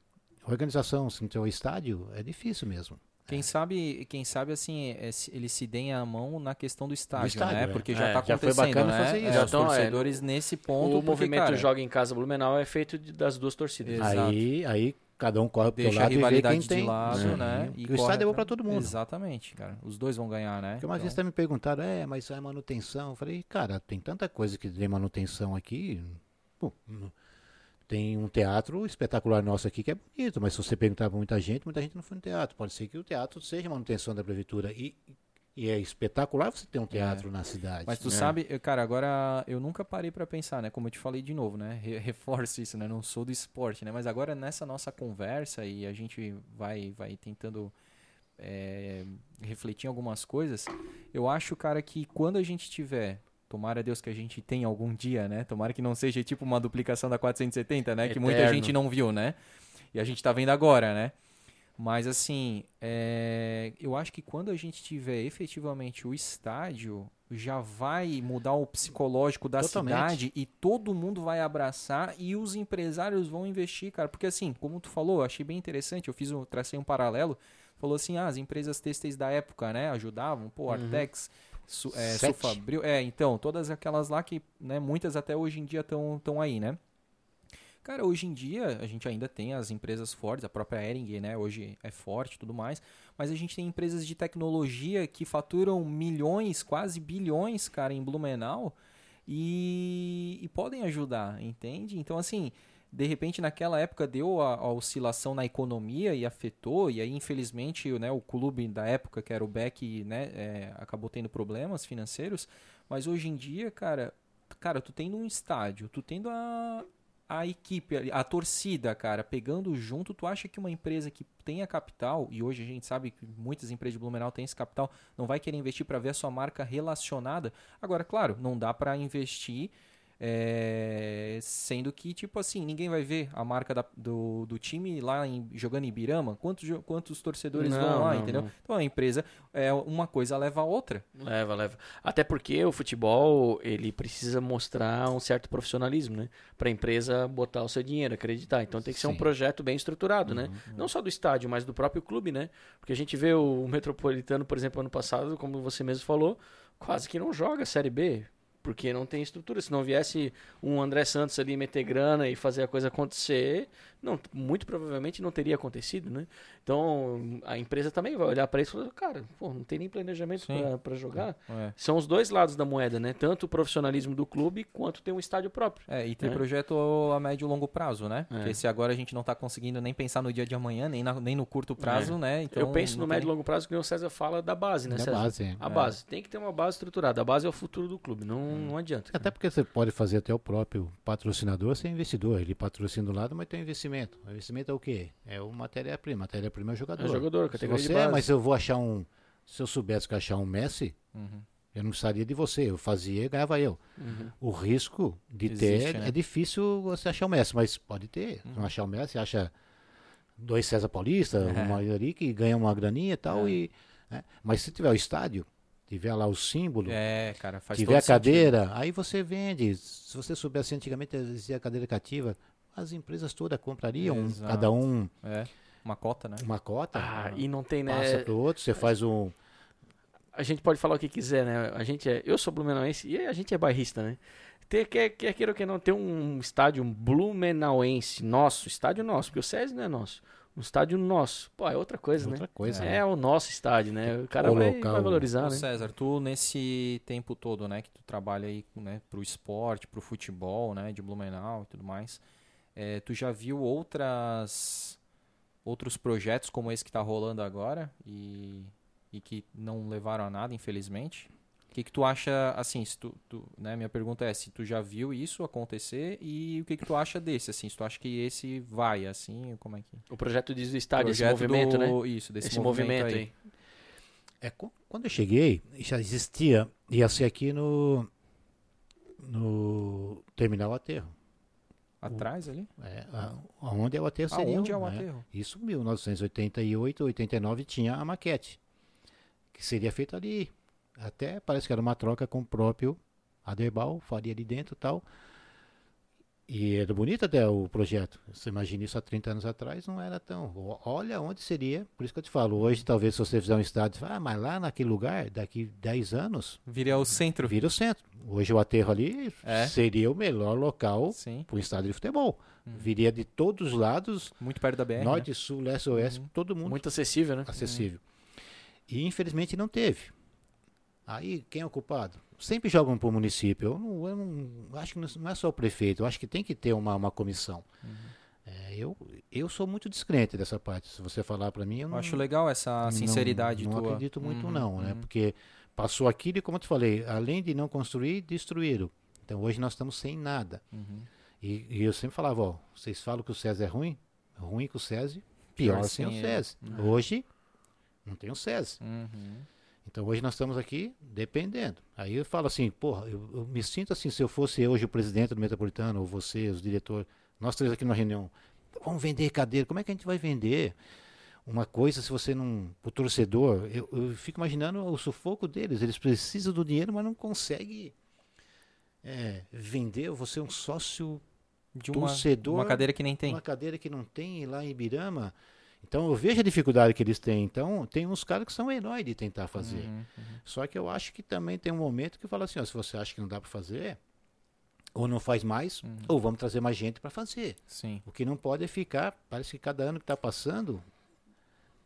organização, sem ter o estádio, é difícil mesmo. Quem sabe, quem sabe assim, é, se- eles se deem a mão na questão do estádio, estádio, né? é. Porque já É, tá já foi acontecendo, bacana né? fazer É, isso. os Então, é, torcedores nesse ponto, o porque, movimento cara, Joga em Casa Blumenau é feito de- das duas torcidas. Exato. Aí, aí cada um corre pro a lado e vê quem tem. de lado, Sim. né? E o corre estádio é bom pra todo mundo. Exatamente, cara. Os dois vão ganhar, né? Porque uma Então, vez também me perguntaram, é, mas a manutenção. Eu falei, cara, tem tanta coisa que tem manutenção aqui. Pô, tem um teatro espetacular nosso aqui que é bonito, mas se você perguntar pra muita gente, muita gente não foi no teatro. Pode ser que o teatro seja manutenção da prefeitura. E, e é espetacular você ter um teatro na cidade. Mas tu É. sabe, eu- cara, agora eu nunca parei pra pensar, né? Como eu te falei de novo, né? Re- Reforço isso, né? Não sou do esporte, né? Mas agora nessa nossa conversa e a gente vai, vai tentando é, refletir em algumas coisas, eu acho, cara, que quando a gente tiver, tomara a Deus que a gente tenha algum dia, né? Tomara que não seja tipo uma duplicação da 470, né? Que muita Eterno. gente não viu, né? E a gente tá vendo agora, né? Mas assim, é, eu acho que quando a gente tiver efetivamente o estádio, já vai mudar o psicológico da Totalmente. cidade e todo mundo vai abraçar e os empresários vão investir, cara. Porque assim, como tu falou, eu achei bem interessante, eu fiz um, tracei um paralelo, falou assim, ah, as empresas têxteis da época, né, ajudavam, pô, Artex, Su, é. Sufabril, é, então, todas aquelas lá que, né, muitas até hoje em dia estão aí, né. Cara, hoje em dia a gente ainda tem as empresas fortes, a própria Ering, né, hoje é forte e tudo mais, mas a gente tem empresas de tecnologia que faturam milhões, quase bilhões, cara, em Blumenau e, e podem ajudar, entende? Então, assim, de repente naquela época deu a, a oscilação na economia e afetou, e aí infelizmente né, o clube da época, que era o Beck, né, é, acabou tendo problemas financeiros, mas hoje em dia, cara, cara, tu tendo um estádio, tu tendo a, a equipe, a torcida, cara, pegando junto, tu acha que uma empresa que tenha capital, e hoje a gente sabe que muitas empresas de Blumenau têm esse capital, não vai querer investir para ver a sua marca relacionada? Agora, claro, não dá para investir é, sendo que, tipo assim, ninguém vai ver a marca da- do, do time lá em- jogando em Ibirama. Quantos, quantos torcedores Não, vão lá, não, entendeu? não. Então a empresa, é, uma coisa leva a outra. Leva, leva. Até porque o futebol, ele precisa mostrar um certo profissionalismo, né? Pra empresa botar o seu dinheiro, acreditar. Então tem que ser um Sim. projeto bem estruturado, né? Uhum. Não só do estádio, mas do próprio clube, né? Porque a gente vê o Metropolitano, por exemplo, ano passado, como você mesmo falou, quase que não joga a Série B. porque não tem estrutura. Se não viesse um André Santos ali meter grana e fazer a coisa acontecer, não, muito provavelmente não teria acontecido, né? Então a empresa também vai olhar para isso e falar, cara, pô, não tem nem planejamento para jogar. É. São os dois lados da moeda, né? Tanto o profissionalismo do clube quanto ter um estádio próprio. É, e ter né? projeto a médio e longo prazo, né? É. Porque se agora a gente não está conseguindo nem pensar no dia de amanhã, nem, na, nem no curto prazo, é. né? Então, Eu penso no médio e longo prazo que o César fala da base, né? Da César? base. A base. Tem que ter uma base estruturada. A base é o futuro do clube, não, hum. não adianta. Até porque você pode fazer até o próprio patrocinador ser investidor. Ele patrocina do lado, mas tem investimento. O investimento é o quê? É o matéria-prima. Matéria-prima é o jogador. É o jogador, categoria se você, de base. Mas eu vou achar um. Se eu soubesse que achar um Messi, uhum. eu não precisaria de você. Eu fazia e ganhava eu. Uhum. O risco de Existe, ter né? é difícil você achar o Messi, mas pode ter. Uhum. Não achar o Messi, acha dois César Paulista, é. uma ali que ganha uma graninha e tal. É. E, né? Mas se tiver o estádio, tiver lá o símbolo, é, cara, tiver a cadeira, sentido. aí você vende. Se você soubesse antigamente existia a cadeira cativa, as empresas todas comprariam, Exato. cada um. É. Uma cota, né? Uma cota. Ah, e não tem, né? Passa pro outro, você faz um. A gente pode falar o que quiser, né? A gente é, eu sou blumenauense e a gente é bairrista, né? Ter, quer, quer queira que não ter um estádio blumenauense nosso, estádio nosso, porque o SESI não é nosso. Um estádio nosso. Pô, é outra coisa, outra né? Coisa, é, é o nosso estádio, né? O cara o vai, vai, valorizar, né? César, tu nesse tempo todo, né, que tu trabalha aí, né, pro esporte, pro futebol, né, de Blumenau e tudo mais, é, tu já viu outras outros projetos como esse que está rolando agora e, e que não levaram a nada, infelizmente? que, que tu acha, assim, se tu, tu, né, minha pergunta é se tu já viu isso acontecer e o que, que tu acha desse, assim, se tu acha que esse vai, assim, como é que... O projeto diz do estádio, esse movimento, do, né? Isso, desse esse movimento, movimento aí. aí. É, quando eu cheguei, já existia, ia ser aqui no, no Terminal Aterro. Atrás ali? É, onde é o aterro seria. Onde é o né? aterro? Isso, 1988, 89 tinha a maquete, que seria feita ali, até parece que era uma troca com o próprio Aderbal, faria ali dentro e tal. E era bonito até o projeto. Você imagina isso há 30 anos atrás, não era tão. Olha onde seria. Por isso que eu te falo, hoje talvez se você fizer um estádio, ah, mas lá naquele lugar, daqui 10 anos. Vira o centro. Vira o centro. Hoje o aterro ali é. seria o melhor local para um estádio de futebol. Uhum. Viria de todos os lados. Muito perto da BR. Norte, né? sul, leste, oeste, uhum. todo mundo. Muito acessível, né? Acessível. Uhum. E infelizmente não teve. Aí quem é o culpado? Sempre jogam para o município. Eu, não, eu não, acho que não é só o prefeito, eu acho que tem que ter uma, uma comissão. Uhum. É, eu, eu sou muito descrente dessa parte. Se você falar para mim, eu não. acho legal essa sinceridade não, não tua. acredito muito, uhum, não, né? Uhum. Porque passou aquilo e, como eu te falei, além de não construir, destruíram. Então hoje nós estamos sem nada. Uhum. E, e, eu sempre falava: ó, vocês falam que o César é ruim? Ruim com o César, pior, pior sem o César. É. Hoje não tem o César. Uhum. Então hoje nós estamos aqui dependendo. Aí eu falo assim, porra, eu, eu, me sinto assim, se eu fosse hoje o presidente do Metropolitano, ou você, os diretores, nós três aqui numa reunião, vamos vender cadeira, como é que a gente vai vender? Uma coisa, se você não. O torcedor, eu, eu fico imaginando o sufoco deles. Eles precisam do dinheiro, mas não conseguem é, vender. Você é um sócio de uma, torcedor. Uma cadeira que nem tem. Uma cadeira que não tem lá em Ibirama. Então eu vejo a dificuldade que eles têm. Então tem uns caras que são heróis de tentar fazer. Uhum, uhum. Só que eu acho que também tem um momento que fala assim, ó, se você acha que não dá para fazer, ou não faz mais, uhum. ou vamos trazer mais gente para fazer. Sim. O que não pode é ficar, parece que cada ano que está passando,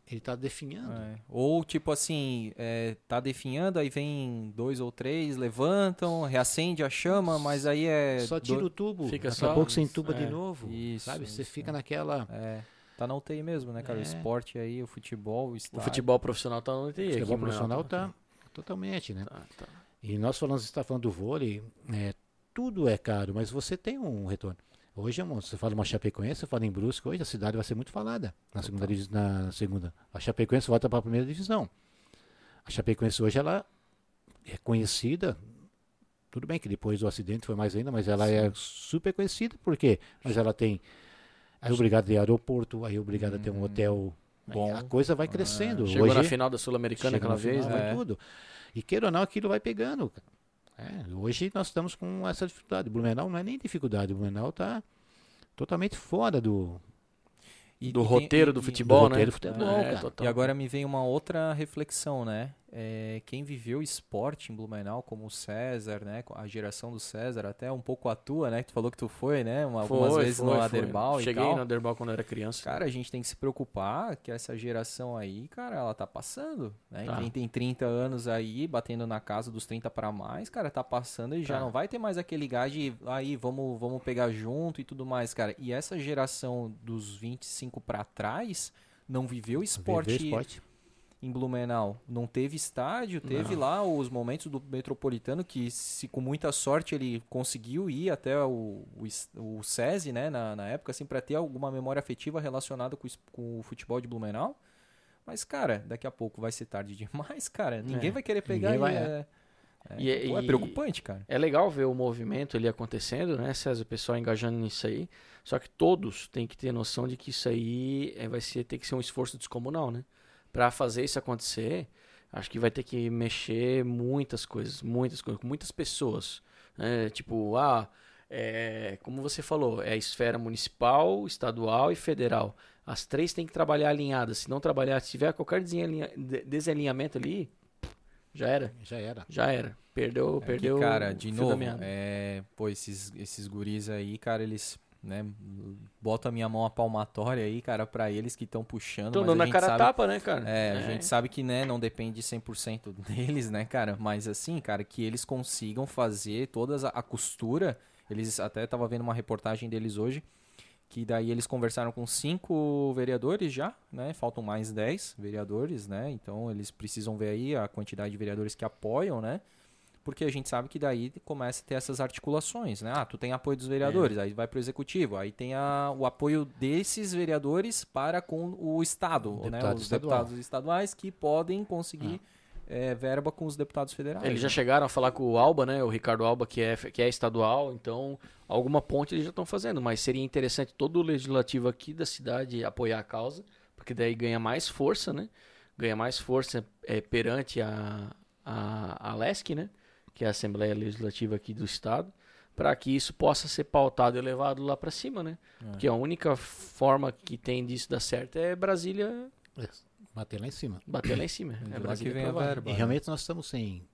ele está definhando. É. Ou tipo assim, é, tá definhando, aí vem dois ou três, levantam, reacende a chama, mas aí é. Só tira do... o tubo, fica daqui só... a pouco sem tuba é. de novo. Isso, sabe? Isso, Você fica naquela. É. Tá na UTI mesmo, né, cara? É. O esporte aí, o futebol, o estádio. O futebol profissional tá na UTI. O futebol profissional tá totalmente, né? Tá, tá. E nós falamos, você está falando do vôlei, é, tudo é caro, mas você tem um retorno. Hoje, você fala uma Chapecoense, você fala em Brusque, hoje a cidade vai ser muito falada na segunda. Na segunda. A Chapecoense volta para a primeira divisão. A Chapecoense hoje ela é conhecida, tudo bem que depois do acidente foi mais ainda, mas ela é Sim. é super conhecida, por quê? Mas ela tem Aí obrigado a ter aeroporto, aí obrigado hum, a ter um hum. hotel. Bom. A coisa vai crescendo. É. Chegou Hoje, na final da Sul-Americana aquela vez, né? tudo. E queira ou não, aquilo vai pegando. É, hoje nós estamos com essa dificuldade. Blumenau não é nem dificuldade, Blumenau está totalmente fora do, e, do e roteiro tem, do futebol, do né? Roteiro do futebol, é, e agora me vem uma outra reflexão, né? É, quem viveu esporte em Blumenau, como o César, né? A geração do César, até um pouco a tua, né? Que tu falou que tu foi, né? Uma, Foi, algumas vezes foi, no foi. Aderbal e Cheguei tal. no Aderbal quando eu era criança. Cara, a gente tem que se preocupar que essa geração aí, cara, ela tá passando, né? Tá. Quem tem 30 anos aí, batendo na casa dos 30 para mais, cara, tá passando e já Tá. não vai ter mais aquele gás de aí, vamos, vamos pegar junto e tudo mais, cara. E essa geração dos 25 para trás não viveu esporte, esporte. Em Blumenau. Não teve estádio, teve lá os momentos do Metropolitano que, se com muita sorte, ele conseguiu ir até o, o, o SESI, né, na, na época, assim, para ter alguma memória afetiva relacionada com, com o futebol de Blumenau. Mas, cara, daqui a pouco vai ser tarde demais, cara. Ninguém É, vai querer pegar ninguém e vai, é, é, E é- pô, é e- preocupante, cara. É legal ver o movimento ali acontecendo, né, César? O pessoal engajando nisso aí. Só que todos têm que ter noção de que isso aí é, vai ser, ter que ser um esforço descomunal, né? Pra fazer isso acontecer, acho que vai ter que mexer muitas coisas, muitas coisas, com muitas pessoas. né? Tipo, ah, é, como você falou, é a esfera municipal, estadual e federal. As três têm que trabalhar alinhadas. Se não trabalhar, se tiver qualquer desalinha- de- desalinhamento ali, já era. Já era. Já era. Perdeu, É que, perdeu. cara, o de novo, é, pô, esses, esses guris aí, cara, eles, né, botam a minha mão a palmatória aí, cara, pra eles que estão puxando, mas dando a a cara sabe, tapa, né, cara? é, a gente sabe que, né, não depende 100% deles, né, cara, mas assim, cara, que eles consigam fazer toda a, a costura, eles até tava vendo uma reportagem deles hoje, que daí eles conversaram com cinco vereadores já, né? Faltam mais dez vereadores, né? Então eles precisam ver aí a quantidade de vereadores que apoiam, né? Porque a gente sabe que daí começa a ter essas articulações, né? Ah, tu tem apoio dos vereadores, aí vai pro executivo, aí tem a, o apoio desses vereadores para com o Estado, né? Os estadual. deputados estaduais que podem conseguir eh, verba com os deputados federais. Eles já chegaram a falar com o Alba, né? O Ricardo Alba, que é, que é estadual, então alguma ponte eles já estão fazendo. Mas seria interessante todo o legislativo aqui da cidade apoiar a causa, porque daí ganha mais força, né? Ganha mais força é, perante a, a, a LESC, né? Que é a Assembleia Legislativa aqui do Estado, para que isso possa ser pautado e levado lá para cima, né? É. Porque a única forma que tem disso dar certo é Brasília É, Bater lá em cima. bater lá em cima. É lá que Brasília vem a verba. E realmente nós estamos sem.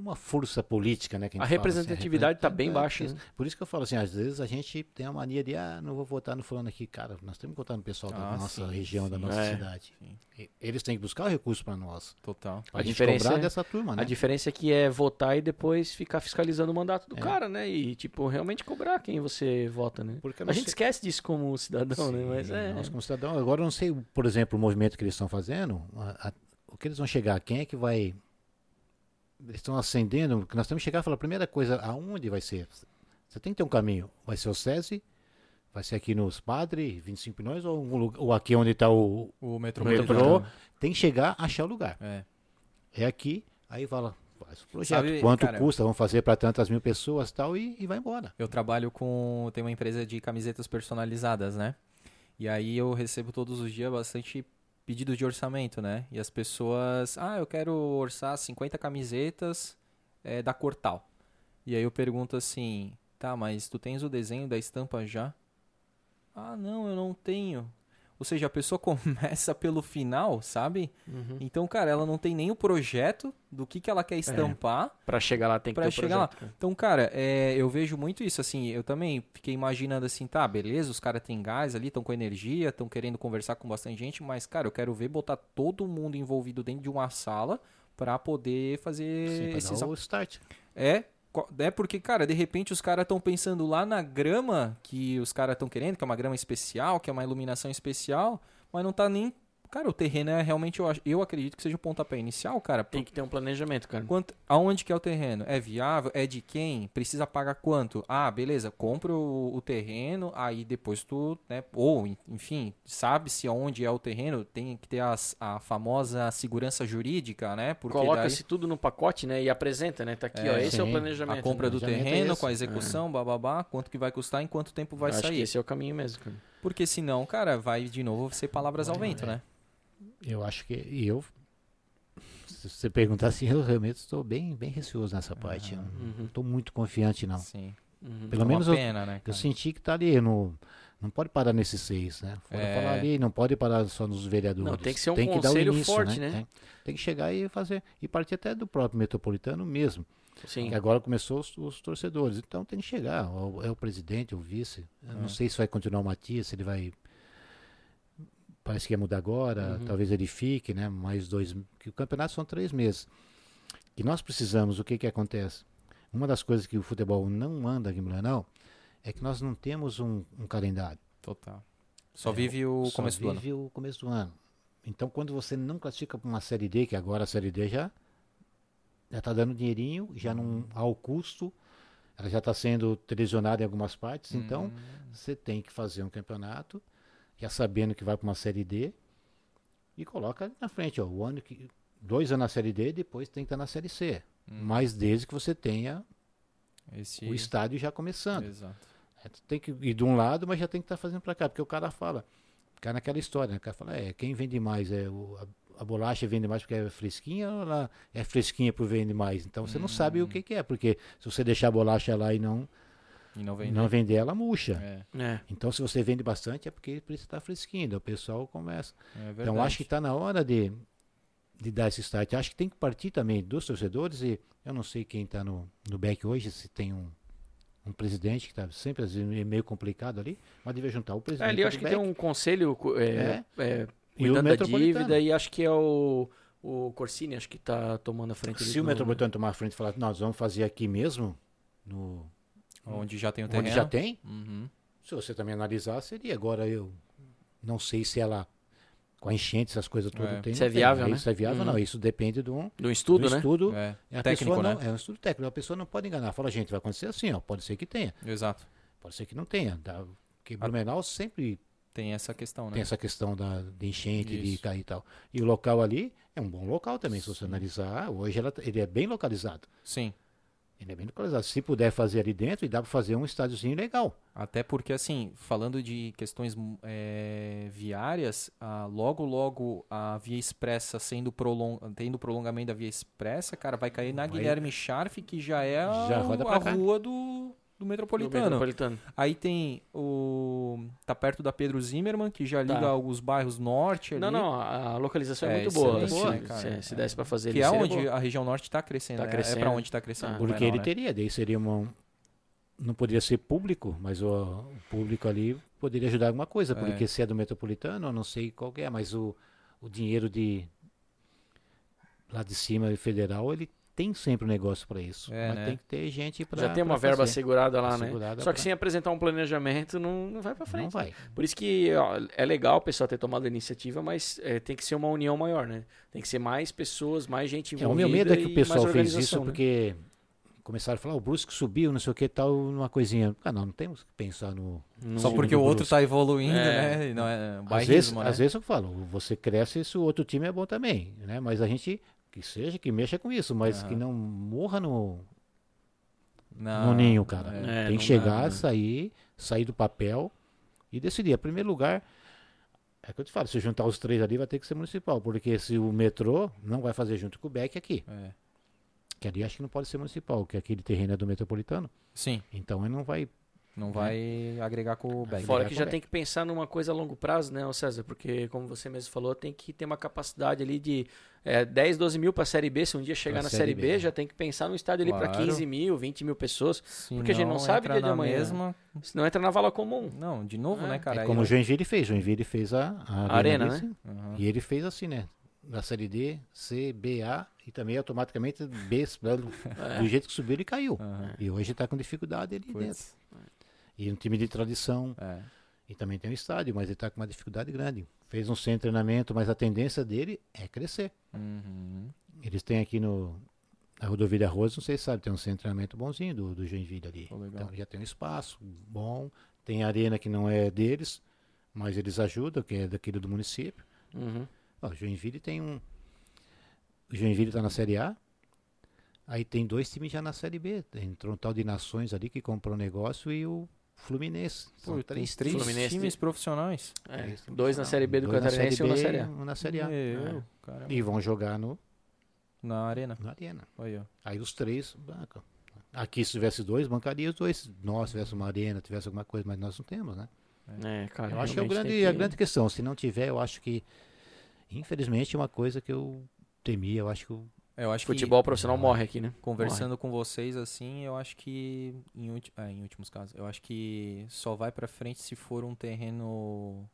Uma força política, né? Que A gente fala, assim, representatividade bem é, baixa, né? Por isso que eu falo assim, às vezes a gente tem a mania de, ah, não vou votar no fulano aqui. Cara, nós temos que votar no pessoal da Ah, nossa sim, região, da sim. nossa É. cidade. E- Eles têm que buscar o recurso para nós. Total. Pra A gente diferença cobrar é- dessa turma, né? A diferença é que é votar e depois ficar fiscalizando o mandato do É. cara, né? E, tipo, realmente cobrar quem você vota, né? Porque A gente sei- esquece disso como cidadão, né? Mas Sim, é. Nós como cidadão, agora eu não sei, por exemplo, o movimento que eles estão fazendo, a- a- o que eles vão chegar, quem é que vai... Eles estão acendendo, porque nós temos que chegar e falar, a primeira coisa, aonde vai ser? Você tem que ter um caminho, vai ser o SESI, vai ser aqui nos Padre, 25 Pinões, ou, um lugar- ou aqui onde está o... O o metropolitano. metrô, tem que chegar, achar o lugar. É. É aqui, aí fala, faz o projeto, Sabe, quanto cara- custa, vamos fazer para tantas mil pessoas tal, e, e vai embora. Eu trabalho com. Tem uma empresa de camisetas personalizadas, né? E aí eu recebo todos os dias bastante pedidos de orçamento, né? E as pessoas. Ah, eu quero orçar 50 camisetas é, da cor tal. E aí eu pergunto assim: tá, mas tu tens o desenho da estampa já? Ah, não, eu não tenho. Ou seja, a pessoa começa pelo final, sabe? Uhum. Então, cara, ela não tem nem o projeto do que, que ela quer estampar. Pra chegar lá tem que ter chegar lá. projeto, cara. Então, cara, é, eu vejo muito isso, assim, eu também fiquei imaginando assim, tá, beleza, os caras têm gás ali, estão com energia, estão querendo conversar com bastante gente, mas, cara, eu quero ver botar todo mundo envolvido dentro de uma sala pra poder fazer Sim, esses... o start. É, é porque, cara, de repente os caras estão pensando lá na grama que os caras estão querendo, que é uma grama especial, que é uma iluminação especial, mas não tá nem... Cara, o terreno é realmente, eu, acho- eu acredito que seja o pontapé inicial, cara. Tem que ter um planejamento, cara. Quanto, aonde que é o terreno? É viável? É de quem? Precisa pagar quanto? Ah, beleza, compra o, o terreno, aí depois tu, né, ou, en- enfim, sabe-se aonde é o terreno, tem que ter as- a famosa segurança jurídica, né? Porque daí Coloca-se tudo no pacote, né? E apresenta, né? Tá aqui, É, ó. Esse é o sim. planejamento. a compra né? do planejamento é terreno esse. com a execução, bababá, quanto que vai custar, em quanto tempo vai Eu Acho que sair. esse é o caminho mesmo, cara. Porque senão, cara, vai de novo ser palavras ao vento, né? Eu acho que e eu se você perguntar assim, eu realmente estou bem, bem receoso nessa parte. Eu Uhum. Não estou muito confiante não. Sim. Uhum. Pelo é menos eu, pena, né, eu senti que tá ali no Não pode parar nesses seis, né? Fora É. falar ali, não pode parar só nos vereadores. Não, tem que ser um dar o conselho forte, né? Tem, tem que chegar e fazer. E partir até do próprio metropolitano mesmo. Sim. Que agora começou os, os torcedores. Então tem que chegar. o- É o presidente, o vice. Eu É. não sei se vai continuar o Matias, se ele vai. Parece que ia mudar agora. Uhum. Talvez ele fique, né? Mais dois. Que o campeonato são três meses. E nós precisamos, o que que acontece? Uma das coisas que o futebol não anda aqui em Blumenau é que nós não temos um, um calendário. Total. Só É, vive o Só começo do ano. vive o começo do ano. Então, quando você não classifica para uma Série D, que agora a Série D já já está dando dinheirinho, já não há o custo, ela já está sendo televisionada em algumas partes, então Hum, você tem que fazer um campeonato, já sabendo que vai para uma Série D, e coloca na frente, ó, o ano que dois anos na Série D, depois tem que estar na Série C. hum, Mas desde que você tenha esse... o estádio já começando. Exato. É, tem que ir de um lado, mas já tem que estar fazendo para cá, porque o cara fala, cai naquela história, né? O cara fala, é, quem vende mais é o, a, a bolacha vende mais porque é fresquinha ou ela é fresquinha por vende mais? Então você não sabe o que, que é, porque se você deixar a bolacha lá e não, E não vem. não vender, ela murcha. É, É. Então se você vende bastante é porque precisa estar fresquinho, o pessoal começa. é. Então acho que está na hora de, de dar esse start. Acho que tem que partir também dos torcedores e eu não sei quem está no, no back hoje, se tem um, um presidente que está sempre às vezes, é meio complicado ali, mas devia juntar o É, presidente ali eu do acho que back tem um conselho é, é, E o cuidando da dívida e acho que é o, o Corsini, acho que tá tomando a frente Se ali o Metropolitano tomar a frente e falar, nós vamos fazer aqui mesmo, no, Onde já tem o terreno. onde já tem, Uhum. se você também analisar, seria. Agora eu não sei se ela, com a enchente, essas coisas todas, É. tem. Se é não tem. viável, Aí né? Isso é viável, Uhum. não. Isso depende de um, do estudo, do né? estudo. É. A Técnico, pessoa né? não, é um estudo técnico. A pessoa não pode enganar. Fala, gente, vai acontecer assim, ó. Pode ser que tenha. Exato. Pode ser que não tenha. Tá? Porque Blumenau sempre Tem essa questão, né? tem essa questão da, de enchente, de Isso. cair e tal. E o local ali é um bom local também, se você analisar. Hoje ela- ele é bem localizado. Sim. Ele é bem localizado. Se puder fazer ali dentro, e dá para fazer um estádiozinho legal. Até porque, assim, falando de questões é, viárias, ah, logo, logo a via expressa sendo prolong... tendo prolongamento da via expressa, cara, vai cair na Vai- Guilherme Scharf, que já é a, Já a cá. rua do, do Do Metropolitano. Metropolitano. Aí tem o. Tá perto da Pedro Zimmermann, que já liga Tá. os bairros norte ali. Não, não, a localização é, É muito boa. Se- né, cara? se, se desse pra fazer Que ali, é onde boa. a região norte está crescendo. Tá né? crescendo. É para onde está crescendo. Tá. Blumenau, Porque ele né? teria, daí seria uma. Não poderia ser público, mas o, o público ali poderia ajudar alguma coisa. É. Porque se é do metropolitano, eu não sei qual que é, mas o, o dinheiro de. Lá de cima, federal, ele tem sempre um negócio para isso. É, mas né? tem que ter gente para. Já tem uma verba segurada lá, né? Segurada Só que pra- sem apresentar um planejamento não, não vai pra frente. Não vai. Por isso que ó, é legal o pessoal ter tomado a iniciativa, mas é, tem que ser uma união maior, né? Tem que ser mais pessoas, mais gente É, o envolvida. meu medo é que o pessoal fez isso né? porque começaram a falar, o Brusque subiu, não sei o que tal, numa coisinha. Ah, não, não temos que pensar no. Não- Só porque o outro Brusque. tá evoluindo, É. né? E não é Às vezes, bairrismo, né? às vezes eu falo, você cresce se o outro time é bom também, né? Mas a gente que seja, que mexa com isso, mas Aham. que não morra no, Não, no ninho, cara. é. É, Tem que chegar, dá, né? sair, sair do papel e decidir. Em primeiro lugar, é que eu te falo, se juntar os três ali vai ter que ser municipal, porque se o metrô não vai fazer junto com o BEC aqui, É. que ali acho que não pode ser municipal, que aquele terreno é do metropolitano, Sim, então ele não vai não vai agregar com o back. Fora Vai que já tem que pensar numa coisa a longo prazo, né, César? Porque, como você mesmo falou, tem que ter uma capacidade ali de é, 10, 12 mil para a Série B. Se um dia chegar Pra na Série Série B, B, já tem que pensar no estádio ali para Claro. 15 mil, 20 mil pessoas. Se Porque a gente não sabe dia de na amanhã. Mesma... Senão entra na vala comum. Não, de novo, É. né, cara? É como o Joinville fez. Joinville fez a, a Arena, ali, né? Aham. E ele fez assim, né? Da série D, C, B, A e também automaticamente B, do jeito que subiu ele caiu. Aham. E hoje está com dificuldade ali dentro. E um time de tradição. É. E também tem um estádio, mas ele está com uma dificuldade grande. Fez um centro de treinamento, mas a tendência dele é crescer. Uhum. Eles têm aqui no na rodovia Arroz, não sei se sabe, tem um centro de treinamento bonzinho do, do Joinville ali. Legal. Então já tem um espaço bom. Tem arena que não é deles, mas eles ajudam, que é daquele do município. Uhum. Ó, o Joinville tem um. O Joinville está na Série A. Aí tem dois times já na Série B. Tem um tal de Nações ali que comprou o negócio e o Fluminense. São Pô, tem três três Fluminense times profissionais. É, Três times dois na. Série B do Catarinense e um na Série A. um na Série A. Meu, caramba. E vão jogar no, Na arena. na Arena. Ó. Aí os três bancam. Aqui se tivesse dois, bancaria os dois. Nós tivesse uma arena, tivesse alguma coisa, mas nós não temos, né? É, cara, Eu acho que é grande, tem a que- grande questão. Se não tiver, eu acho que, infelizmente, é uma coisa que eu temia. Eu acho que eu- É, Eu acho que Futebol profissional morre aqui, né? Conversando com vocês assim, eu acho que em, ulti- é, em últimos casos, eu acho que só vai pra frente se for um terreno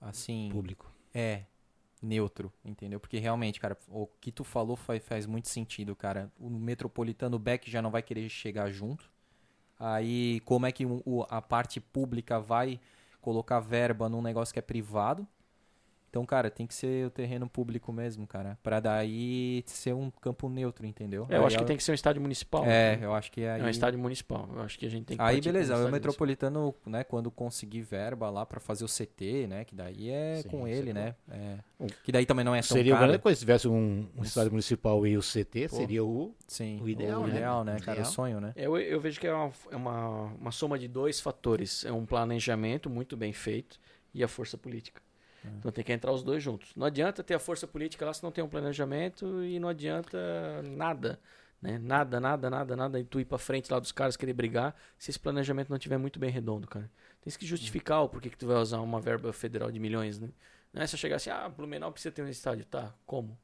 assim, público. é neutro, entendeu? Porque realmente, cara, o que tu falou faz, faz muito sentido, cara. O metropolitano o Beck já não vai querer chegar junto. Aí, como é que o- a parte pública vai colocar verba num negócio que é privado? Então, cara, tem que ser o terreno público mesmo, cara. Pra daí ser um campo neutro, entendeu? É, eu Aí acho que tem que ser um estádio municipal. É, né? eu acho que é aí... É um estádio municipal. Eu acho que a gente tem que Aí beleza, o Metropolitano, né, quando conseguir verba lá pra fazer o CT, né, que daí é Sim, com ele, é né? é. que daí também não é tão seria uma caro. grande coisa se tivesse um, um estádio municipal e o CT, Pô. seria o. Sim, o ideal, o né? ideal, né, O cara, o ideal. sonho, né? Eu, eu vejo que é, uma, é uma, uma soma de dois fatores. É um planejamento muito bem feito e a força política. É. Então tem que entrar os dois juntos. Não adianta ter a força política lá se não tem um planejamento e não adianta nada. Né? Nada, nada, nada, nada. E tu ir pra frente lá dos caras querer brigar se esse planejamento não tiver muito bem redondo, cara. Tem que justificar o porquê que tu vai usar uma verba federal de milhões, né? Não é só chegar assim, ah, Blumenau precisa ter um estádio. Tá, como?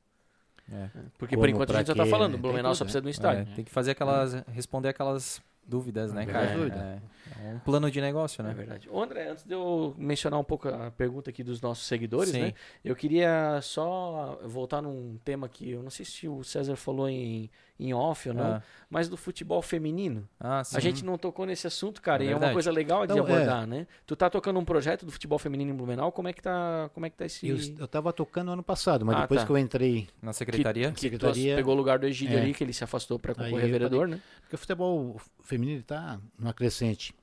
É. Porque Como, por enquanto a gente já tá falando, né? Blumenau tudo, só né? precisa de um É, estádio. tem que fazer aquelas, responder aquelas dúvidas, né, É, cara? dúvida. É, é um plano de negócio, É né? verdade. Ô, André, antes de eu mencionar um pouco a pergunta aqui dos nossos seguidores, Sim. né? Eu queria só voltar num tema que eu não sei se o César falou em, em off ou não, Ah, mas do futebol feminino. ah, sim. A gente não tocou nesse assunto, cara, É e é uma verdade. coisa legal de Não, é. abordar, né? Tu tá tocando um projeto do futebol feminino em Blumenau, como é que tá, como é que tá esse... Eu, eu tava tocando ano passado, mas Ah, depois tá. que eu entrei. Na secretaria? que tu secretaria- pegou o lugar do Egídio É. ali, que ele se afastou para concorrer vereador, né? Porque o futebol feminino está numa crescente.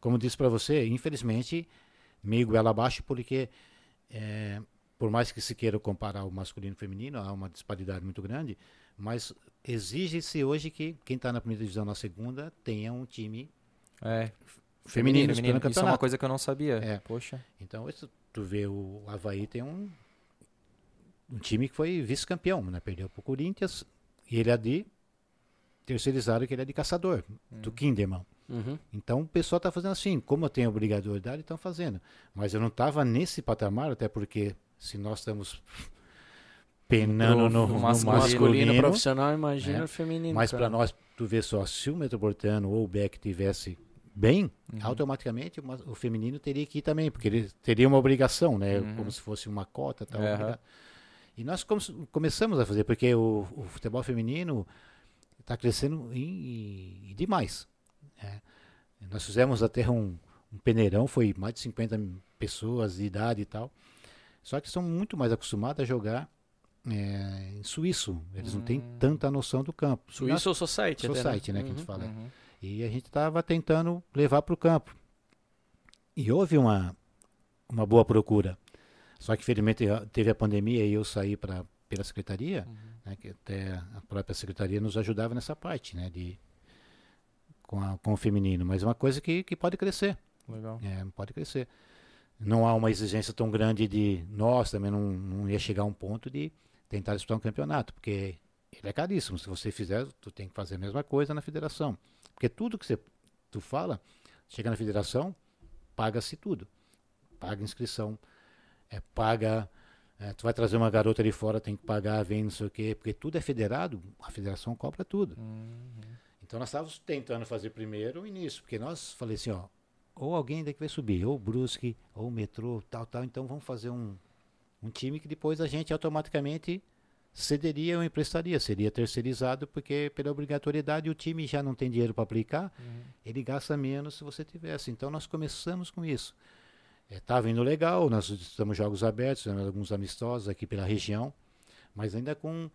Como disse para você, infelizmente, meio goela abaixo, porque é, por mais que se queira comparar o masculino e o feminino, há uma disparidade muito grande, mas exige-se hoje que quem está na primeira divisão na segunda tenha um time É, feminino, feminino. disputando Isso é uma coisa que eu não sabia. É. Poxa. Então, isso, tu vê o Havaí tem um, um time que foi vice-campeão, né? Perdeu para o Corinthians e ele é de terceirizado, que ele é de caçador, do Kinderman. Uhum. Então o pessoal está fazendo assim, como eu tenho obrigatoriedade, estão fazendo. Mas eu não estava nesse patamar, até porque se nós estamos penando no, no no masculino, masculino, masculino, profissional, imagina É. o feminino. mas para nós, tu vê só, se o Metropolitano ou o Beck tivesse bem, Uhum. automaticamente o, o feminino teria que ir também, porque ele teria uma obrigação, né? Uhum. Como se fosse uma cota. Tal, obriga- E nós come- começamos a fazer, porque o, o futebol feminino está crescendo em, em demais. né? Nós fizemos até um, um peneirão, foi mais de 50 pessoas de idade e tal. Só que são muito mais acostumados a jogar é, em suíço. Eles não têm Hum. tanta noção do campo. Suíço ou Society, até, Society, né, que a Uhum. gente fala. Uhum. E a gente estava tentando levar para o campo. E houve uma, uma boa procura. Só que, infelizmente, a- teve a pandemia e eu saí pra, pela secretaria, Uhum. Né, que até a própria secretaria nos ajudava nessa parte, né, de, com, a- com o feminino. Mas é uma coisa que, que pode crescer. Legal. É, pode crescer. Não há uma exigência tão grande de nós também não, não ia chegar a um ponto de tentar disputar um campeonato, porque ele é caríssimo. Se você fizer, tu tem que fazer a mesma coisa na federação. Porque tudo que você, tu fala, chega na federação, paga-se tudo. Paga inscrição, é, paga. É, tu vai trazer uma garota ali fora, tem que pagar, vem não sei o quê, porque tudo é federado, a federação cobra tudo. Então nós estávamos tentando fazer primeiro o início, porque nós falei assim, ó, ou alguém daqui vai subir, ou o Brusque, ou o metrô, tal, tal, então vamos fazer um, um time que depois a gente automaticamente cederia ou emprestaria, seria terceirizado, porque pela obrigatoriedade o time já não tem dinheiro para aplicar, ele gasta menos se você tivesse. Então nós começamos com isso. Estava indo legal, nós estamos jogos abertos, fizemos alguns amistosos aqui pela região, mas ainda com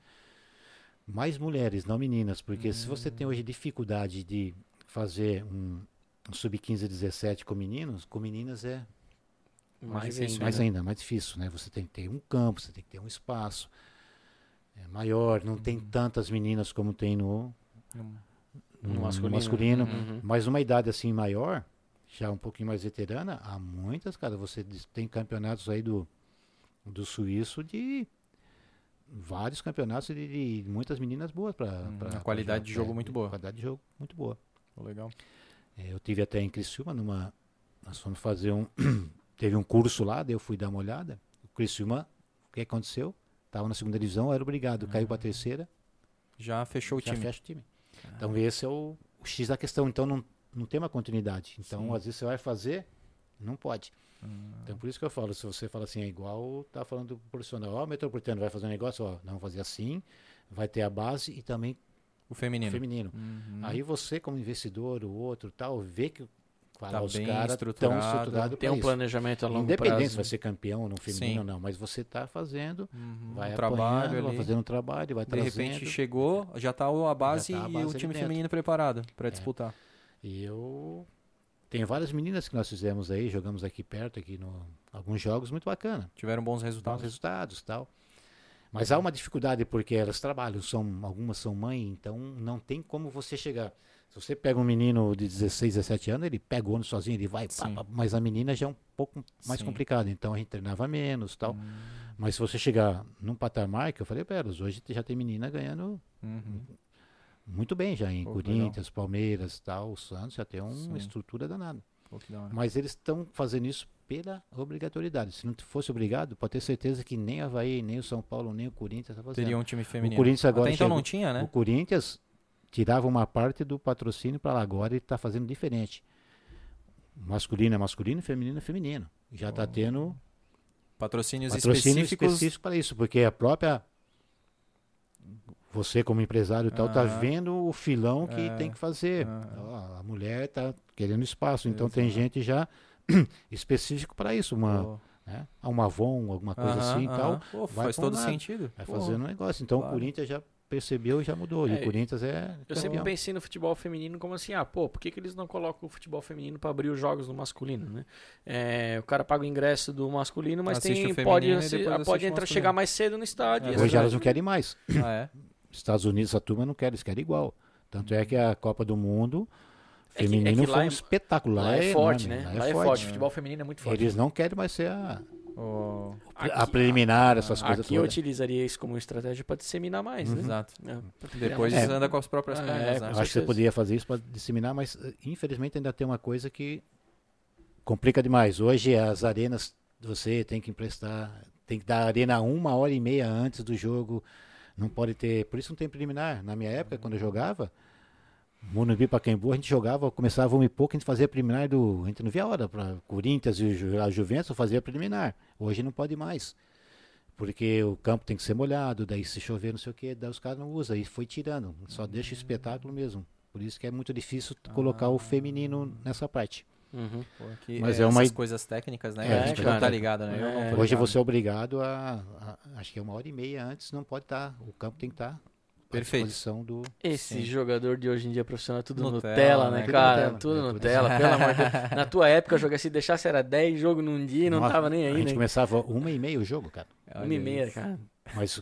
mais mulheres, não meninas, porque se você tem hoje dificuldade de fazer um, um sub-15 17 com meninos, com meninas é Mais difícil, ainda, mais né? ainda, mais difícil, né? Você tem que ter um campo, você tem que ter um espaço é maior, não tem tantas meninas como tem no, Hum. no, No masculino, masculino. masculino. Uhum. mas uma idade assim maior, já um pouquinho mais veterana, há muitas, cara, você tem campeonatos aí do, do suíço de vários campeonatos de, de muitas meninas boas para Uhum, a qualidade de jogo muito boa. qualidade de jogo muito boa Legal. É, eu tive até em Criciúma numa nós fomos fazer um. teve um curso lá, daí eu fui dar uma olhada. O Criciúma, o que aconteceu? Estava na segunda divisão, era obrigado, caiu para a terceira, Já fechou o já time. fecha o time. Então esse é o, o X da questão. Então não, não tem uma continuidade. Então Sim. às vezes você vai fazer, não pode. Então por isso que eu falo, se você fala assim, é igual tá falando do profissional, ó, o metropolitano vai fazer um negócio, ó, não vamos fazer assim, vai ter a base e também O o feminino. feminino. Uhum. Aí você, como investidor, o outro tal, vê que fala, Tá os bem caras estão estruturado. estruturados Tem um isso. planejamento a longo Independente prazo. se vai ser campeão ou não feminino Sim. ou não, mas você está fazendo, Uhum. vai um trabalho vai ali. fazendo um trabalho, vai De trazendo. repente chegou, já tá a base tá a e base o ali time dentro. feminino preparado para disputar. E eu tem várias meninas que nós fizemos aí, jogamos aqui perto, aqui no alguns jogos muito bacana, Tiveram bons bons resultados. resultados, tal. Mas há uma dificuldade porque elas trabalham, são algumas são mãe, então não tem como você chegar. Se você pega um menino de 16, 17 anos, ele pega o ônibus sozinho, ele vai, pá, pá, mas a menina já é um pouco mais Sim. complicado, então a gente treinava menos, tal. Hum, Mas se você chegar num patamar que eu falei para elas, hoje já tem menina ganhando uhum. Muito bem já em Pô, Corinthians, Palmeiras, tal, o Santos já tem uma Sim. estrutura danada. Pô. Mas eles estão fazendo isso pela obrigatoriedade. Se não fosse obrigado, pode ter certeza que nem o Havaí, nem o São Paulo, nem o Corinthians fazendo. Teria um time feminino. Corinthians agora Até então chegou- não tinha, O né? Corinthians tirava uma parte do patrocínio para lá, agora ele está fazendo diferente. Masculino é masculino, feminino é feminino. Já está tendo Patrocínios patrocínio específicos. específico para isso, porque a própria você como empresário e tal tá Ah. vendo o filão que É. tem que fazer. Ah. A mulher tá querendo espaço, então tem gente já específico para isso, uma né? Ah, uma Avon, alguma coisa aham, assim e tal. Pô, vai faz todo lado. sentido. vai Pô, fazendo um negócio. Então claro. o Corinthians já percebeu e já mudou. e É, o Corinthians é Eu sempre pensei no futebol feminino como assim, ah, pô, por que, que eles não colocam o futebol feminino para abrir os jogos no masculino, né? É, o cara paga o ingresso do masculino, mas Assiste tem, pode, e assi- depois pode entrar, masculino. chegar mais cedo no estádio. É e Hoje elas não querem mais. Ah, é? Estados Unidos, a turma não quer, eles querem igual. Tanto é que a Copa do Mundo É que- é feminino que lá foi um é- espetáculo. Lá é forte, enorme, né? Lá é forte. O futebol feminino é muito forte. Eles não querem mais ser a, a preliminar, essas coisas Aqui eu todas. utilizaria isso como estratégia para disseminar mais, né? Exato. É, Depois mais- anda com as próprias É, pernas, né? Eu acho que você poderia fazer isso para disseminar, mas eh, infelizmente ainda tem uma coisa que complica demais. Hoje as arenas você tem que emprestar, tem que dar a arena uma hora e meia antes do jogo. Não pode ter, por isso não tem preliminar. Na minha época, quando eu jogava, Morumbi Pacaembu, a gente jogava, começava uma e pouco, a gente fazia preliminar do, a gente não via a hora para Corinthians e Ju- a Juventus fazia preliminar. Hoje não pode mais. Porque o campo tem que ser molhado, daí se chover não sei o que, daí os caras não usam. E foi tirando, só deixa o espetáculo mesmo. Por isso que é muito difícil colocar o feminino nessa parte. Uhum. Pô, Mas é é uma essas coisas técnicas, né? É, a gente não cara. tá ligado, né? Eu não É. Hoje ligado. você é obrigado a, a- Acho que é uma hora e meia antes, não pode estar. o campo tem que estar Perfeito. à disposição do. Esse Sim. jogador de hoje em dia profissional é tudo Nutella, Nutella, né? né, Tudo cara? Nutella. Tudo Nutella, pelo amor de Deus. Na tua época, jogar se deixasse era 10 jogos num dia e não Nossa, tava nem A aí, gente né? começava uma e meia o jogo, cara. Olha Uma e meia, isso. cara. Mas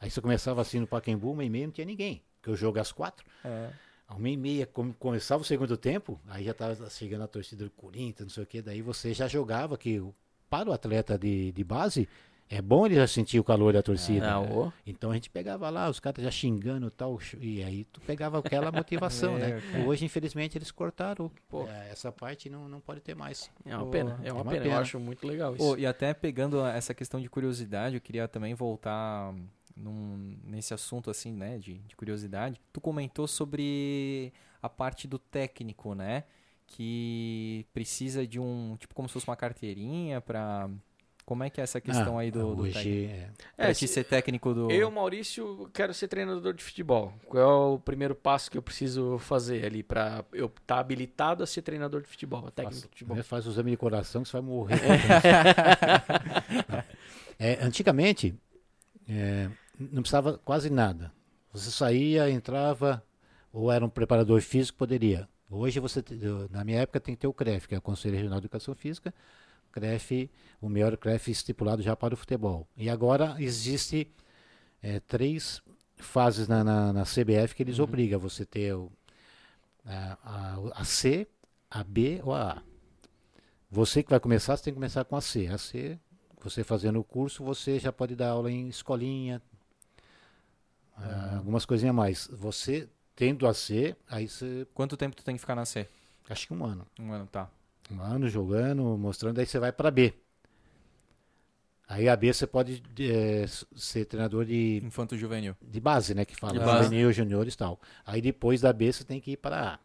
aí você começava assim no Pacaembu, uma e meia não tinha ninguém. Porque o jogo é às quatro. É. A uma e meia come- começava o segundo tempo, aí já estava chegando a torcida do Corinthians, não sei o que, daí você já jogava que para o atleta de, de base é bom ele já sentir o calor da torcida. Ah, ô. Então a gente pegava lá, os caras já xingando e tal, e aí tu pegava aquela motivação, né? É, Hoje, infelizmente, eles cortaram. Pô. É, essa parte não, não pode ter mais. É uma Pô, pena, é uma, é uma pena. pena. Eu acho muito legal isso. Pô, e até pegando essa questão de curiosidade, eu queria também voltar num- nesse assunto assim, né, de, de curiosidade. Tu comentou sobre a parte do técnico, né, que precisa de um, tipo como se fosse uma carteirinha pra... Como é que é essa questão Ah, aí do, do técnico? Hoje, é, Pra É, te se- ser técnico do... Eu, Maurício, quero ser treinador de futebol. Qual é o primeiro passo que eu preciso fazer ali pra eu estar habilitado a ser treinador de futebol, técnico faz, de futebol? né, faz o exame de coração que você vai morrer. É, antigamente, é, não precisava quase nada. Você saía, entrava, ou era um preparador físico, poderia. Hoje, você, na minha época, tem que ter o CREF, que é o Conselho Regional de Educação Física, CREF, o melhor CREF estipulado já para o futebol. E agora existe é, três fases na, na, na CBF que eles obrigam você ter o, a, a, a C, a B ou a A. Você que vai começar, você tem que começar com a C. A C, você fazendo o curso, você já pode dar aula em escolinha, ah, algumas coisinhas a mais. Você tendo a C, aí você, Quanto tempo tu tem que ficar na C? acho que um ano. Um ano, tá. Um ano jogando, mostrando, aí você vai para B. Aí a B você pode é, ser treinador de, Infanto juvenil. de base, né? Que fala De base. juvenil, juniores e tal. Aí depois da B você tem que ir para A.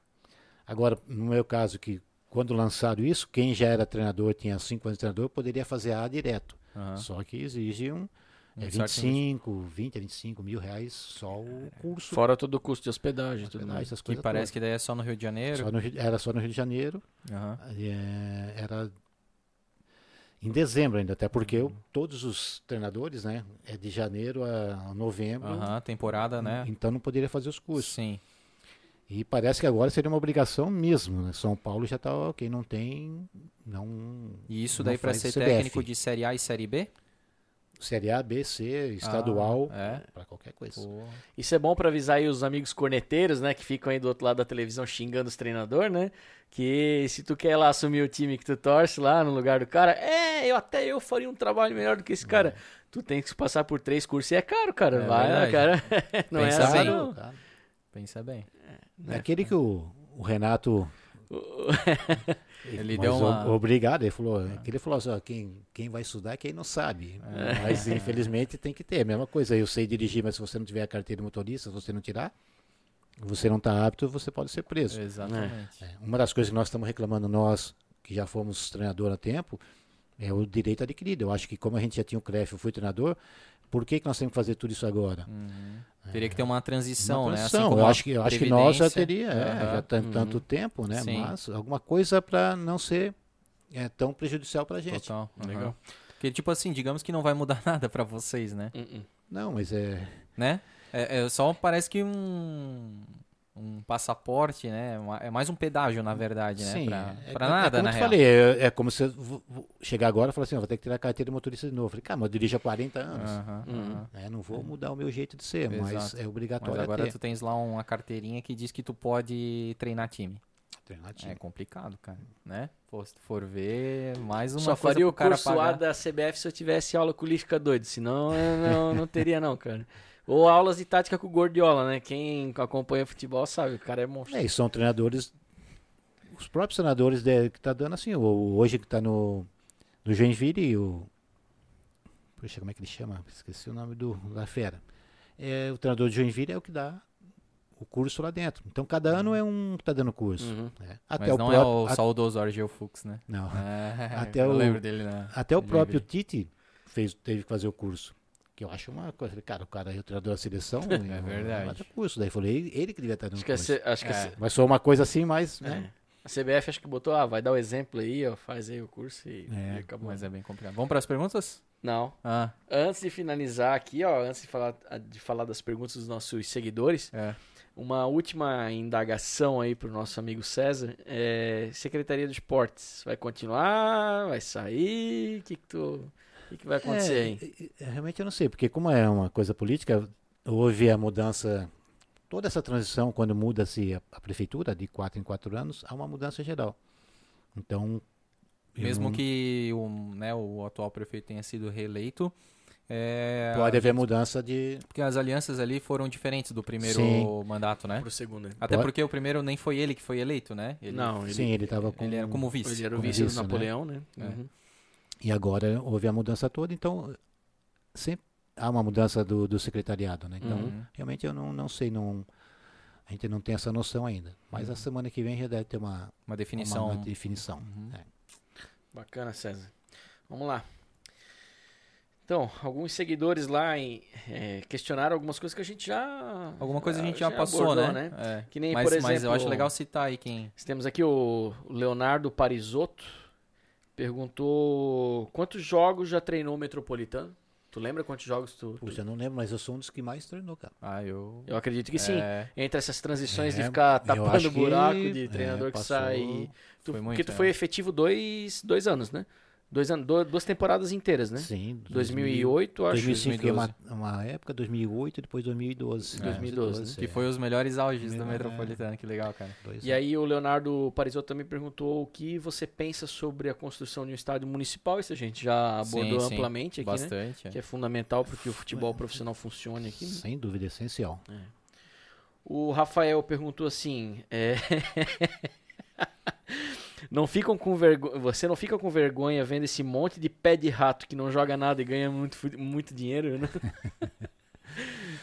Agora, no meu caso, que quando lançaram isso, quem já era treinador, tinha 5 anos de treinador, poderia fazer A direto. Aham. Só que exige um, é Um certo 25, 20 a 25 mil reais só o curso. Fora todo o custo de hospedagem e tudo mais. essas Que parece todas. que daí é só no Rio de Janeiro. Só no era só no Rio de Janeiro. Aham. É, era em dezembro ainda, até porque eu- todos os treinadores, né, é de janeiro a novembro, Aham, temporada, né? então não poderia fazer os cursos. Sim. E parece que agora seria uma obrigação mesmo, né? São Paulo já está, quem não tem, não. E isso Não daí para ser CBF. técnico de Série A e Série B? Série A, B, C, estadual, Ah, é? para qualquer coisa. Pô. Isso é bom pra avisar aí os amigos corneteiros, né, que ficam aí do outro lado da televisão xingando os treinadores, né? Que se tu quer lá assumir o time que tu torce lá no lugar do cara, é, eu até eu faria um trabalho melhor do que esse cara. Tu tem que passar por três cursos e é caro, cara. É Vai, né, cara. Não é Pensa assim, bem. não. Claro. Pensa bem. É aquele que o, o Renato. Ele mas deu uma- Obrigado, ele falou. que ele falou assim: ó, quem, quem vai estudar é quem não sabe. Mas infelizmente tem que ter. A mesma coisa. Eu sei dirigir, mas se você não tiver a carteira de motorista, se você não tirar, você não está apto, você pode ser preso. Exatamente. É, Uma das coisas que nós estamos reclamando, nós que já fomos treinador há tempo, é o direito adquirido. Eu acho que como a gente já tinha o CREF, eu fui treinador, por que, que nós temos que fazer tudo isso agora? Teria que ter uma transição, Uma né? transição. Assim como eu a acho que, eu acho que nós já teria, é, Aham. já tem tanto tempo, né? Sim. Mas alguma coisa para não ser é, tão prejudicial para a gente. Total. Legal. Legal. Porque, tipo assim, digamos que não vai mudar nada pra vocês, né? Uh-uh. Não, mas é. Né? É, é só parece que um, um passaporte, né? É mais um pedágio, na verdade, né? Sim, pra é, pra é- nada, é como na eu real. falei, é, é como se eu chegar agora e falar assim, vou ter que tirar a carteira de motorista de novo. Eu falei, cara, mas eu dirijo há 40 anos. Aham, aham. né, não vou mudar o meu jeito de ser, mas Exato. é Mas obrigatório agora ter. tu tens lá uma carteirinha que diz que tu pode treinar time. Treinar time. É complicado, cara, né? Pô, se tu for ver, mais uma Só coisa faria o cara curso A pagar. da CBF se eu tivesse aula com o Lística doido, senão eu não, não teria não, cara. Ou aulas de tática com o Gordiola, né? Quem acompanha futebol sabe, o cara é monstro. É, e são treinadores, os próprios treinadores de- que tá dando assim, o, hoje que tá no, no Joinville, o. Puxa, como é que ele chama? Esqueci o nome do, da fera. É, o treinador de Joinville é o que dá o curso lá dentro. Então cada ano é um que tá dando curso. Uhum. né? Até Mas o não próprio, é o a- saudoso Argel Fux, né? não. É, Até eu o- lembro dele, né? Até o próprio. Tite fez, teve que fazer o curso. Que eu acho uma coisa. Cara, o cara é o treinador da seleção. É verdade. Faz o curso. Daí eu falei, ele, ele que devia estar dando Acho que, a, curso. C- acho que É. Mas foi uma coisa assim, mas. é. Né? A CBF acho que botou, ah, vai dar o exemplo aí, ó, faz aí o curso e, É, e acabou. Mas é bem complicado. Vamos para as perguntas? Não. Ah, Antes de finalizar aqui, ó, antes de falar, de falar das perguntas dos nossos seguidores, é. uma última indagação aí pro nosso amigo César. É, Secretaria de Esportes, vai continuar? Vai sair? O que, que, tu, o que, que vai acontecer aí? É, é, realmente eu não sei, porque como é uma coisa política, houve a mudança, toda essa transição, quando muda-se a, a prefeitura de quatro em quatro anos, há uma mudança geral. Então. eu Mesmo não- que o, né, o atual prefeito tenha sido reeleito, é, Pode haver mudança de. porque as alianças ali foram diferentes do primeiro Sim. mandato, né? Pro segundo. né? Até Pode- porque o primeiro nem foi ele que foi eleito, né? Ele, Não, ele, Sim, ele estava com. ele era como vice. ele era o como vice do vice, né? Napoleão, né? É. Uhum. E agora houve a mudança toda, então sempre há uma mudança do, do secretariado, né? Então, Uhum. realmente eu não, não sei, não, a gente não tem essa noção ainda. Mas a semana que vem já deve ter uma, Uma definição. uma, uma definição. Uhum. É. Bacana, César. Vamos lá. Então, alguns seguidores lá em, é, questionaram algumas coisas que a gente já. Alguma coisa a gente já, passou, abordou, né? É. Que nem, mas, por exemplo. mas eu acho legal citar aí quem. Temos aqui o Leonardo Parisotto. Perguntou quantos jogos já treinou o Metropolitano? Tu lembra quantos jogos tu. tu- Puxa, eu não lembro, mas eu sou um dos que mais treinou, cara. Ah, eu. Eu acredito que sim. É, Entre essas transições de É, ficar eu tapando buraco que, de é, treinador que passou- sai. Tu, Foi porque muito, tu é. foi efetivo dois, dois anos, né? Dois du- duas temporadas inteiras, né? Sim. 2008, acho. 2005 foi uma, 2012. uma época, 2008 e depois 2012. É. 2012, que foi os melhores auges É. Metropolitano, que legal, cara. Dois E aí o Leonardo Parisotto também perguntou o que você pensa sobre a construção de um estádio municipal. Isso a gente já abordou Sim, sim. amplamente aqui, né? Bastante. é. Que é fundamental para que o futebol profissional funcione aqui. né? Sem dúvida, essencial. O Rafael perguntou assim: é, Não ficam com vergonha. Você não fica com vergonha vendo esse monte de pé de rato que não joga nada e ganha muito, muito dinheiro, né?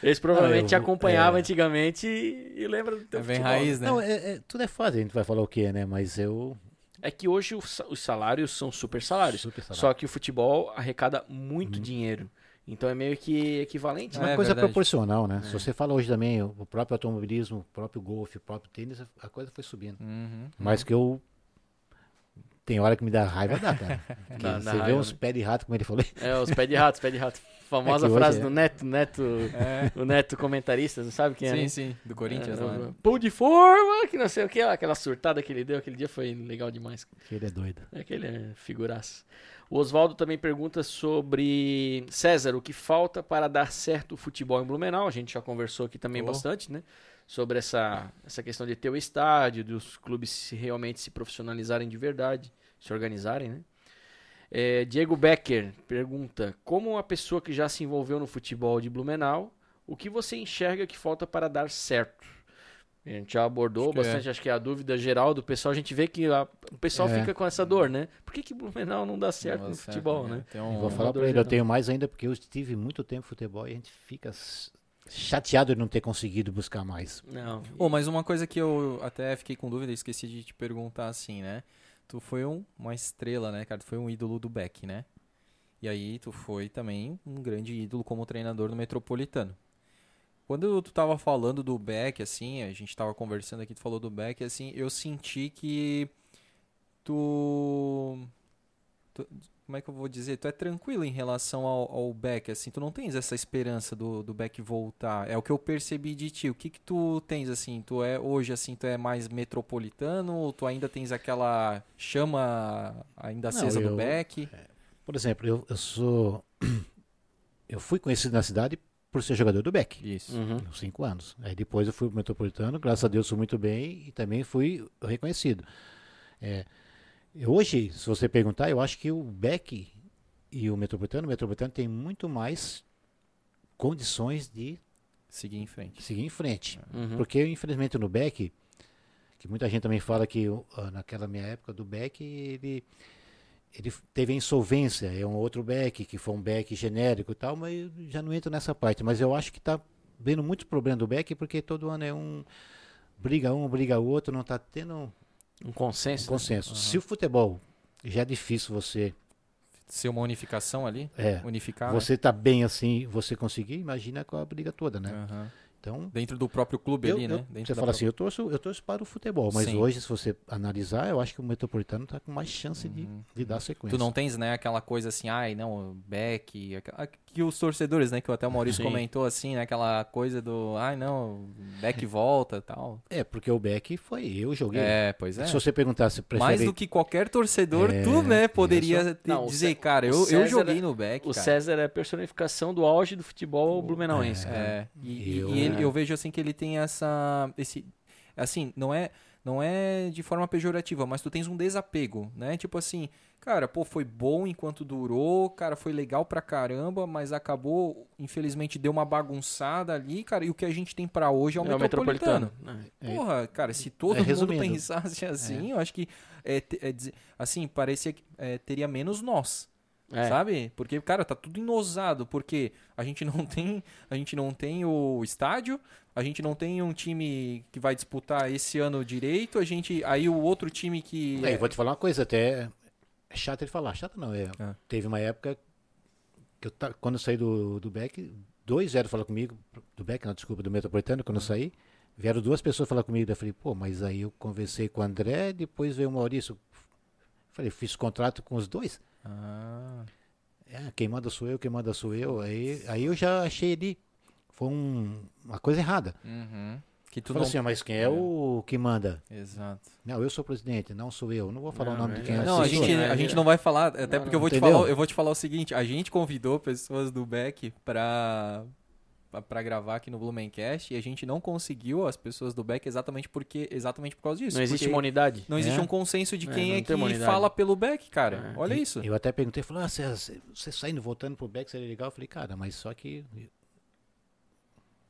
Eles provavelmente eu- te acompanhavam é. antigamente e, e lembra do teu É bem futebol. raiz, né? Não, é, é- tudo é fácil, a gente vai falar o que, né? Mas eu. É que hoje os sa- os salários são super salários. Super salário. Só que o futebol arrecada muito dinheiro. Então é meio que equivalente. Uma É coisa verdade. proporcional, né? Se você fala hoje também, o próprio automobilismo, o próprio golfe, o próprio tênis, a coisa foi subindo. Uhum. Mas que eu. Tem hora que me dá raiva, dá, cara. Dá- você dá vê raiva, uns né? pés de rato, como ele falou. É, os pé de rato, os pé de rato. Famosa É que hoje frase é. do Neto, Neto, É. o Neto comentarista, não sabe quem é? Sim, né? sim, do Corinthians É, lá. né? Pão de forma, que não sei o que, aquela surtada que ele deu aquele dia foi legal demais. Ele é doido. Aquele é figuraço. O Oswaldo também pergunta sobre César, o que falta para dar certo o futebol em Blumenau? A gente já conversou aqui também Oh. bastante, né? Sobre essa, essa questão de ter o estádio, dos clubes se realmente se profissionalizarem de verdade, se organizarem, né? É, Diego Becker pergunta: Como uma pessoa que já se envolveu no futebol de Blumenau, o que você enxerga que falta para dar certo? A gente já abordou Acho que é. bastante, acho que é a dúvida geral do pessoal. A gente vê que a- o pessoal É. fica com essa dor, né? Por que, que Blumenau não dá certo Não no certo, futebol, né? Eu um... vou falar pra ele, eu tenho mais ainda porque eu estive muito tempo no futebol e a gente fica chateado de não ter conseguido buscar mais. Não. Ô, mas uma coisa que eu até fiquei com dúvida, esqueci de te perguntar assim, né? Tu foi um- uma estrela, né, cara? Tu foi um ídolo do Beck, né? E aí tu foi também um grande ídolo como treinador no Metropolitano. Quando tu tava falando do Beck, assim, a gente tava conversando aqui, tu falou do Beck, assim, eu senti que tu... tu- como é que eu vou dizer? Tu é tranquilo em relação ao, ao Beck, assim, tu não tens essa esperança do, do Beck voltar. É o que eu percebi de ti. O que que tu tens, assim? Tu é, hoje, assim, tu é mais metropolitano ou tu ainda tens aquela chama ainda Não, acesa do eu- Beck? Por exemplo, eu, eu sou. Eu fui conhecido na cidade por ser jogador do Beck. Isso. Uhum. Uns cinco anos. Aí depois eu fui pro Metropolitano, graças a Deus fui muito bem e também fui reconhecido. É, hoje, se você perguntar, eu acho que o Beck e o Metropolitano, o Metropolitano tem muito mais condições de Seguir em frente. seguir em frente. Uhum. Porque, infelizmente, no Beck, que muita gente também fala que ah, naquela minha época do Beck, ele, ele teve a insolvência. É um outro Beck, que foi um Beck genérico e tal, mas eu já não entro nessa parte. Mas eu acho que está vendo muito problema do Beck, porque todo ano é um. Briga um, briga outro, não está tendo um Um consenso. né? consenso. Se o futebol já é difícil você. Ser uma unificação ali? É, Unificar? você tá bem assim, você conseguir, imagina com a briga toda, né? né? Então, Dentro do próprio clube Eu- ali, eu- né? Dentro você fala assim, própria- eu torço, eu torço para o futebol, mas Sim. hoje, se você analisar, eu acho que o Metropolitano está com mais chance de, Uhum. de dar sequência. Tu não tens, né, aquela coisa assim, ai, não, Beck, aquela- que os torcedores, né, que até oAurício Sim. comentou assim, né, aquela coisa do, ai, não, Beck volta e tal. É, porque o Beck foi eu joguei. É, pois é. Se você perguntar se prefere... Mais do que qualquer torcedor, É, tu, né, poderia te Não, o dizer, cara, o eu, eu César joguei é- no Beck, O cara. César é a personificação do auge do futebol blumenauense. cara. É, e, e- Eu- e ele- É. eu vejo assim que ele tem essa, esse, assim, não é, não é de forma pejorativa, mas tu tens um desapego, né? Tipo assim, cara, pô, foi bom enquanto durou, cara, foi legal pra caramba, mas acabou, infelizmente deu uma bagunçada ali, cara, e o que a gente tem pra hoje é o, É o metropolitano. metropolitano. É. Porra, cara, se todo É, mundo pensasse assim, eu acho que é, é assim, parecia que é, teria menos nós. É. Sabe? Porque, cara, tá tudo enosado, porque a gente não tem, a gente não tem o estádio, a gente não tem um time que vai disputar esse ano direito, a gente, aí o outro time que É, vou te falar uma coisa, até é chato ele falar, chato não, é. É. Teve uma época que eu quando eu saí do, do Beck, dois vieram falar comigo, do Beck, não, desculpa, do Metropolitano, quando eu saí, vieram duas pessoas falar comigo, daí eu falei, pô, mas aí eu conversei com o André, depois veio o Maurício, falei, fiz contrato com os dois, Ah, É, quem manda sou eu, quem manda sou eu. Aí, aí eu já achei ali. Foi um- uma coisa errada. uhum. Que tu não assim, mas quem é o que manda? Exato. Não, eu sou o presidente, não sou eu. Não vou falar Não, o nome de é- quem é. Não, a gente, a gente não vai falar, até Não, porque eu não. vou te falar, eu vou te falar o seguinte, a gente convidou pessoas do Beck pra pra- pra gravar aqui no Blumencast e a gente não conseguiu as pessoas do Beck exatamente porque exatamente por causa disso. Não existe uma unidade. não existe É. um consenso de É, quem é, uma que fala pelo Beck, cara. É. Olha E- isso. Eu até perguntei, falou, ah, você, você saindo, voltando pro Beck seria legal. Eu falei, cara, mas só que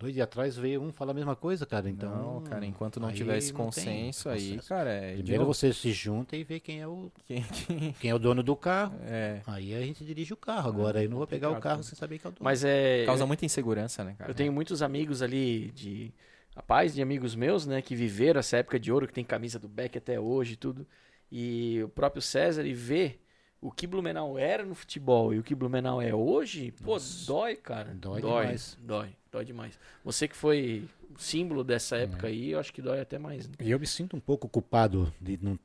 Dois dias atrás veio um falar a mesma coisa, cara. Então, Não, cara, enquanto não aí tiver esse não consenso aí, consenso. cara, é. Primeiro novo, você se junta e vê quem é o, quem- quem- quem é o dono do carro. é, Aí a gente dirige o carro. Agora eu não vou pegar o carro sem saber que é o dono. Mas é. causa muita insegurança, né, cara? Eu tenho muitos amigos ali de. Rapaz, de amigos meus, né, que viveram essa época de ouro, que tem camisa do Beck até hoje e tudo. E o próprio César, e ver o que Blumenau era no futebol e o que Blumenau é hoje, pô, dói, cara. Dói dói demais. Dói, dói demais. Você que foi símbolo dessa época aí, eu acho que dói até mais. né? E eu me sinto um pouco culpado de não.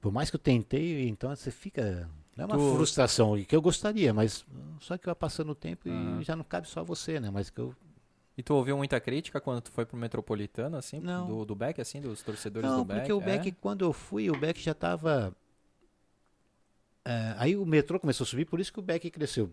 Por mais que eu tentei, então você fica. Não é uma Tu- frustração, que eu gostaria, mas só que vai passando o tempo e já não cabe só você, né? Mas que eu. E tu ouviu muita crítica quando tu foi pro Metropolitano, assim? Não. Do, do Beck, assim, dos torcedores Não, do Beck? porque o é? Beck, quando eu fui, o Beck já estava. aí o metrô começou a subir, por isso que o Beck cresceu.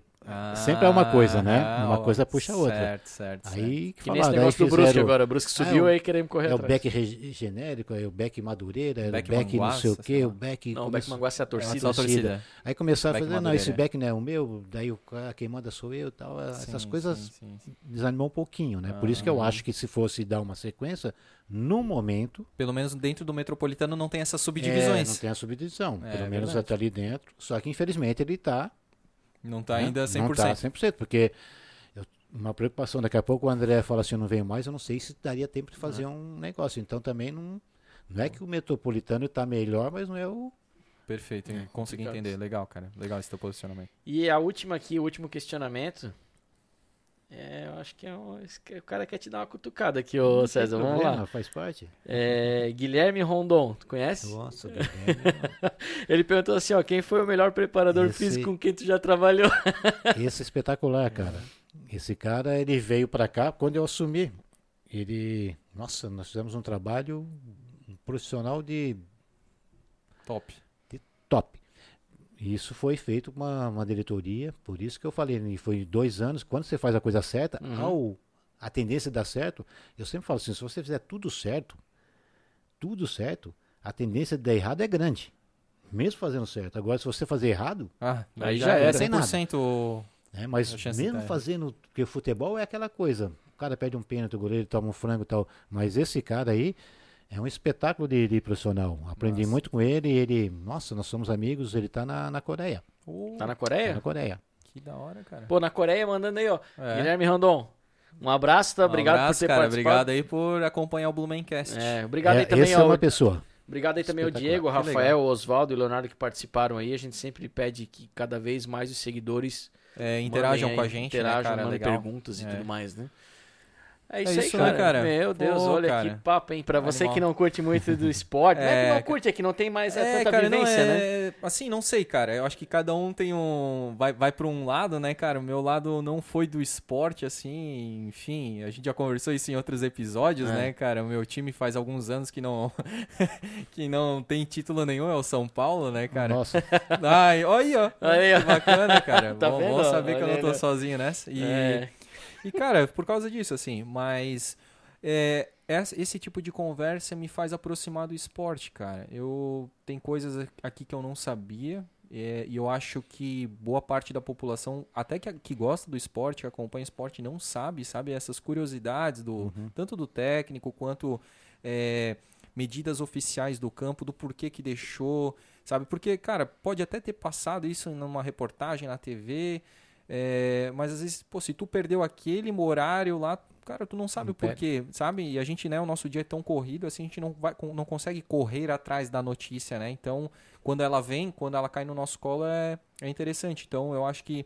Sempre é uma coisa, né? Ah, Uma coisa puxa a outra. Certo, certo. Aí que Que falaram, negócio do Brusque agora, o Brusque subiu o- aí queremos correr É o atrás. Beck re- genérico, é o Beck Madureira, é o Beck Beck não sei o quê, o. Beck. Não, o Beck Manguaça é a É torcida. só a torcida. Aí começaram a Beck fazer, não, esse. Beck não é o meu, daí o quem manda sou eu e tal. Essas Sim, coisas sim, sim, desanimou um pouquinho, né? Por isso que eu Ah. acho que se fosse dar uma sequência, no momento. Pelo menos dentro do Metropolitano não tem essas é, subdivisões. não tem a subdivisão. É, pelo menos até ali dentro. Só que infelizmente ele está. Não tá ainda 100%. Não tá 100%, porque eu- uma preocupação, daqui a pouco o André fala assim, eu não venho mais, eu não sei se daria tempo de fazer um negócio. Então também não, não é que o metropolitano está melhor, mas não é o... Perfeito, hein? consegui entender. Legal, cara. Legal esse teu posicionamento. E a última aqui, o último questionamento. É, eu acho que é um, o cara quer te dar uma cutucada aqui, ô César. Vamos problema, lá. Faz parte. É, Guilherme Rondon, tu conhece? Nossa, Guilherme, Ele perguntou assim, ó, quem foi o melhor preparador Esse- físico com quem tu já trabalhou? esse é espetacular, cara. Esse cara, ele veio para cá quando eu assumi. Ele, nossa, nós fizemos um trabalho profissional de Top. top. E Isso foi feito com uma, uma diretoria, por isso que eu falei, e foi dois anos, quando você faz a coisa certa, Uhum. ao a tendência dar certo, eu sempre falo assim, se você fizer tudo certo, tudo certo, a tendência de dar errado é grande. Mesmo fazendo certo. Agora, se você fazer errado, Ah, Aí já era. 100%. né? Mas A chance de mesmo fazendo, porque o futebol é aquela coisa, o cara perde um pênalti, o goleiro toma um frango e tal, mas esse cara aí é um espetáculo de, de profissional. Aprendi Nossa. muito com ele, ele, nossa, nós somos amigos, ele tá na, na Coreia. Pô, Tá na Tá Coreia? na Coreia. Que da hora, cara. Pô, na Coreia mandando aí, ó. É. Guilherme Rondon. Um abraço, tá? Um Obrigado abraço, por ter cara. participado. Obrigado aí por acompanhar o Blumencast. É, obrigado É, aí também esse é uma pessoa. Obrigado aí também ao. Diego, Rafael, Oswaldo e o Leonardo que participaram aí. A gente sempre pede que cada vez mais os seguidores É, interajam com a gente, interajam, né, cara? mandem Legal. perguntas e É. tudo mais, né? É É isso, isso, aí, né, cara. cara? Meu Deus, Pô, olha cara. que papo, hein? Pra você Animal. que não curte muito do esporte. não é que É, não cara. curte, é que não tem mais é, É, tanta cara, vivência, né? é. Assim, não sei, cara. Eu acho que cada um tem um. Vai, vai pra um lado, né, cara? O meu lado não foi do esporte, assim. Enfim, a gente já conversou isso em outros episódios, É. né, cara? O meu time faz alguns anos que não. que não tem título nenhum, é o São Paulo, né, cara? Nossa, Ai, olha aí, ó. Aí, ó. Que bacana, cara. Tá bom, vendo? bom saber que eu Olha não tô né? sozinho nessa. E, É. e, cara, por causa disso, assim, mas é, esse tipo de conversa me faz aproximar do esporte, cara. Eu tem coisas aqui que eu não sabia. é, e eu acho que boa parte da população, até que, que gosta do esporte, que acompanha esporte, não sabe, sabe? Essas curiosidades do tanto do técnico quanto é, medidas oficiais do campo, do porquê que deixou, sabe? Porque, cara, pode até ter passado isso numa reportagem na TV, é, mas às vezes, pô, se tu perdeu aquele horário lá, cara, tu não sabe Não o porquê, sabe? E a gente, né, o nosso dia é tão corrido, assim, a gente não, vai, não consegue correr atrás da notícia, né? Então, quando ela vem, quando ela cai no nosso colo, é, é interessante. Então, eu acho que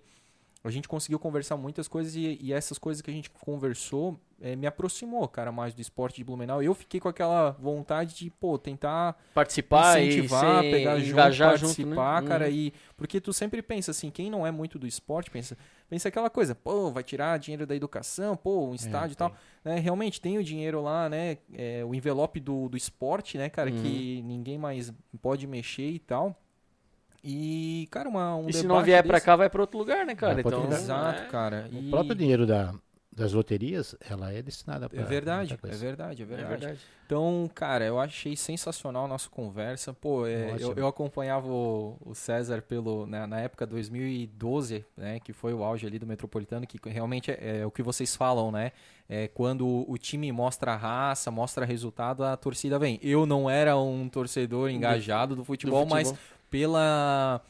a gente conseguiu conversar muitas coisas e, e essas coisas que a gente conversou eh, me aproximou, cara, mais do esporte de Blumenau. Eu fiquei com aquela vontade de, pô, tentar Participar incentivar, e pegar junto, participar, junto, né? cara, Hum. e porque tu sempre pensa assim, quem não é muito do esporte, pensa, pensa aquela coisa, pô, vai tirar dinheiro da educação, pô, um estádio e tal, né? Realmente tem o dinheiro lá, né? é, o envelope do, do esporte, né, cara, Uhum. que ninguém mais pode mexer e tal. E, cara, uma, um E se não vier pra desse- cá, vai pra outro lugar, né, cara? Vai pra Então. Exato, é. cara. o E- próprio dinheiro da, das loterias, ela é destinada para É verdade, é verdade, é É verdade. verdade. Então, cara, eu achei sensacional a nossa conversa. Pô, é, eu, eu acompanhava o, o César pelo, na, na época 2012, né, que foi o auge ali do Metropolitano, que realmente é, é o que vocês falam, né? É quando o, time mostra raça, mostra resultado, a torcida vem. Eu não era um torcedor engajado do futebol, Do mas futebol. pela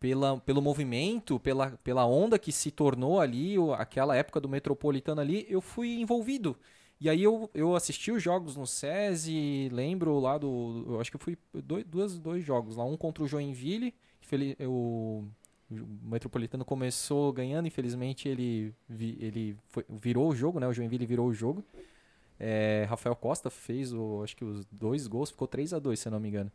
pela, pelo movimento, pela, pela onda que se tornou ali, aquela época do Metropolitano ali, eu fui envolvido. E aí eu, eu assisti os jogos no SESI, lembro lá do. Eu acho que eu fui dois, duas, dois jogos lá, um contra o Joinville, que fel- o, Metropolitano começou ganhando, infelizmente ele, ele foi- virou o jogo, né? O Joinville virou o jogo. É, Rafael Costa fez o, acho que os dois gols, ficou 3 a 2 se eu não me engano.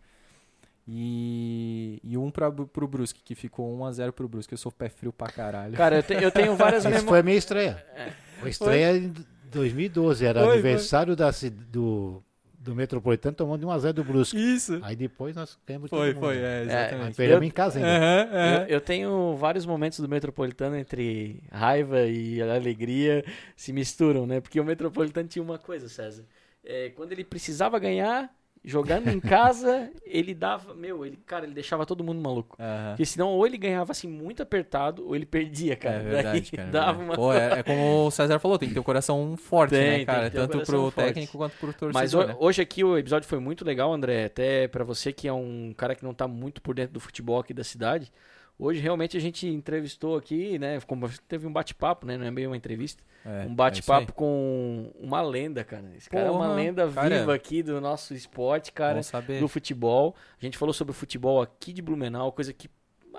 E, e um pra, pro Brusque, que ficou 1 a 0 pro Brusque. Eu sou pé frio pra caralho. Cara, eu, te- eu tenho várias memórias. foi a minha estreia. Foi a estreia em 2012, era Foi, foi. aniversário da, ci- do, do Metropolitano tomando de 1x0 do Brusque. Isso! Aí depois nós ganhamos Foi, foi, é, Aí exatamente. perdemos Eu- em casa ainda. Aham, aham. Eu, eu tenho vários momentos do Metropolitano entre raiva e alegria se misturam, né? Porque o Metropolitano tinha uma coisa, César. É, quando ele precisava ganhar, jogando em casa, ele dava. Meu, ele, cara, ele deixava todo mundo maluco. Aham. Porque senão, ou ele ganhava assim muito apertado, ou ele perdia, cara. É verdade, cara. Dava verdade. uma... Pô, é, é como o César falou, tem que ter o coração forte, Tem, né, tem que cara? o Tanto coração pro forte. técnico quanto pro torcedor. Mas ho- né? hoje aqui o episódio foi muito legal, André. Até pra você que é um cara que não tá muito por dentro do futebol aqui da cidade. Hoje realmente a gente entrevistou aqui, né? como Teve um bate-papo, né? Não é bem uma entrevista. É, um é isso batipapo aí. com uma lenda, cara. Esse cara é uma Porra, lenda cara. viva aqui do nosso esporte, cara. Do futebol. A gente falou sobre o futebol aqui de Blumenau, coisa que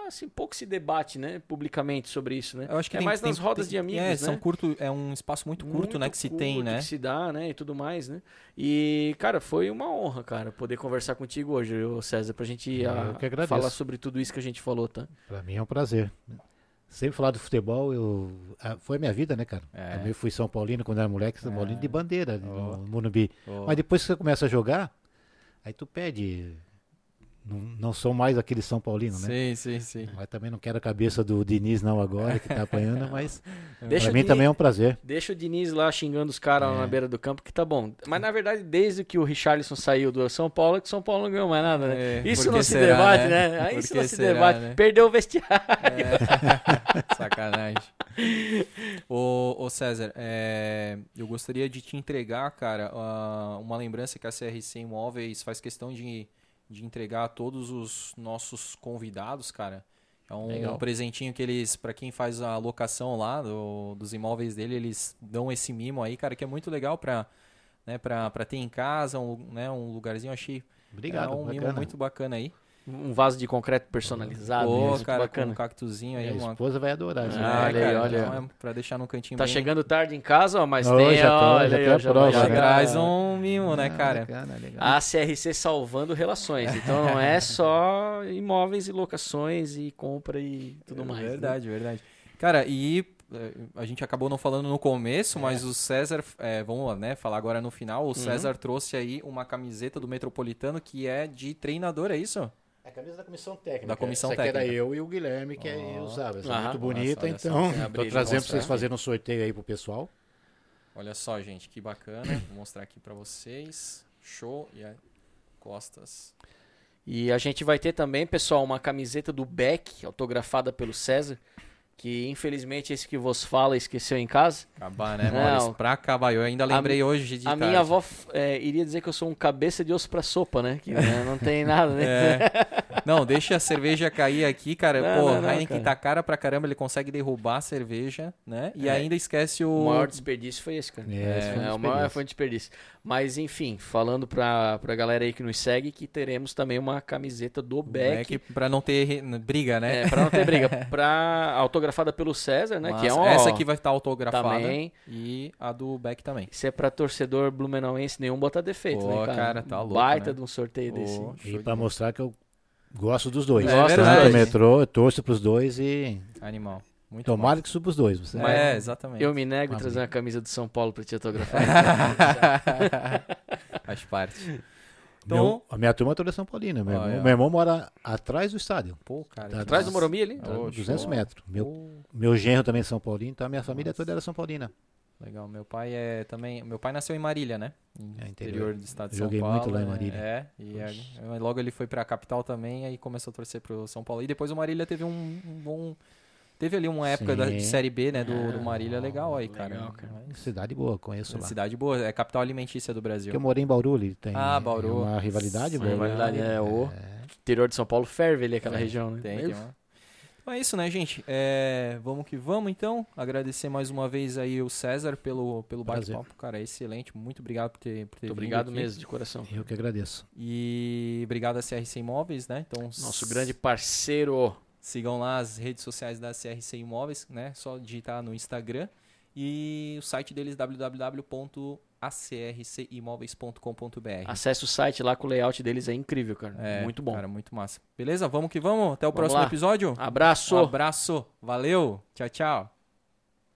assim, pouco se debate, né? Publicamente sobre isso, né? Eu acho que é tem- mais tem- nas rodas tem- de amigos, é, né? são curto, é um espaço muito curto, né, que se tem, né? Que se dá, né? E tudo mais, né? E, cara, foi uma honra, cara, poder conversar contigo hoje, César, pra gente Eu ah, falar sobre tudo isso que a gente falou, tá? Pra mim é um prazer. Sempre falar do futebol, eu, ah, foi a minha vida, né, cara? É. Também fui São Paulino quando era moleque, São Paulino de bandeira, Oh. no Morumbi. Ô, Mas depois que você começa a jogar, aí tu pede. Não, não sou mais aquele São Paulino, né? Sim, sim, sim. Mas também não quero a cabeça do Diniz não agora, que tá apanhando, mas Deixa pra o mim Diniz- também é um prazer. Deixa o Diniz lá xingando os caras lá É. na beira do campo, que tá bom. Mas na verdade, desde que o Richarlison saiu do São Paulo, é que São Paulo não ganhou mais nada, né? É, isso não se será, debate, né? né? Isso não se será, debate. né? Perdeu o vestiário. É. Sacanagem. Ô, ô César, é, eu gostaria de te entregar, cara, ah, uma lembrança que a CRC Imóveis faz questão de, de entregar a todos os nossos convidados, cara. É um Legal. presentinho que eles, pra quem faz a locação lá do- dos imóveis dele, eles dão esse mimo aí, cara, que é muito legal pra, né, pra, pra ter em casa, um, né, um lugarzinho, achei Obrigado, é um mimo bacana. muito bacana aí. Um vaso de concreto personalizado. Pô, mesmo, cara, com bacana. um cactuzinho aí, Minha uma... esposa vai adorar isso. Ah, né? É, olha aí, cara, olha. então é pra deixar num cantinho Tá bem... chegando tarde em casa, ó, mas Ô, tem, já tô, olha já aí, ó, já prova, Já né? traz um mimo, né, Ah, cara? bacana, legal. A CRC salvando relações. Então não é só imóveis e locações e compra e tudo mais. né? Verdade, verdade. Cara, e eh, a gente acabou não falando no começo, mas o César, eh, vamos né, falar agora no final, o César trouxe aí uma camiseta do Metropolitano que é de treinador, é isso? É a camisa da comissão técnica. Da comissão Essa aqui técnica. era eu e o Guilherme que aí Ó. usava. Essa é muito bonita, Nossa, então sem abrir tô e trazendo pra mostrar. vocês fazerem um sorteio aí pro pessoal. Olha só, gente, que bacana. Vou mostrar aqui pra vocês. Show. E costas. E a gente vai ter também, pessoal, uma camiseta do Beck, autografada pelo César, que infelizmente esse que vos fala esqueceu em casa. Acabar, né, Não. Maurício? Pra acabar. Eu ainda lembrei hoje de a tarde. minha avó é, iria dizer que eu sou um cabeça de osso pra sopa, né? Que né, não tem nada, né? É. Não, deixa a cerveja cair aqui, cara. Não, Pô, não, não, Heineken cara. tá cara pra caramba, ele consegue derrubar a cerveja, né? E É. ainda esquece o. O maior desperdício foi esse, cara. É, esse foi um É, o maior foi um desperdício. Mas enfim, falando pra, pra galera aí que nos segue, que teremos também uma camiseta do Beck. Beck pra não ter briga, né? É, pra não ter briga. pra, autografada pelo César, né? que é Massa. um, Essa aqui vai estar autografada. também. E a do Beck também. Isso é pra torcedor blumenauense nenhum botar defeito, Pô, né, cara? cara, tá louco, Baita né? de um sorteio Pô, desse. E pra mostrar que eu gosto dos dois. É verdade. do metrô, eu torço pros dois e Animal. Muito tomara massa. que suba os dois. Você É, exatamente. Eu me nego a Uma trazer uma camisa do São Paulo pra te autografar. Faz parte. Meu- Então- a minha turma toda é São Paulina. Meu, Olha, irmão, ó. meu irmão mora atrás do estádio, Pô, cara. Tá Atrás do. Morumbi ali? tá, Ô, 200 show. metros. Meu, Pô, meu genro também é São Paulino, então a minha família toda era São Paulina. Legal. Meu pai é também. Meu pai nasceu em Marília, né? É, interior. do estado de Joguei São Paulo. muito lá em é, Marília. É. E logo ele foi pra capital também, aí começou a torcer pro São Paulo. E depois o Marília teve um, um bom. Teve ali uma época da, de. Série B, né? Do, do Ah, Marília legal aí, cara. legal, cara. Mas- Cidade boa, conheço lá. Cidade boa, é capital alimentícia do Brasil. Porque eu morei em Bauru, ali tem Ah, Bauru. é uma rivalidade boa. rivalidade, né? é, o interior de São Paulo ferve ali aquela É, região, né? Tem, Meu, tem Então é isso, né, gente? É, vamos que vamos, então. Agradecer mais uma vez aí o César pelo, pelo bate-papo. Cara, é excelente. Muito obrigado por ter, por ter Muito obrigado aqui. mesmo, de coração. Eu que agradeço. E obrigado a CRC Imóveis, né? Então, Nosso grande parceiro. Sigam lá as redes sociais da CRC Imóveis, né? Só digitar no Instagram. E o site deles www.acrcimóveis.com.br. Acesse o site lá que o layout deles é incrível, cara. É, Muito bom. Cara, muito massa. Beleza? Vamos que vamos. Até o Vamos próximo lá. episódio. Abraço. Um abraço. Valeu. Tchau, tchau.